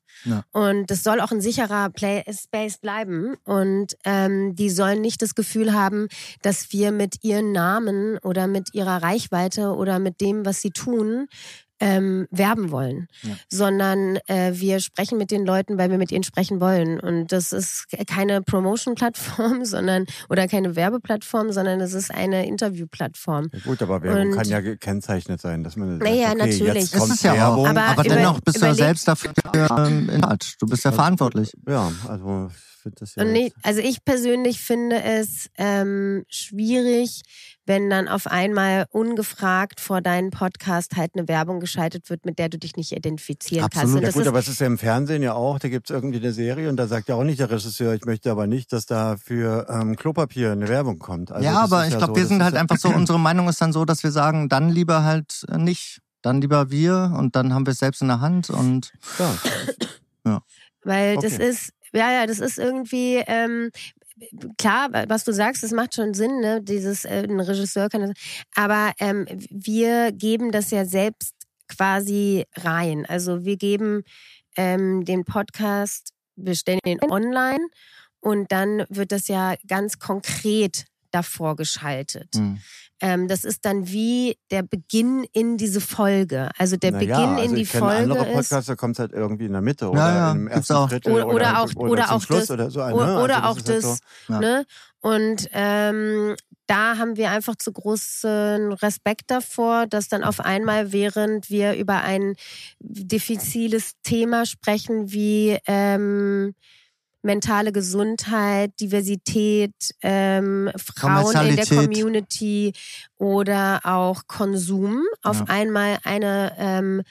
[SPEAKER 1] Und das soll auch ein sicherer Play Space bleiben. Und ähm, die sollen nicht das Gefühl haben, dass wir mit ihren Namen oder mit ihrer Reichweite oder mit dem, was sie tun, ähm, werben wollen,
[SPEAKER 5] Ja.
[SPEAKER 1] sondern äh, wir sprechen mit den Leuten, weil wir mit ihnen sprechen wollen. Und das ist keine Promotion-Plattform, sondern oder keine Werbeplattform, sondern es ist eine Interview-Plattform.
[SPEAKER 3] Ja, gut, aber Werbung
[SPEAKER 1] Und-
[SPEAKER 3] kann ja gekennzeichnet sein, dass man sagt,
[SPEAKER 1] Naja,
[SPEAKER 3] okay,
[SPEAKER 1] natürlich.
[SPEAKER 3] Jetzt
[SPEAKER 5] Ist
[SPEAKER 3] kommt
[SPEAKER 5] es ja.
[SPEAKER 3] Werbung.
[SPEAKER 5] Aber,
[SPEAKER 1] Aber über-
[SPEAKER 5] dennoch bist du ja selbst dafür ähm, in Charge. Du bist ja verantwortlich.
[SPEAKER 3] Ja, also finde das ja.
[SPEAKER 1] Und nee, also ich persönlich finde es ähm, schwierig, wenn dann auf einmal ungefragt vor deinen Podcast halt eine Werbung geschaltet wird, mit der du dich nicht identifizieren kannst.
[SPEAKER 5] Absolut.
[SPEAKER 1] Und
[SPEAKER 3] ja
[SPEAKER 1] das
[SPEAKER 3] gut,
[SPEAKER 1] ist,
[SPEAKER 3] aber es ist ja im Fernsehen ja auch, da gibt es irgendwie eine Serie und da sagt ja auch nicht der Regisseur, ich möchte aber nicht, dass da für ähm, Klopapier eine Werbung kommt. Also
[SPEAKER 5] ja,
[SPEAKER 3] das
[SPEAKER 5] aber ich
[SPEAKER 3] ja
[SPEAKER 5] glaube,
[SPEAKER 3] so,
[SPEAKER 5] wir
[SPEAKER 3] das
[SPEAKER 5] sind
[SPEAKER 3] ist
[SPEAKER 5] halt
[SPEAKER 3] ja-
[SPEAKER 5] einfach so, unsere Meinung ist dann so, dass wir sagen, dann lieber halt äh, nicht. Dann lieber wir und dann haben wir es selbst in der Hand und
[SPEAKER 3] Ja.
[SPEAKER 1] Weil das
[SPEAKER 3] Okay.
[SPEAKER 1] ist, ja, ja, das ist irgendwie, ähm, klar, was du sagst, das macht schon Sinn, ne? Dieses, äh, ein Regisseur kann das, aber ähm, wir geben das ja selbst quasi rein. Also wir geben ähm, den Podcast, wir stellen den online und dann wird das ja ganz konkret davor geschaltet.
[SPEAKER 5] hm.
[SPEAKER 1] Ähm, das ist dann wie der Beginn in diese Folge. Also der
[SPEAKER 3] Naja,
[SPEAKER 1] Beginn
[SPEAKER 3] also
[SPEAKER 1] in die Folge
[SPEAKER 3] andere
[SPEAKER 1] ist.
[SPEAKER 3] Podcasts, da kommt es halt irgendwie in der Mitte oder
[SPEAKER 5] ja,
[SPEAKER 3] im ersten
[SPEAKER 5] auch.
[SPEAKER 3] Drittel
[SPEAKER 1] Oder- oder auch-
[SPEAKER 3] oder,
[SPEAKER 1] oder
[SPEAKER 3] zum
[SPEAKER 1] auch
[SPEAKER 3] Schluss
[SPEAKER 1] das-
[SPEAKER 3] oder so.
[SPEAKER 1] Oder,
[SPEAKER 3] ne?
[SPEAKER 1] oder
[SPEAKER 3] also
[SPEAKER 1] auch
[SPEAKER 3] halt
[SPEAKER 1] das,
[SPEAKER 3] so,
[SPEAKER 5] Ja.
[SPEAKER 1] ne? Und ähm, da haben wir einfach zu großen Respekt davor, dass dann auf einmal, während wir über ein diffiziles Thema sprechen wie ähm, mentale Gesundheit, Diversität, ähm, Frauen in der. Community oder auch Konsum, auf
[SPEAKER 5] Ja.
[SPEAKER 1] einmal eine, ähm,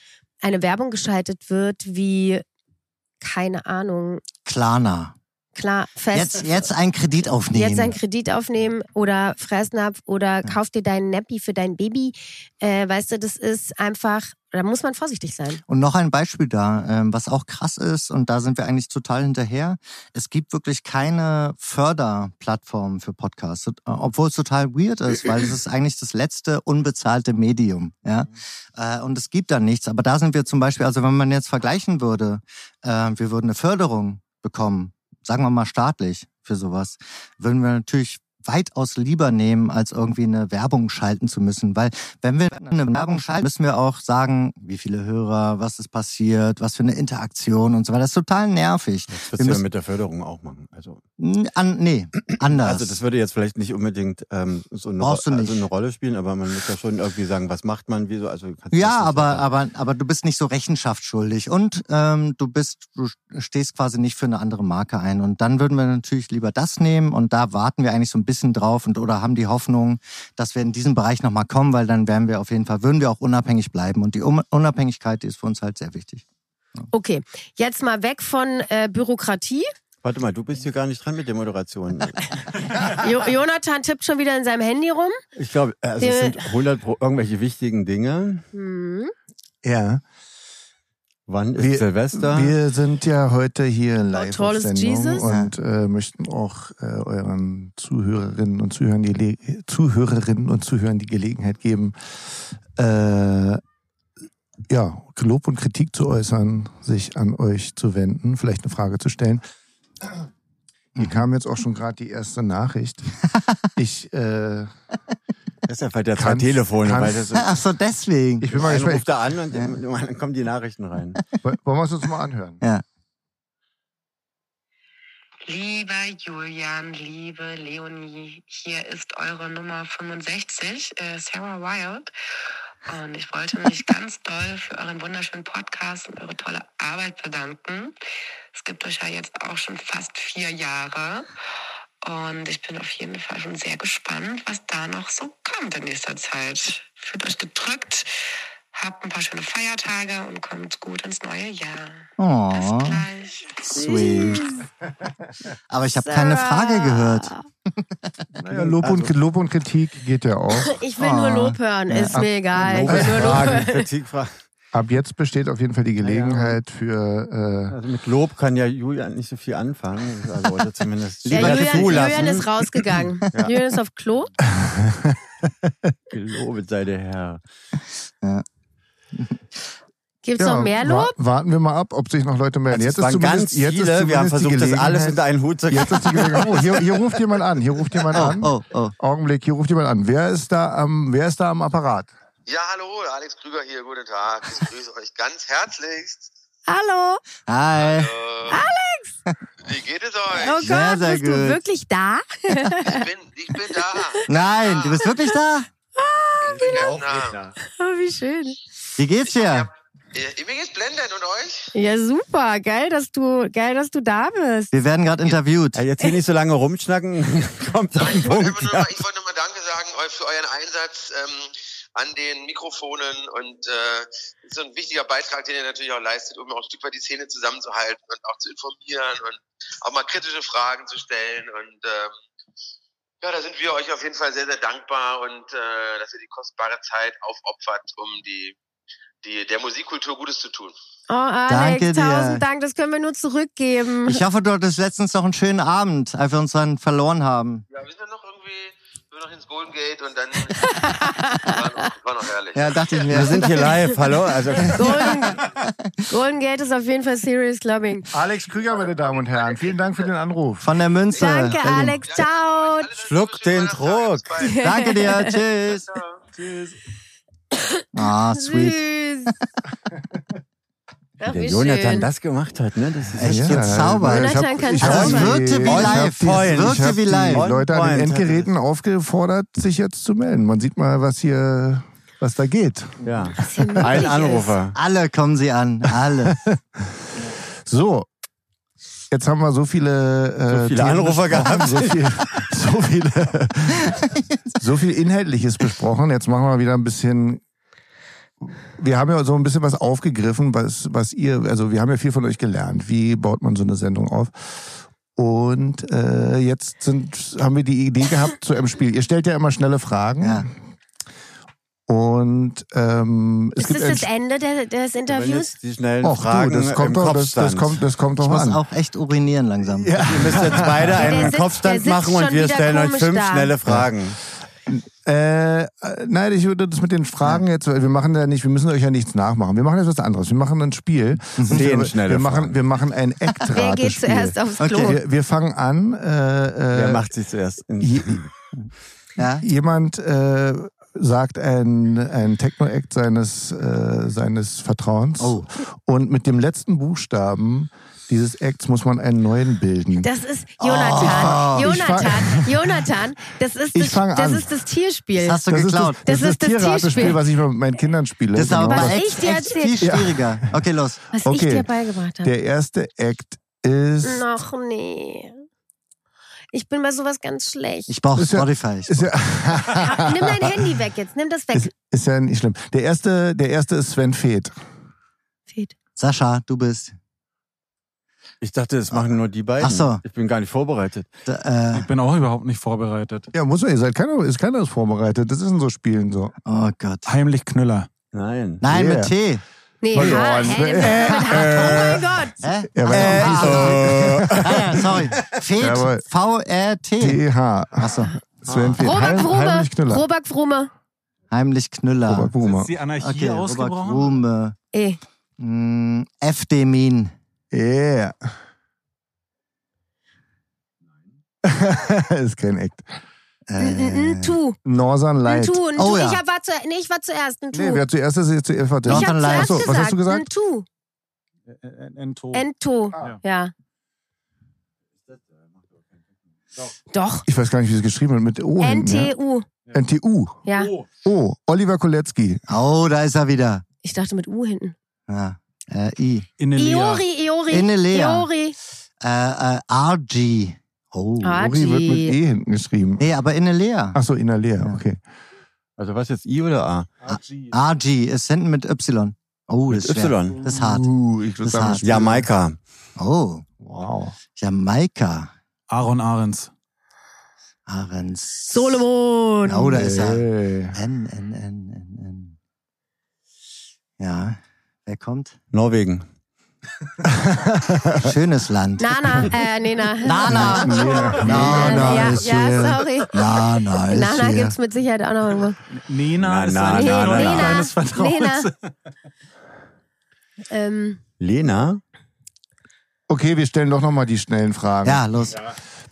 [SPEAKER 1] eine Werbung geschaltet wird wie, keine Ahnung,
[SPEAKER 5] Klarna.
[SPEAKER 1] klar, fest.
[SPEAKER 5] Jetzt, jetzt einen Kredit aufnehmen.
[SPEAKER 1] Jetzt einen Kredit aufnehmen oder Fressnapf oder kauf dir deinen Nappy für dein Baby. Äh, weißt du, das ist einfach, da muss man vorsichtig sein.
[SPEAKER 5] Und noch ein Beispiel da, ähm, was auch krass ist, und da sind wir eigentlich total hinterher. Es gibt wirklich keine Förderplattform für Podcasts, äh, obwohl es total weird ist, weil es ist eigentlich das letzte unbezahlte Medium. Ja? Äh, Und es gibt da nichts. Aber da sind wir zum Beispiel, also wenn man jetzt vergleichen würde, äh, wir würden eine Förderung bekommen, sagen wir mal staatlich für sowas, würden wir natürlich weitaus lieber nehmen, als irgendwie eine Werbung schalten zu müssen. Weil wenn wir eine Werbung schalten, müssen wir auch sagen, wie viele Hörer, was ist passiert, was für eine Interaktion und so weiter. Das ist total nervig.
[SPEAKER 3] Das
[SPEAKER 5] Wir
[SPEAKER 3] würdest ja mit der Förderung auch machen. Also,
[SPEAKER 5] An, nee, anders.
[SPEAKER 3] also das würde jetzt vielleicht nicht unbedingt ähm, so eine, also eine Rolle spielen, aber man muss ja schon irgendwie sagen, was macht man, wieso. Also,
[SPEAKER 5] ja, aber,
[SPEAKER 3] sagen.
[SPEAKER 5] aber, aber du bist nicht so rechenschaftsschuldig und ähm, du bist, du stehst quasi nicht für eine andere Marke ein. Und dann würden wir natürlich lieber das nehmen und da warten wir eigentlich so ein bisschen drauf und oder haben die Hoffnung, dass wir in diesem Bereich nochmal kommen, weil dann wären wir auf jeden Fall, würden wir auch unabhängig bleiben. Und die Un- Unabhängigkeit die ist für uns halt sehr wichtig.
[SPEAKER 1] Okay, jetzt mal weg von äh, Bürokratie.
[SPEAKER 3] Warte mal, du bist hier gar nicht dran mit der Moderation.
[SPEAKER 1] Jo Jonathan tippt schon wieder in seinem Handy rum.
[SPEAKER 3] Ich glaube, also es sind 100 pro irgendwelche wichtigen Dinge.
[SPEAKER 1] Hm.
[SPEAKER 2] Ja.
[SPEAKER 3] Wann ist
[SPEAKER 2] Wir-
[SPEAKER 3] Silvester?
[SPEAKER 2] Wir sind ja heute hier live
[SPEAKER 1] tall
[SPEAKER 2] auf Sendung
[SPEAKER 1] Jesus?
[SPEAKER 2] und äh, möchten auch äh, euren Zuhörerinnen und Zuhörern die Le Zuhörerinnen und Zuhörern die Gelegenheit geben, äh, ja, Lob und Kritik zu äußern, sich an euch zu wenden, vielleicht eine Frage zu stellen. Hier kam jetzt auch schon gerade die erste Nachricht. Ich, äh,
[SPEAKER 3] Deshalb hat er zwei
[SPEAKER 2] Kannst-
[SPEAKER 3] Telefone, weil
[SPEAKER 2] kannst-
[SPEAKER 3] das
[SPEAKER 5] Ach so, deswegen.
[SPEAKER 2] ich bin mal gespannt.
[SPEAKER 3] ruft er an und dann kommen die Nachrichten rein.
[SPEAKER 2] Wollen wir es uns mal anhören?
[SPEAKER 5] Ja.
[SPEAKER 10] Lieber Julian, liebe Leonie, hier ist eure Nummer 65, äh, Sarah Wild. Und ich wollte mich ganz doll für euren wunderschönen Podcast und eure tolle Arbeit bedanken. Es gibt euch ja jetzt auch schon fast vier Jahre. Und ich bin auf jeden Fall schon sehr gespannt, was da noch so kommt in nächster Zeit. Fühlt euch gedrückt, habt ein paar schöne Feiertage und kommt gut ins neue Jahr. Bis
[SPEAKER 5] Oh,
[SPEAKER 10] gleich.
[SPEAKER 5] sweet. Aber ich habe keine Frage gehört.
[SPEAKER 2] Naja, Lob, und, Lob und Kritik geht ja auch.
[SPEAKER 1] Ich will nur
[SPEAKER 5] Ah.
[SPEAKER 1] Lob hören, ist mir egal. Ich will nur Lob
[SPEAKER 3] Fragen,
[SPEAKER 1] hören.
[SPEAKER 3] Kritikfragen.
[SPEAKER 2] Ab jetzt besteht auf jeden Fall die Gelegenheit für
[SPEAKER 3] Also mit Lob kann ja Julian nicht so viel anfangen. Also, oder zumindest
[SPEAKER 1] Ja, Julian. Julian ist rausgegangen.
[SPEAKER 3] Ja.
[SPEAKER 1] Julian ist auf Klo.
[SPEAKER 3] Gelobet sei der Herr.
[SPEAKER 1] Gibt's
[SPEAKER 2] Ja,
[SPEAKER 1] noch mehr
[SPEAKER 2] wa-
[SPEAKER 1] Lob?
[SPEAKER 2] Warten wir mal ab, ob sich noch Leute melden.
[SPEAKER 3] Also
[SPEAKER 2] jetzt
[SPEAKER 3] es waren
[SPEAKER 2] zumindest-
[SPEAKER 3] ganz
[SPEAKER 2] jetzt ist
[SPEAKER 3] viele. Wir haben versucht, das alles unter einen Hut zu
[SPEAKER 2] Jetzt ist die Gelegenheit. Oh, hier, hier ruft jemand an. Hier ruft jemand an.
[SPEAKER 5] Oh, oh.
[SPEAKER 2] Augenblick, hier ruft jemand an. Wer ist da am, wer ist da am Apparat?
[SPEAKER 11] Ja, hallo, Alex Krüger hier, guten Tag. Ich grüße euch ganz herzlichst.
[SPEAKER 1] Hallo.
[SPEAKER 5] Hi.
[SPEAKER 11] Alex! Wie geht es euch?
[SPEAKER 1] Oh
[SPEAKER 5] Sehr,
[SPEAKER 1] Gott,
[SPEAKER 5] sehr
[SPEAKER 1] bist du
[SPEAKER 5] gut.
[SPEAKER 1] wirklich da?
[SPEAKER 11] Ich bin, ich bin da.
[SPEAKER 5] Nein, du bist wirklich da?
[SPEAKER 11] Ich bin ganz nah.
[SPEAKER 1] Oh, wie schön.
[SPEAKER 5] Wie geht's dir?
[SPEAKER 11] Ja, Mir geht's blendend und euch?
[SPEAKER 1] Ja, super. Geil, dass du, geil, dass du da bist.
[SPEAKER 5] Wir werden gerade interviewt.
[SPEAKER 3] Ja, jetzt hier nicht so lange rumschnacken. Kommt den
[SPEAKER 11] Ich wollte
[SPEAKER 3] Punkt.
[SPEAKER 11] einfach nur
[SPEAKER 3] Ja.
[SPEAKER 11] mal, ich wollte nur mal Danke sagen euch für euren Einsatz ähm, an den Mikrofonen und äh, ist so ein wichtiger Beitrag, den ihr natürlich auch leistet, um auch ein Stück weit die Szene zusammenzuhalten und auch zu informieren und auch mal kritische Fragen zu stellen und ähm, ja, da sind wir euch auf jeden Fall sehr, sehr dankbar und äh, dass ihr die kostbare Zeit aufopfert, um die, die der Musikkultur Gutes zu tun.
[SPEAKER 1] Oh, Alex,
[SPEAKER 5] Danke dir.
[SPEAKER 1] tausend Dank. Das können wir nur zurückgeben.
[SPEAKER 5] Ich hoffe, du hattest letztens noch einen schönen Abend, als wir uns dann verloren haben.
[SPEAKER 11] Ja, wir sind noch irgendwie, sind noch ins Golden Gate und dann war noch, war noch herrlich.
[SPEAKER 5] Ja, dachte ich mir.
[SPEAKER 3] Wir sind hier live, hallo? Also,
[SPEAKER 1] Golden, Golden Gate ist auf jeden Fall Serious Clubbing.
[SPEAKER 2] Alex Krüger, meine Damen und Herren, vielen Dank für den Anruf.
[SPEAKER 5] Von der Münze.
[SPEAKER 1] Danke,
[SPEAKER 5] Berlin.
[SPEAKER 1] Alex. Ciao.
[SPEAKER 3] schluck den Druck.
[SPEAKER 5] Danke dir. Tschüss.
[SPEAKER 11] Tschüss.
[SPEAKER 5] Ah, sweet.
[SPEAKER 1] Süß. Ach,
[SPEAKER 3] Der
[SPEAKER 1] wie
[SPEAKER 3] Jonathan
[SPEAKER 1] schön.
[SPEAKER 3] das gemacht hat, ne? Das ist
[SPEAKER 5] Echt
[SPEAKER 3] echt
[SPEAKER 5] jetzt Zauber.
[SPEAKER 1] Jonathan kann
[SPEAKER 2] ich hab
[SPEAKER 5] es wirkte wie
[SPEAKER 2] die-
[SPEAKER 5] live.
[SPEAKER 2] die-
[SPEAKER 5] wirkte wie
[SPEAKER 2] die
[SPEAKER 5] live.
[SPEAKER 2] Leute an den Endgeräten aufgefordert, sich jetzt zu melden. Man sieht mal, was hier, was da geht.
[SPEAKER 3] Ja. Ein
[SPEAKER 1] ist.
[SPEAKER 3] Anrufer.
[SPEAKER 5] Alle kommen sie an. Alle.
[SPEAKER 2] So. Jetzt haben wir so viele, äh,
[SPEAKER 3] So viele Anrufer gehabt.
[SPEAKER 2] So viel, so, viele, so viel Inhaltliches besprochen. Jetzt machen wir wieder ein bisschen. Wir haben ja so ein bisschen was aufgegriffen, was, was ihr, also wir haben ja viel von euch gelernt. Wie baut man so eine Sendung auf? Und äh, jetzt sind, haben wir die Idee gehabt zu einem Spiel. Ihr stellt ja immer schnelle Fragen.
[SPEAKER 5] Ja.
[SPEAKER 2] Und ähm, es
[SPEAKER 1] Ist
[SPEAKER 2] gibt
[SPEAKER 1] das das Ende der, des Interviews?
[SPEAKER 3] die schnellen
[SPEAKER 2] Och,
[SPEAKER 3] Fragen
[SPEAKER 2] du, das kommt
[SPEAKER 3] im
[SPEAKER 2] doch, das,
[SPEAKER 3] Kopfstand.
[SPEAKER 2] das kommt, das kommt
[SPEAKER 5] Ich
[SPEAKER 2] doch
[SPEAKER 5] muss
[SPEAKER 2] an.
[SPEAKER 5] auch echt urinieren langsam.
[SPEAKER 2] Ja.
[SPEAKER 3] Ihr müsst jetzt beide einen
[SPEAKER 1] sitzt-
[SPEAKER 3] Kopfstand machen und wir stellen euch fünf
[SPEAKER 1] da.
[SPEAKER 3] schnelle Fragen.
[SPEAKER 2] Äh, äh, nein, ich würde das mit den Fragen jetzt, weil wir machen ja nicht, wir müssen euch ja nichts nachmachen. Wir machen jetzt was anderes. Wir machen ein Spiel. Und
[SPEAKER 3] Zehn
[SPEAKER 2] wir,
[SPEAKER 3] schnelle
[SPEAKER 2] wir machen,
[SPEAKER 3] Fragen.
[SPEAKER 2] wir machen ein
[SPEAKER 1] Wer
[SPEAKER 2] Act-Ratespiel.
[SPEAKER 1] geht zuerst aufs Klo?
[SPEAKER 5] Okay.
[SPEAKER 2] Wir, wir fangen an. Äh,
[SPEAKER 3] Wer
[SPEAKER 2] äh,
[SPEAKER 3] macht sich zuerst? In
[SPEAKER 2] je,
[SPEAKER 5] Ja?
[SPEAKER 2] jemand äh, sagt ein, ein Techno-Act seines, äh, seines Vertrauens.
[SPEAKER 5] Oh.
[SPEAKER 2] Und mit dem letzten Buchstaben dieses Acts muss man einen neuen bilden.
[SPEAKER 1] Das ist Jonathan.
[SPEAKER 2] Oh. Ich fang-
[SPEAKER 1] Jonathan. Jonathan. Das ist
[SPEAKER 2] Ich
[SPEAKER 1] das, das ist das Tierspiel.
[SPEAKER 5] Das hast du
[SPEAKER 2] das
[SPEAKER 5] geklaut.
[SPEAKER 2] ist das, das,
[SPEAKER 1] Das
[SPEAKER 2] ist das
[SPEAKER 1] das
[SPEAKER 2] Tierratespiel,
[SPEAKER 1] Tierspiel.
[SPEAKER 2] was ich mit meinen Kindern spiele.
[SPEAKER 5] Das ist aber
[SPEAKER 2] Genau.
[SPEAKER 1] Was
[SPEAKER 5] echt,
[SPEAKER 1] ich dir
[SPEAKER 5] echt viel schwieriger. Okay, los.
[SPEAKER 1] was ich
[SPEAKER 2] Okay.
[SPEAKER 1] dir beigebracht habe.
[SPEAKER 2] Der erste Act ist.
[SPEAKER 1] Noch nee. Ich bin bei sowas ganz schlecht.
[SPEAKER 5] Ich brauche
[SPEAKER 2] ja-
[SPEAKER 5] Spotify.
[SPEAKER 2] Ja,
[SPEAKER 1] Ah, Nimm dein Handy weg jetzt. Nimm das weg.
[SPEAKER 2] ist, ist ja nicht schlimm. Der erste, der erste ist Sven Feth.
[SPEAKER 1] Fehlt.
[SPEAKER 5] Sascha, du bist.
[SPEAKER 3] Ich dachte, das machen nur die beiden.
[SPEAKER 5] Ach so.
[SPEAKER 3] Ich bin gar nicht vorbereitet.
[SPEAKER 5] Da,
[SPEAKER 4] Ich bin auch überhaupt nicht vorbereitet.
[SPEAKER 2] Ja, muss man, ihr seid keiner, ist keiner ist vorbereitet. Das ist in so Spielen so.
[SPEAKER 5] äh, oh Gott.
[SPEAKER 4] Heimlich Knüller.
[SPEAKER 3] Nein.
[SPEAKER 5] Nein,
[SPEAKER 2] Yeah.
[SPEAKER 5] mit T.
[SPEAKER 1] Nee,
[SPEAKER 2] Verloren.
[SPEAKER 1] hä, mit H. Oh mein Gott.
[SPEAKER 5] Hä?
[SPEAKER 2] Ja, weil
[SPEAKER 5] Äh,
[SPEAKER 2] äh,
[SPEAKER 5] Ah, ja, sorry.
[SPEAKER 2] Jawohl.
[SPEAKER 5] V-R-T.
[SPEAKER 2] TH.
[SPEAKER 5] Achso.
[SPEAKER 2] Sven Feth.
[SPEAKER 1] Robert
[SPEAKER 2] Heim, heimlich Knüller.
[SPEAKER 1] Robert Frume.
[SPEAKER 5] Heimlich Knüller.
[SPEAKER 2] Robert Boomer.
[SPEAKER 4] Ist die Anarchie
[SPEAKER 5] Okay, Robert
[SPEAKER 4] ausgebrochen?
[SPEAKER 5] Rume.
[SPEAKER 1] Eh.
[SPEAKER 5] Mm, FD Min.
[SPEAKER 2] Yeah. ist kein Act.
[SPEAKER 1] N tu.
[SPEAKER 2] Northern Light.
[SPEAKER 1] tu. N
[SPEAKER 5] Oh
[SPEAKER 1] tu.
[SPEAKER 5] ja.
[SPEAKER 1] Ich hab, war zu, nee, ich war zuerst. N tu.
[SPEAKER 2] Nee, wer zuerst ist, ist zuerst.
[SPEAKER 1] Ich
[SPEAKER 5] Northern
[SPEAKER 1] zuerst
[SPEAKER 2] Achso, was hast du gesagt?
[SPEAKER 1] N tu.
[SPEAKER 4] Äh, Ento.
[SPEAKER 1] Ento.
[SPEAKER 4] Ja.
[SPEAKER 1] Ja. Doch.
[SPEAKER 2] Ich weiß gar nicht, wie es geschrieben wird. Mit O. hinten, ja?
[SPEAKER 1] NTU.
[SPEAKER 2] NTU.
[SPEAKER 1] Ja.
[SPEAKER 4] Oh.
[SPEAKER 2] Oh, Oliver Kolecki.
[SPEAKER 5] Oh, da ist er wieder.
[SPEAKER 1] Ich dachte mit U hinten.
[SPEAKER 5] Ja. Äh, I.
[SPEAKER 4] Inelea.
[SPEAKER 1] Iori, Iori.
[SPEAKER 5] Inelea.
[SPEAKER 1] Iori.
[SPEAKER 5] Äh, äh, RG. Oh.
[SPEAKER 2] Uri wird mit. E hinten geschrieben.
[SPEAKER 5] Nee, aber Inelea.
[SPEAKER 2] Achso, Inalea,
[SPEAKER 5] Ja.
[SPEAKER 2] okay.
[SPEAKER 3] Also was jetzt I oder A?
[SPEAKER 4] RG.
[SPEAKER 5] RG ist hinten mit Y. Oh, das
[SPEAKER 3] Mit
[SPEAKER 5] ist schwer.
[SPEAKER 3] Y.
[SPEAKER 5] Das ist hart.
[SPEAKER 2] Uh, ich würde
[SPEAKER 5] Das ist
[SPEAKER 2] sagen,
[SPEAKER 5] hart.
[SPEAKER 3] Jamaika.
[SPEAKER 5] Oh,
[SPEAKER 2] Wow.
[SPEAKER 5] Jamaika.
[SPEAKER 4] Aaron Ahrens.
[SPEAKER 5] Ahrens.
[SPEAKER 1] Solomon.
[SPEAKER 5] Oh, da ist er. N, N, N, N, N. Ja, wer kommt?
[SPEAKER 3] Norwegen.
[SPEAKER 5] Schönes Land.
[SPEAKER 1] Nana. Äh, nee, na.
[SPEAKER 5] Nana.
[SPEAKER 2] Ja.
[SPEAKER 5] Nana
[SPEAKER 1] ja,
[SPEAKER 5] ist
[SPEAKER 1] ja,
[SPEAKER 5] hier.
[SPEAKER 1] sorry.
[SPEAKER 5] Nana ist
[SPEAKER 1] Nana
[SPEAKER 5] hier.
[SPEAKER 1] gibt's mit Sicherheit auch noch irgendwo.
[SPEAKER 4] Nena
[SPEAKER 3] Na,
[SPEAKER 4] ist
[SPEAKER 3] na,
[SPEAKER 4] ein
[SPEAKER 3] na, na,
[SPEAKER 4] Nena.
[SPEAKER 3] na.
[SPEAKER 4] kleines Vertrauen.
[SPEAKER 1] Nena. Ähm,
[SPEAKER 3] Lena?
[SPEAKER 2] Okay, wir stellen doch nochmal die schnellen Fragen.
[SPEAKER 5] Ja, los.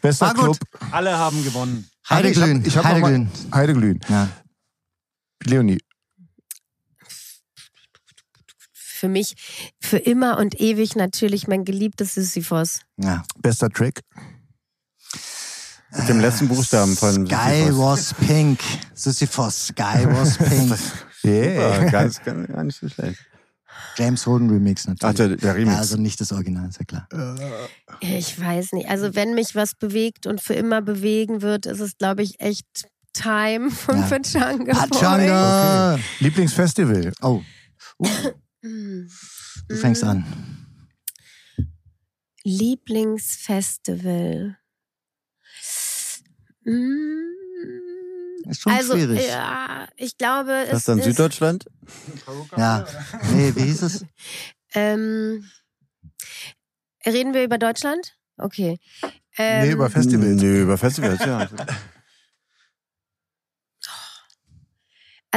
[SPEAKER 2] Bester
[SPEAKER 5] War gut.
[SPEAKER 2] Club.
[SPEAKER 4] Alle haben gewonnen.
[SPEAKER 5] Heideglühen.
[SPEAKER 2] Ich hab, ich hab
[SPEAKER 5] Heideglühen.
[SPEAKER 2] Heideglühen.
[SPEAKER 5] Ja.
[SPEAKER 2] Leonie,
[SPEAKER 1] für mich für immer und ewig natürlich mein geliebtes Sisyphos.
[SPEAKER 5] Ja.
[SPEAKER 2] Bester Trick.
[SPEAKER 3] Mit dem letzten Buchstaben von
[SPEAKER 5] Sky
[SPEAKER 3] Sisyphus.
[SPEAKER 5] was pink. Sisyphus, Sky was pink.
[SPEAKER 3] Super, ganz, ganz, gar nicht so schlecht.
[SPEAKER 5] James Holden Remix natürlich.
[SPEAKER 3] Ach, der, der Remix.
[SPEAKER 5] Ja, also nicht das Original, ist ja klar.
[SPEAKER 1] Ich weiß nicht. Also wenn mich was bewegt und für immer bewegen wird, ist es, glaube ich, echt Time von
[SPEAKER 5] Ja.
[SPEAKER 1] Pachanga.
[SPEAKER 5] Pachanga!
[SPEAKER 2] Lieblingsfestival.
[SPEAKER 5] Oh,
[SPEAKER 1] Mm.
[SPEAKER 5] du fängst an.
[SPEAKER 1] Lieblingsfestival. Mm.
[SPEAKER 5] Ist schon
[SPEAKER 1] also,
[SPEAKER 5] schwierig.
[SPEAKER 1] ja, ich glaube,
[SPEAKER 3] Das
[SPEAKER 1] es
[SPEAKER 3] ist dann
[SPEAKER 1] ist,
[SPEAKER 3] Süddeutschland?
[SPEAKER 5] Ja. Nee, wie hieß es?
[SPEAKER 1] Ähm, reden wir über Deutschland? Okay. Ähm,
[SPEAKER 2] nee, über Festivals.
[SPEAKER 3] Nee, über Festivals, ja.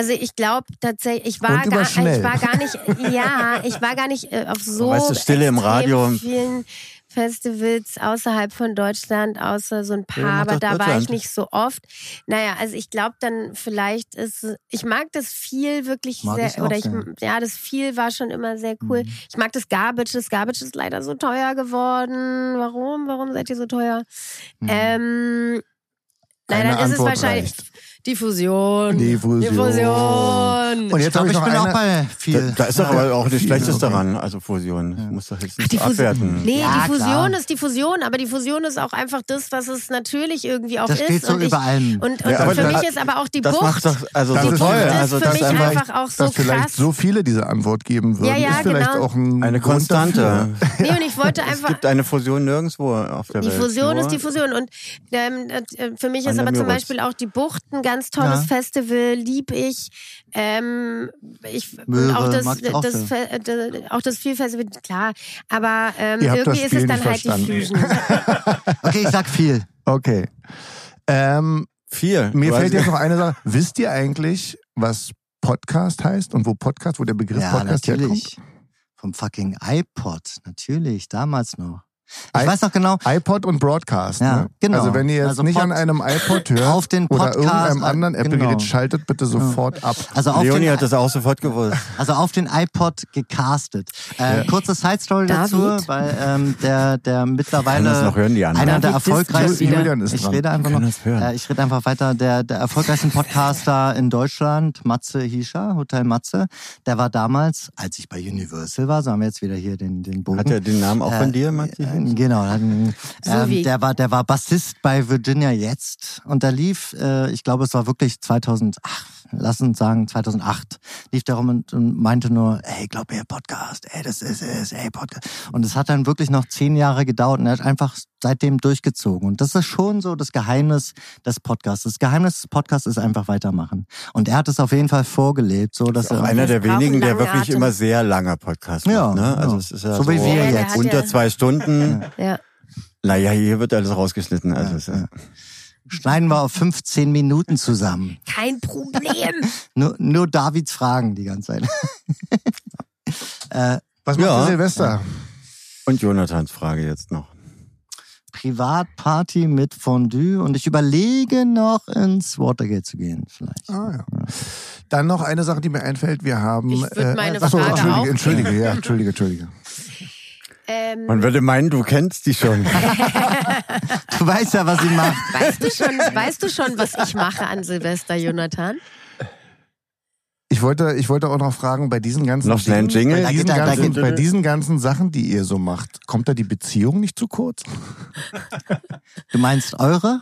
[SPEAKER 1] Also ich glaube tatsächlich, ich war gar, ich war gar nicht, ja, ich war gar nicht äh, auf so
[SPEAKER 3] Weißt du, Stille im Radio.
[SPEAKER 1] vielen Festivals außerhalb von Deutschland, außer so ein
[SPEAKER 3] Ja,
[SPEAKER 1] paar,
[SPEAKER 3] mach
[SPEAKER 1] aber da war ich nicht so oft. Naja, also ich glaube dann vielleicht ist, ich mag das viel wirklich
[SPEAKER 5] Mag
[SPEAKER 1] sehr, oder ich,
[SPEAKER 5] sehr.
[SPEAKER 1] ja, das viel war schon immer sehr cool.
[SPEAKER 5] Mhm.
[SPEAKER 1] Ich mag das Garbage, das Garbage ist leider so teuer geworden. Warum? Warum seid ihr so teuer?
[SPEAKER 5] Mhm.
[SPEAKER 1] Ähm, dann ist es wahrscheinlich
[SPEAKER 2] reicht.
[SPEAKER 1] Die Fusion.
[SPEAKER 2] Die Fusion.
[SPEAKER 1] Die Fusion.
[SPEAKER 2] Und jetzt habe ich
[SPEAKER 5] ich
[SPEAKER 2] noch
[SPEAKER 5] bin auch
[SPEAKER 2] eine.
[SPEAKER 5] bei
[SPEAKER 3] Da,
[SPEAKER 5] viel.
[SPEAKER 3] da ist doch aber auch nichts Schlechtes
[SPEAKER 2] okay.
[SPEAKER 3] daran, also Fusion. Ich muss doch jetzt
[SPEAKER 1] Ach,
[SPEAKER 3] nicht
[SPEAKER 1] die Fusion.
[SPEAKER 3] abwerten.
[SPEAKER 1] Nee,
[SPEAKER 5] Ja,
[SPEAKER 1] die Fusion
[SPEAKER 5] klar.
[SPEAKER 1] ist die Fusion, aber die Fusion ist auch einfach das, was es natürlich irgendwie auch
[SPEAKER 5] Das
[SPEAKER 1] ist.
[SPEAKER 5] steht so
[SPEAKER 1] und ich,
[SPEAKER 5] über allem.
[SPEAKER 1] Und, und
[SPEAKER 3] Ja, aber
[SPEAKER 1] für
[SPEAKER 3] das-
[SPEAKER 1] mich ist aber auch die
[SPEAKER 3] Das
[SPEAKER 1] Bucht.
[SPEAKER 3] macht doch also
[SPEAKER 2] Das
[SPEAKER 3] so
[SPEAKER 2] ist-
[SPEAKER 3] toll.
[SPEAKER 1] Bucht ist
[SPEAKER 3] Also
[SPEAKER 1] für
[SPEAKER 3] das
[SPEAKER 1] mich
[SPEAKER 3] ist einfach
[SPEAKER 1] einfach auch so
[SPEAKER 2] dass vielleicht
[SPEAKER 1] krass.
[SPEAKER 2] so viele diese Antwort geben würden,
[SPEAKER 1] Ja, ja,
[SPEAKER 2] ist vielleicht
[SPEAKER 1] genau.
[SPEAKER 2] auch ein
[SPEAKER 3] eine Konstante.
[SPEAKER 1] Nee, und ich wollte
[SPEAKER 3] Es
[SPEAKER 1] einfach.
[SPEAKER 3] gibt eine Fusion nirgendwo auf der
[SPEAKER 1] Die
[SPEAKER 3] Welt.
[SPEAKER 1] Fusion
[SPEAKER 3] Nur
[SPEAKER 1] ist die Fusion. Und ähm, äh, für mich ist aber zum. Beispiel auch die Bucht ein ganz tolles
[SPEAKER 5] Ja.
[SPEAKER 1] Festival, lieb ich. Ähm, ich
[SPEAKER 5] Möhre
[SPEAKER 1] auch das,
[SPEAKER 5] auch
[SPEAKER 1] das,
[SPEAKER 5] sehr.
[SPEAKER 1] Fe- äh, d- auch das Viel-Festival, klar. Aber ähm,
[SPEAKER 2] das
[SPEAKER 1] irgendwie ist es dann halt
[SPEAKER 2] verstanden.
[SPEAKER 1] die Fusion.
[SPEAKER 5] Okay, ich sag viel.
[SPEAKER 2] Okay. Ähm,
[SPEAKER 3] Viel.
[SPEAKER 2] mir fällt jetzt noch eine Sache. Wisst ihr eigentlich, was Podcast heißt und wo Podcast, wo der Begriff
[SPEAKER 5] Ja,
[SPEAKER 2] Podcast
[SPEAKER 5] natürlich. Vom fucking iPod, natürlich, damals noch. Ich
[SPEAKER 2] I-
[SPEAKER 5] weiß noch genau,
[SPEAKER 2] iPod und Broadcast.
[SPEAKER 5] Ja,
[SPEAKER 2] ne?
[SPEAKER 5] genau.
[SPEAKER 2] Also wenn ihr jetzt
[SPEAKER 5] Also
[SPEAKER 2] nicht
[SPEAKER 5] Pod-
[SPEAKER 2] an einem iPod hört
[SPEAKER 5] auf den
[SPEAKER 2] oder
[SPEAKER 5] Podcast.
[SPEAKER 2] irgendeinem anderen Apple-Gerät,
[SPEAKER 5] genau.
[SPEAKER 2] schaltet bitte sofort ab.
[SPEAKER 5] Also auf
[SPEAKER 3] Leonie
[SPEAKER 5] den,
[SPEAKER 3] hat das auch sofort gewusst.
[SPEAKER 5] also auf den iPod gecastet. Äh,
[SPEAKER 2] Ja.
[SPEAKER 5] Kurze Side-Story dazu, weil ähm, der, der mittlerweile
[SPEAKER 3] das noch hören, die anderen?
[SPEAKER 5] einer der erfolgreichsten.
[SPEAKER 2] Julian ist
[SPEAKER 5] ich
[SPEAKER 2] dran.
[SPEAKER 5] rede einfach noch, äh, ich rede einfach weiter, der, der erfolgreichste Podcaster in Deutschland, Matze Hischa, Hotel Matze, der war damals, als ich bei Universal war, so haben wir jetzt wieder hier den, den Bogen.
[SPEAKER 3] Hat er den Namen auch von
[SPEAKER 5] Äh,
[SPEAKER 3] dir, Maxi?
[SPEAKER 5] Äh, Genau.
[SPEAKER 1] So
[SPEAKER 5] Ähm, der war, der war Bassist bei Virginia jetzt und da lief, äh, ich glaube, es war wirklich 2000, ach, lass uns sagen 2008, lief darum und, und meinte nur, ey, glaub mir, Podcast, ey, das ist es, ey, Podcast. Und es hat dann wirklich noch zehn Jahre gedauert und er hat einfach seitdem durchgezogen. Und das ist schon so das Geheimnis des Podcasts. Das Geheimnis des Podcasts ist einfach weitermachen. Und er hat es auf jeden Fall vorgelebt, so dass
[SPEAKER 3] Das
[SPEAKER 5] er
[SPEAKER 3] einer der wenigen, der wirklich
[SPEAKER 1] Atem.
[SPEAKER 3] immer sehr langer Podcast
[SPEAKER 5] Ja,
[SPEAKER 3] macht. Ne? Also
[SPEAKER 5] ja.
[SPEAKER 3] es ist ja
[SPEAKER 5] So
[SPEAKER 3] so,
[SPEAKER 5] wie wir jetzt.
[SPEAKER 3] unter zwei Stunden.
[SPEAKER 1] Ja.
[SPEAKER 3] Naja, hier wird alles rausgeschnitten. Also
[SPEAKER 5] Ja,
[SPEAKER 3] es ist-
[SPEAKER 5] ja. Schneiden wir auf 15 Minuten zusammen.
[SPEAKER 1] Kein Problem.
[SPEAKER 5] Nur, nur Davids Fragen die ganze Zeit. äh,
[SPEAKER 2] Was macht
[SPEAKER 3] Ja.
[SPEAKER 2] Silvester?
[SPEAKER 3] Und Jonathans Frage jetzt noch.
[SPEAKER 5] Privatparty mit Fondue und ich überlege noch ins Watergate zu gehen, vielleicht.
[SPEAKER 2] Ah, ja. Dann noch eine Sache, die mir einfällt. Wir haben.
[SPEAKER 1] Ich würd meine
[SPEAKER 2] achso,
[SPEAKER 1] Frage
[SPEAKER 2] entschuldige,
[SPEAKER 1] auch
[SPEAKER 2] entschuldige, ja, entschuldige, entschuldige.
[SPEAKER 1] Ähm,
[SPEAKER 3] Man würde meinen, du kennst die schon.
[SPEAKER 5] Du weißt ja, was sie macht.
[SPEAKER 1] weißt, du schon, weißt du schon, was ich mache an Silvester, Jonathan?
[SPEAKER 2] Ich wollte, ich wollte auch noch fragen, bei diesen ganzen
[SPEAKER 3] Noch
[SPEAKER 2] Dingen,
[SPEAKER 3] Jingle?
[SPEAKER 2] Bei diesen,
[SPEAKER 5] Da geht- da
[SPEAKER 2] ganzen,
[SPEAKER 3] geht-
[SPEAKER 2] bei diesen ganzen Sachen, die ihr so macht, kommt da die Beziehung nicht zu kurz?
[SPEAKER 5] Du meinst eure?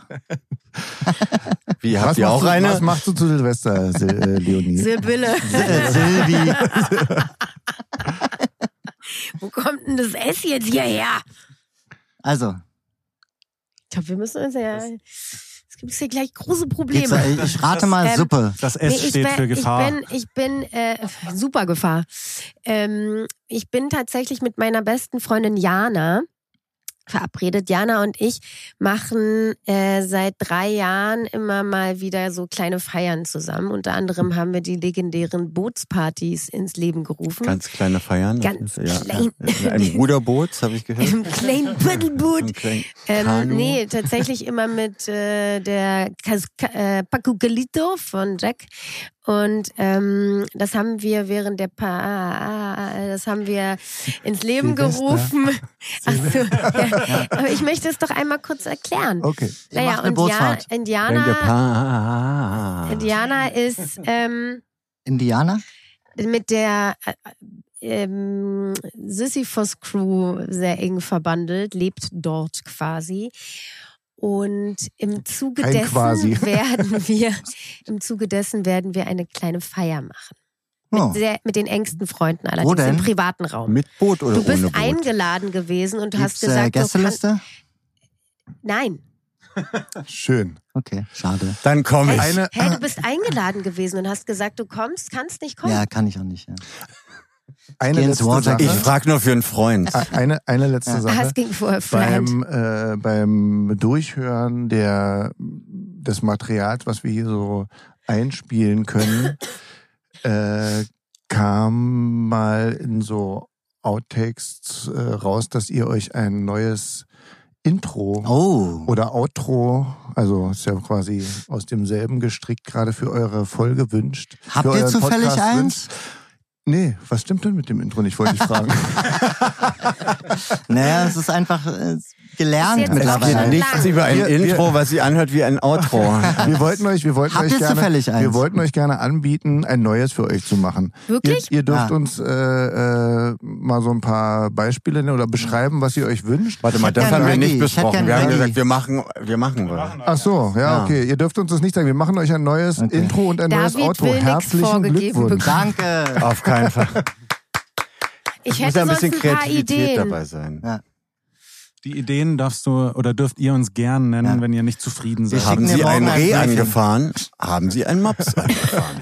[SPEAKER 3] Wie,
[SPEAKER 2] Was
[SPEAKER 3] ihr
[SPEAKER 2] machst
[SPEAKER 3] auch
[SPEAKER 2] du,
[SPEAKER 3] eine?
[SPEAKER 2] Was machst du zu Silvester, Sil äh, Leonie?
[SPEAKER 1] Sibylle.
[SPEAKER 5] Silvi.
[SPEAKER 1] Wo kommt denn das S jetzt hierher?
[SPEAKER 5] Also,
[SPEAKER 1] Ich glaube, wir müssen uns ja. Es gibt hier gleich große Probleme.
[SPEAKER 5] äh, ich rate mal
[SPEAKER 1] Ähm,
[SPEAKER 5] Suppe.
[SPEAKER 4] Das S
[SPEAKER 1] Nee,
[SPEAKER 4] steht
[SPEAKER 1] bin,
[SPEAKER 4] für Gefahr.
[SPEAKER 1] Ich bin, ich bin äh, super Gefahr. Ähm, ich bin tatsächlich mit meiner besten Freundin Jana verabredet. Jana und ich machen äh, seit drei Jahren immer mal wieder so kleine Feiern zusammen. Unter anderem haben wir die legendären Bootspartys ins Leben gerufen.
[SPEAKER 3] Ganz kleine Feiern.
[SPEAKER 1] Ganz
[SPEAKER 3] ja,
[SPEAKER 1] klein.
[SPEAKER 3] Ja, ein Ruderboot, habe ich gehört.
[SPEAKER 1] Im kleinen Paddelboot.
[SPEAKER 3] Ein klein
[SPEAKER 1] Ähm, nee, tatsächlich immer mit äh, der Ka äh, Paco Galito von Jack Und ähm, das haben wir während der pa das haben wir ins Leben
[SPEAKER 2] Silvester.
[SPEAKER 1] gerufen. Ach so, ja. Aber ich möchte es doch einmal kurz erklären.
[SPEAKER 2] Okay.
[SPEAKER 1] Naja, und ja,
[SPEAKER 3] Pa-
[SPEAKER 1] Indianer ist ähm,
[SPEAKER 5] Indianer?
[SPEAKER 1] mit der äh, ähm, Sisyphus Crew sehr eng verbandelt, lebt dort quasi. Und im Zuge
[SPEAKER 2] Kein
[SPEAKER 1] dessen
[SPEAKER 2] quasi.
[SPEAKER 1] werden wir, im Zuge dessen werden wir eine kleine Feier machen. Mit,
[SPEAKER 5] Oh.
[SPEAKER 1] sehr, mit den engsten Freunden allerdings
[SPEAKER 5] Wo denn?
[SPEAKER 1] im privaten Raum.
[SPEAKER 3] Mit Boot oder
[SPEAKER 1] Du bist
[SPEAKER 3] ohne Boot?
[SPEAKER 1] eingeladen gewesen und du hast
[SPEAKER 5] Gibt's, äh,
[SPEAKER 1] gesagt, du kannst,
[SPEAKER 5] Gästeliste?
[SPEAKER 1] nein.
[SPEAKER 2] Schön.
[SPEAKER 5] Okay, schade.
[SPEAKER 3] Dann komme ich.
[SPEAKER 2] Eine,
[SPEAKER 1] Hey, du bist eingeladen gewesen und hast gesagt, du kommst, kannst nicht kommen.
[SPEAKER 5] Ja, kann ich auch nicht. Ja.
[SPEAKER 2] Eine letzte
[SPEAKER 5] Water.
[SPEAKER 2] Sache.
[SPEAKER 3] Ich frage nur für einen Freund.
[SPEAKER 2] A- Eine, eine letzte
[SPEAKER 5] Ja.
[SPEAKER 1] Ah,
[SPEAKER 2] Sache.
[SPEAKER 1] es ging vor Friend.
[SPEAKER 2] Beim, äh, beim Durchhören der, des Materials, was wir hier so einspielen können, äh, kam mal in so Outtakes äh, raus, dass ihr euch ein neues Intro
[SPEAKER 5] Oh.
[SPEAKER 2] oder Outro, also ist ja quasi aus demselben gestrickt, gerade für eure Folge wünscht.
[SPEAKER 5] Habt ihr zufällig
[SPEAKER 2] Podcast
[SPEAKER 5] eins?
[SPEAKER 2] wünscht. Nee, was stimmt denn mit dem Intro nicht, wollte ich fragen.
[SPEAKER 5] Naja, es ist einfach äh, gelernt
[SPEAKER 1] jetzt
[SPEAKER 3] Es
[SPEAKER 5] mittlerweile.
[SPEAKER 3] nichts über ein
[SPEAKER 2] Wir- wir-
[SPEAKER 3] Intro, was sich anhört wie ein Outro.
[SPEAKER 2] Wir wollten euch, wir wollten
[SPEAKER 5] Habt
[SPEAKER 2] euch gerne,
[SPEAKER 5] zufällig eins?
[SPEAKER 2] wir wollten euch gerne anbieten, ein neues für euch zu machen.
[SPEAKER 1] Wirklich?
[SPEAKER 2] Ihr, ihr dürft
[SPEAKER 5] Ah.
[SPEAKER 2] uns äh, äh, mal so ein paar Beispiele nennen oder beschreiben, was ihr euch wünscht.
[SPEAKER 3] Warte mal, das haben wir nicht besprochen. Wir haben gesagt, wir machen, wir machen was.
[SPEAKER 2] Ach so, ja,
[SPEAKER 3] Ja.
[SPEAKER 2] okay. Ihr dürft uns das nicht sagen. Wir machen euch ein neues
[SPEAKER 5] Okay.
[SPEAKER 2] Intro und ein neues
[SPEAKER 1] David
[SPEAKER 2] Outro.
[SPEAKER 1] will nix
[SPEAKER 2] Herzlichen Glückwunsch.
[SPEAKER 5] Danke.
[SPEAKER 3] Auf keinen Fall.
[SPEAKER 1] Ich
[SPEAKER 3] Es muss
[SPEAKER 1] hätte
[SPEAKER 3] ja ein
[SPEAKER 1] sonst
[SPEAKER 3] bisschen
[SPEAKER 1] ein paar
[SPEAKER 3] Kreativität
[SPEAKER 1] Ideen.
[SPEAKER 3] dabei sein.
[SPEAKER 4] Die Ideen darfst du oder dürft ihr uns gern nennen,
[SPEAKER 5] Ja.
[SPEAKER 4] wenn ihr nicht zufrieden seid.
[SPEAKER 3] Haben Sie ein Reh angefahren? Haben Sie einen Mops angefahren?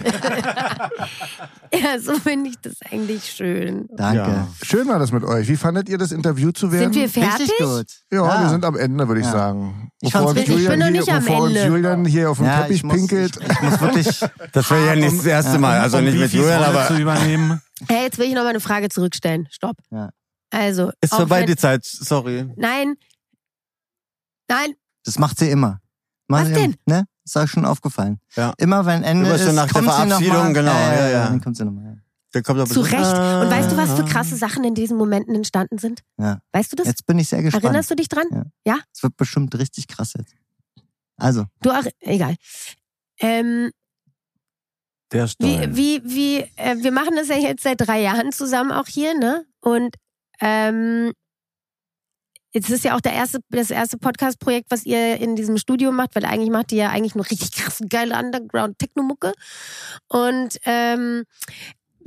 [SPEAKER 1] Ja, so finde ich das eigentlich schön.
[SPEAKER 5] Danke.
[SPEAKER 3] Ja.
[SPEAKER 2] Schön war das mit euch. Wie fandet ihr das Interview zu werden?
[SPEAKER 1] Sind wir fertig?
[SPEAKER 5] Richtig gut.
[SPEAKER 2] ja, wir sind am Ende, würde ich
[SPEAKER 5] Ja.
[SPEAKER 2] sagen.
[SPEAKER 5] Ich
[SPEAKER 2] Bevor uns
[SPEAKER 5] richtig-
[SPEAKER 1] ich bin noch
[SPEAKER 2] Julian
[SPEAKER 1] nicht
[SPEAKER 2] hier,
[SPEAKER 1] am
[SPEAKER 2] bevor
[SPEAKER 1] Ende.
[SPEAKER 2] Julian hier auf
[SPEAKER 5] Ja,
[SPEAKER 2] Teppich
[SPEAKER 5] ich muss,
[SPEAKER 2] pinkelt.
[SPEAKER 5] Ich, ich muss wirklich.
[SPEAKER 3] Das wäre ja nicht das erste Mal. Also
[SPEAKER 4] um
[SPEAKER 3] nicht mit Julian, aber
[SPEAKER 4] zu übernehmen.
[SPEAKER 1] Hey, jetzt will ich noch mal eine Frage zurückstellen. Stopp.
[SPEAKER 5] Ja.
[SPEAKER 1] Also,
[SPEAKER 3] ist vorbei die Zeit. Sorry.
[SPEAKER 1] Nein. Nein.
[SPEAKER 5] Das macht sie immer. Macht
[SPEAKER 1] Was
[SPEAKER 5] sie
[SPEAKER 1] denn?
[SPEAKER 5] Ne? Ist euch schon aufgefallen.
[SPEAKER 3] Ja.
[SPEAKER 5] Immer wenn Ende
[SPEAKER 3] Immer so
[SPEAKER 5] ist,
[SPEAKER 3] nach der
[SPEAKER 5] kommt noch
[SPEAKER 3] Verabschiedung, genau, ja, ja.
[SPEAKER 5] Dann kommt sie nochmal.
[SPEAKER 3] Der kommt aber
[SPEAKER 1] Zu Recht. Und weißt du, was für
[SPEAKER 3] Ah.
[SPEAKER 1] krasse Sachen in diesen Momenten entstanden sind?
[SPEAKER 5] Ja.
[SPEAKER 1] Weißt du das?
[SPEAKER 5] Jetzt bin ich sehr gespannt.
[SPEAKER 1] Erinnerst du dich dran?
[SPEAKER 5] Ja. Es wird bestimmt richtig krass jetzt. Also,
[SPEAKER 1] Du auch, egal. Ähm,
[SPEAKER 3] Der
[SPEAKER 1] wie,
[SPEAKER 3] Stein.
[SPEAKER 1] wie, wie, äh, wir machen das ja jetzt seit drei Jahren zusammen auch hier, ne? Und ähm, jetzt ist ja auch der erste, das erste Podcast-Projekt, was ihr in diesem Studio macht, weil eigentlich macht ihr ja eigentlich nur richtig krass geile Underground-Techno-Mucke. Und ähm,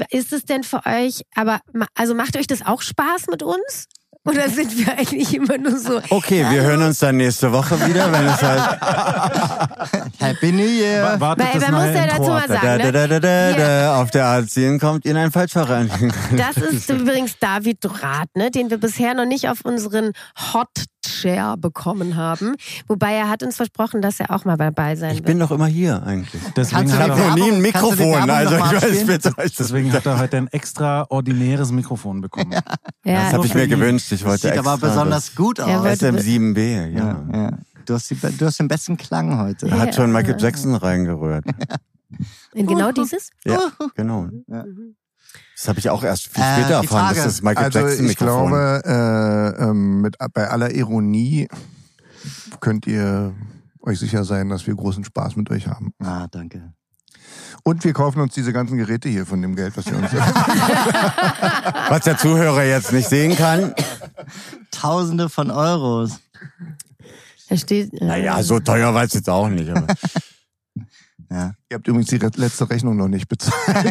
[SPEAKER 1] ist es denn für euch, aber also macht euch das auch Spaß mit uns? Oder sind wir eigentlich immer nur so,
[SPEAKER 3] Okay, wir hören uns dann nächste Woche wieder, wenn es halt.
[SPEAKER 5] Happy New Year.
[SPEAKER 4] Wa- Wartet
[SPEAKER 1] Weil
[SPEAKER 4] das
[SPEAKER 1] man muss ja
[SPEAKER 4] Intro
[SPEAKER 1] dazu mal
[SPEAKER 4] ab.
[SPEAKER 1] sagen,
[SPEAKER 3] Da, da,
[SPEAKER 1] ne?
[SPEAKER 3] da, da, da,
[SPEAKER 1] Hier.
[SPEAKER 3] da. Auf der A10 kommt Ihnen ein Falschfahrer.
[SPEAKER 1] Das ist übrigens David Draht, ne, den wir bisher noch nicht auf unseren Hot Chair bekommen haben. Wobei er hat uns versprochen, dass er auch mal dabei sein
[SPEAKER 3] Ich
[SPEAKER 1] wird.
[SPEAKER 3] bin doch immer hier eigentlich.
[SPEAKER 4] Deswegen
[SPEAKER 3] Ich
[SPEAKER 4] hat,
[SPEAKER 3] habe noch nie ein Mikrofon. Also ich weiß, bitte.
[SPEAKER 4] deswegen hat er heute ein extraordinäres Mikrofon bekommen.
[SPEAKER 1] ja,
[SPEAKER 3] Das habe ich mir gewünscht. Ich wollte
[SPEAKER 5] Sieht aber
[SPEAKER 3] extra
[SPEAKER 5] besonders gut
[SPEAKER 1] Er
[SPEAKER 5] aus.
[SPEAKER 1] wollte-
[SPEAKER 3] das SM7B, ja.
[SPEAKER 5] ja, ja. Du, hast die, du hast den besten Klang heute.
[SPEAKER 3] Da hat schon Michael Jackson reingerührt.
[SPEAKER 1] in genau dieses?
[SPEAKER 3] Ja, genau.
[SPEAKER 5] Ja.
[SPEAKER 3] Das habe ich auch erst viel
[SPEAKER 5] Äh,
[SPEAKER 3] später
[SPEAKER 5] die
[SPEAKER 3] erfahren,
[SPEAKER 5] Frage.
[SPEAKER 3] dass das Michael
[SPEAKER 2] Also
[SPEAKER 3] Jackson
[SPEAKER 2] ich
[SPEAKER 3] Mikrofon
[SPEAKER 2] glaube, äh, ähm, mit, bei aller Ironie könnt ihr euch sicher sein, dass wir großen Spaß mit euch haben.
[SPEAKER 5] Ah, danke.
[SPEAKER 2] Und wir kaufen uns diese ganzen Geräte hier von dem Geld, was ihr uns...
[SPEAKER 3] Was der Zuhörer jetzt nicht sehen kann.
[SPEAKER 5] Tausende von Euros.
[SPEAKER 1] Da steht. äh,
[SPEAKER 3] Naja, so teuer war es jetzt auch nicht. Aber
[SPEAKER 5] Ja,
[SPEAKER 2] ihr habt übrigens die re- letzte Rechnung noch nicht bezahlt.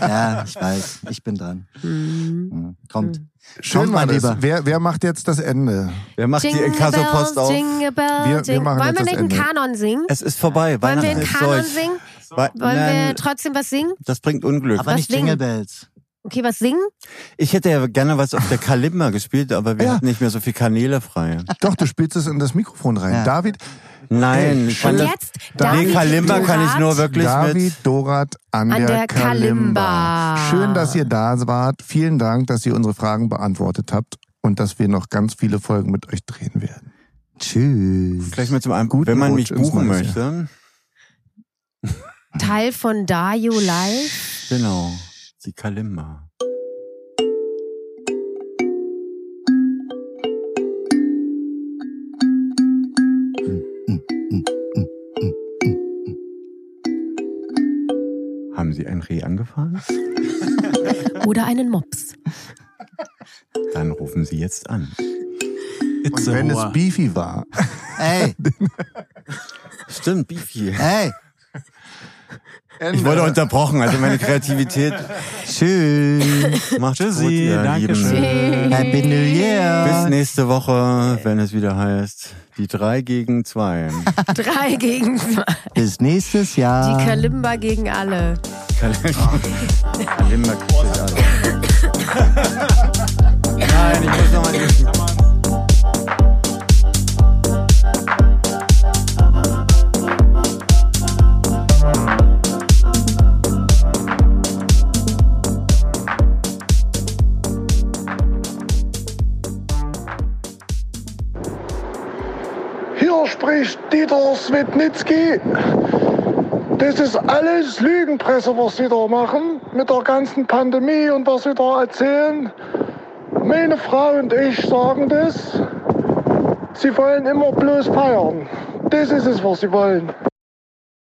[SPEAKER 5] ja, ich weiß. Ich bin dran.
[SPEAKER 1] hm.
[SPEAKER 5] Hm, Kommt.
[SPEAKER 2] Schön
[SPEAKER 5] Kommt, mein. Lieber.
[SPEAKER 2] Wer, wer macht jetzt das Ende?
[SPEAKER 3] wer macht die
[SPEAKER 1] Jingle
[SPEAKER 3] Inkasso-Post
[SPEAKER 1] Bells,
[SPEAKER 3] auf?
[SPEAKER 1] Jingle Bells,
[SPEAKER 2] Wir- wir machen
[SPEAKER 1] Wollen
[SPEAKER 2] jetzt
[SPEAKER 1] wir
[SPEAKER 2] das
[SPEAKER 1] nicht einen
[SPEAKER 2] Ende.
[SPEAKER 1] Kanon singen?
[SPEAKER 3] Es ist vorbei.
[SPEAKER 1] Wollen wir einen Kanon
[SPEAKER 3] durch.
[SPEAKER 1] singen? Wollen wir
[SPEAKER 3] Nein,
[SPEAKER 1] trotzdem was singen?
[SPEAKER 3] das bringt Unglück.
[SPEAKER 5] Aber
[SPEAKER 1] Was
[SPEAKER 5] nicht? Jingle Bells.
[SPEAKER 1] Okay, was singen?
[SPEAKER 3] Ich hätte ja gerne was auf der Kalimba gespielt, aber wir
[SPEAKER 2] Ja.
[SPEAKER 3] hatten nicht mehr so viel Kanäle frei.
[SPEAKER 2] Doch, du spielst es in das Mikrofon rein.
[SPEAKER 5] Ja.
[SPEAKER 2] David,
[SPEAKER 3] Nein, ich kann das,
[SPEAKER 1] jetzt
[SPEAKER 3] nee,
[SPEAKER 1] David
[SPEAKER 3] Kalimba kann ich
[SPEAKER 1] Dorat.
[SPEAKER 3] nur wirklich
[SPEAKER 2] David
[SPEAKER 3] mit.
[SPEAKER 2] Dorat an,
[SPEAKER 1] An
[SPEAKER 2] der,
[SPEAKER 1] der
[SPEAKER 2] Kalimba.
[SPEAKER 1] Kalimba.
[SPEAKER 2] Schön, dass ihr da wart. Vielen Dank, dass ihr unsere Fragen beantwortet habt und dass wir noch ganz viele Folgen mit euch drehen werden.
[SPEAKER 5] Tschüss.
[SPEAKER 3] Vielleicht mal zum einen,
[SPEAKER 2] Guten
[SPEAKER 3] wenn man mich
[SPEAKER 2] Rutsch ins
[SPEAKER 3] buchen möchte.
[SPEAKER 1] Teil von Dario Live.
[SPEAKER 3] Genau, die Kalimba. Ein Reh angefahren?
[SPEAKER 1] Oder einen Mops.
[SPEAKER 3] Dann rufen Sie jetzt an.
[SPEAKER 2] Und wenn es Beefy war.
[SPEAKER 5] Ey,
[SPEAKER 3] Stimmt, Beefy.
[SPEAKER 5] ey,
[SPEAKER 3] Ich wurde unterbrochen, also meine Kreativität.
[SPEAKER 5] tschüss.
[SPEAKER 3] Macht's
[SPEAKER 4] Tschüssi,
[SPEAKER 3] gut, ihr
[SPEAKER 4] Dankeschön.
[SPEAKER 3] Lieben.
[SPEAKER 5] Happy New
[SPEAKER 3] Bis
[SPEAKER 5] Year.
[SPEAKER 3] nächste Woche, wenn es wieder heißt, die drei gegen zwei.
[SPEAKER 1] Drei gegen zwei.
[SPEAKER 5] Bis nächstes Jahr.
[SPEAKER 1] Die Kalimba gegen alle.
[SPEAKER 3] Kalimba kriegt alle. Nein, ich muss noch mal
[SPEAKER 12] spricht Dieter Swetnitzky. Das ist alles Lügenpresse, was Sie da machen, mit der ganzen Pandemie und was Sie da erzählen. Meine Frau und ich sagen das. Sie wollen immer bloß feiern. Das ist es, was Sie wollen.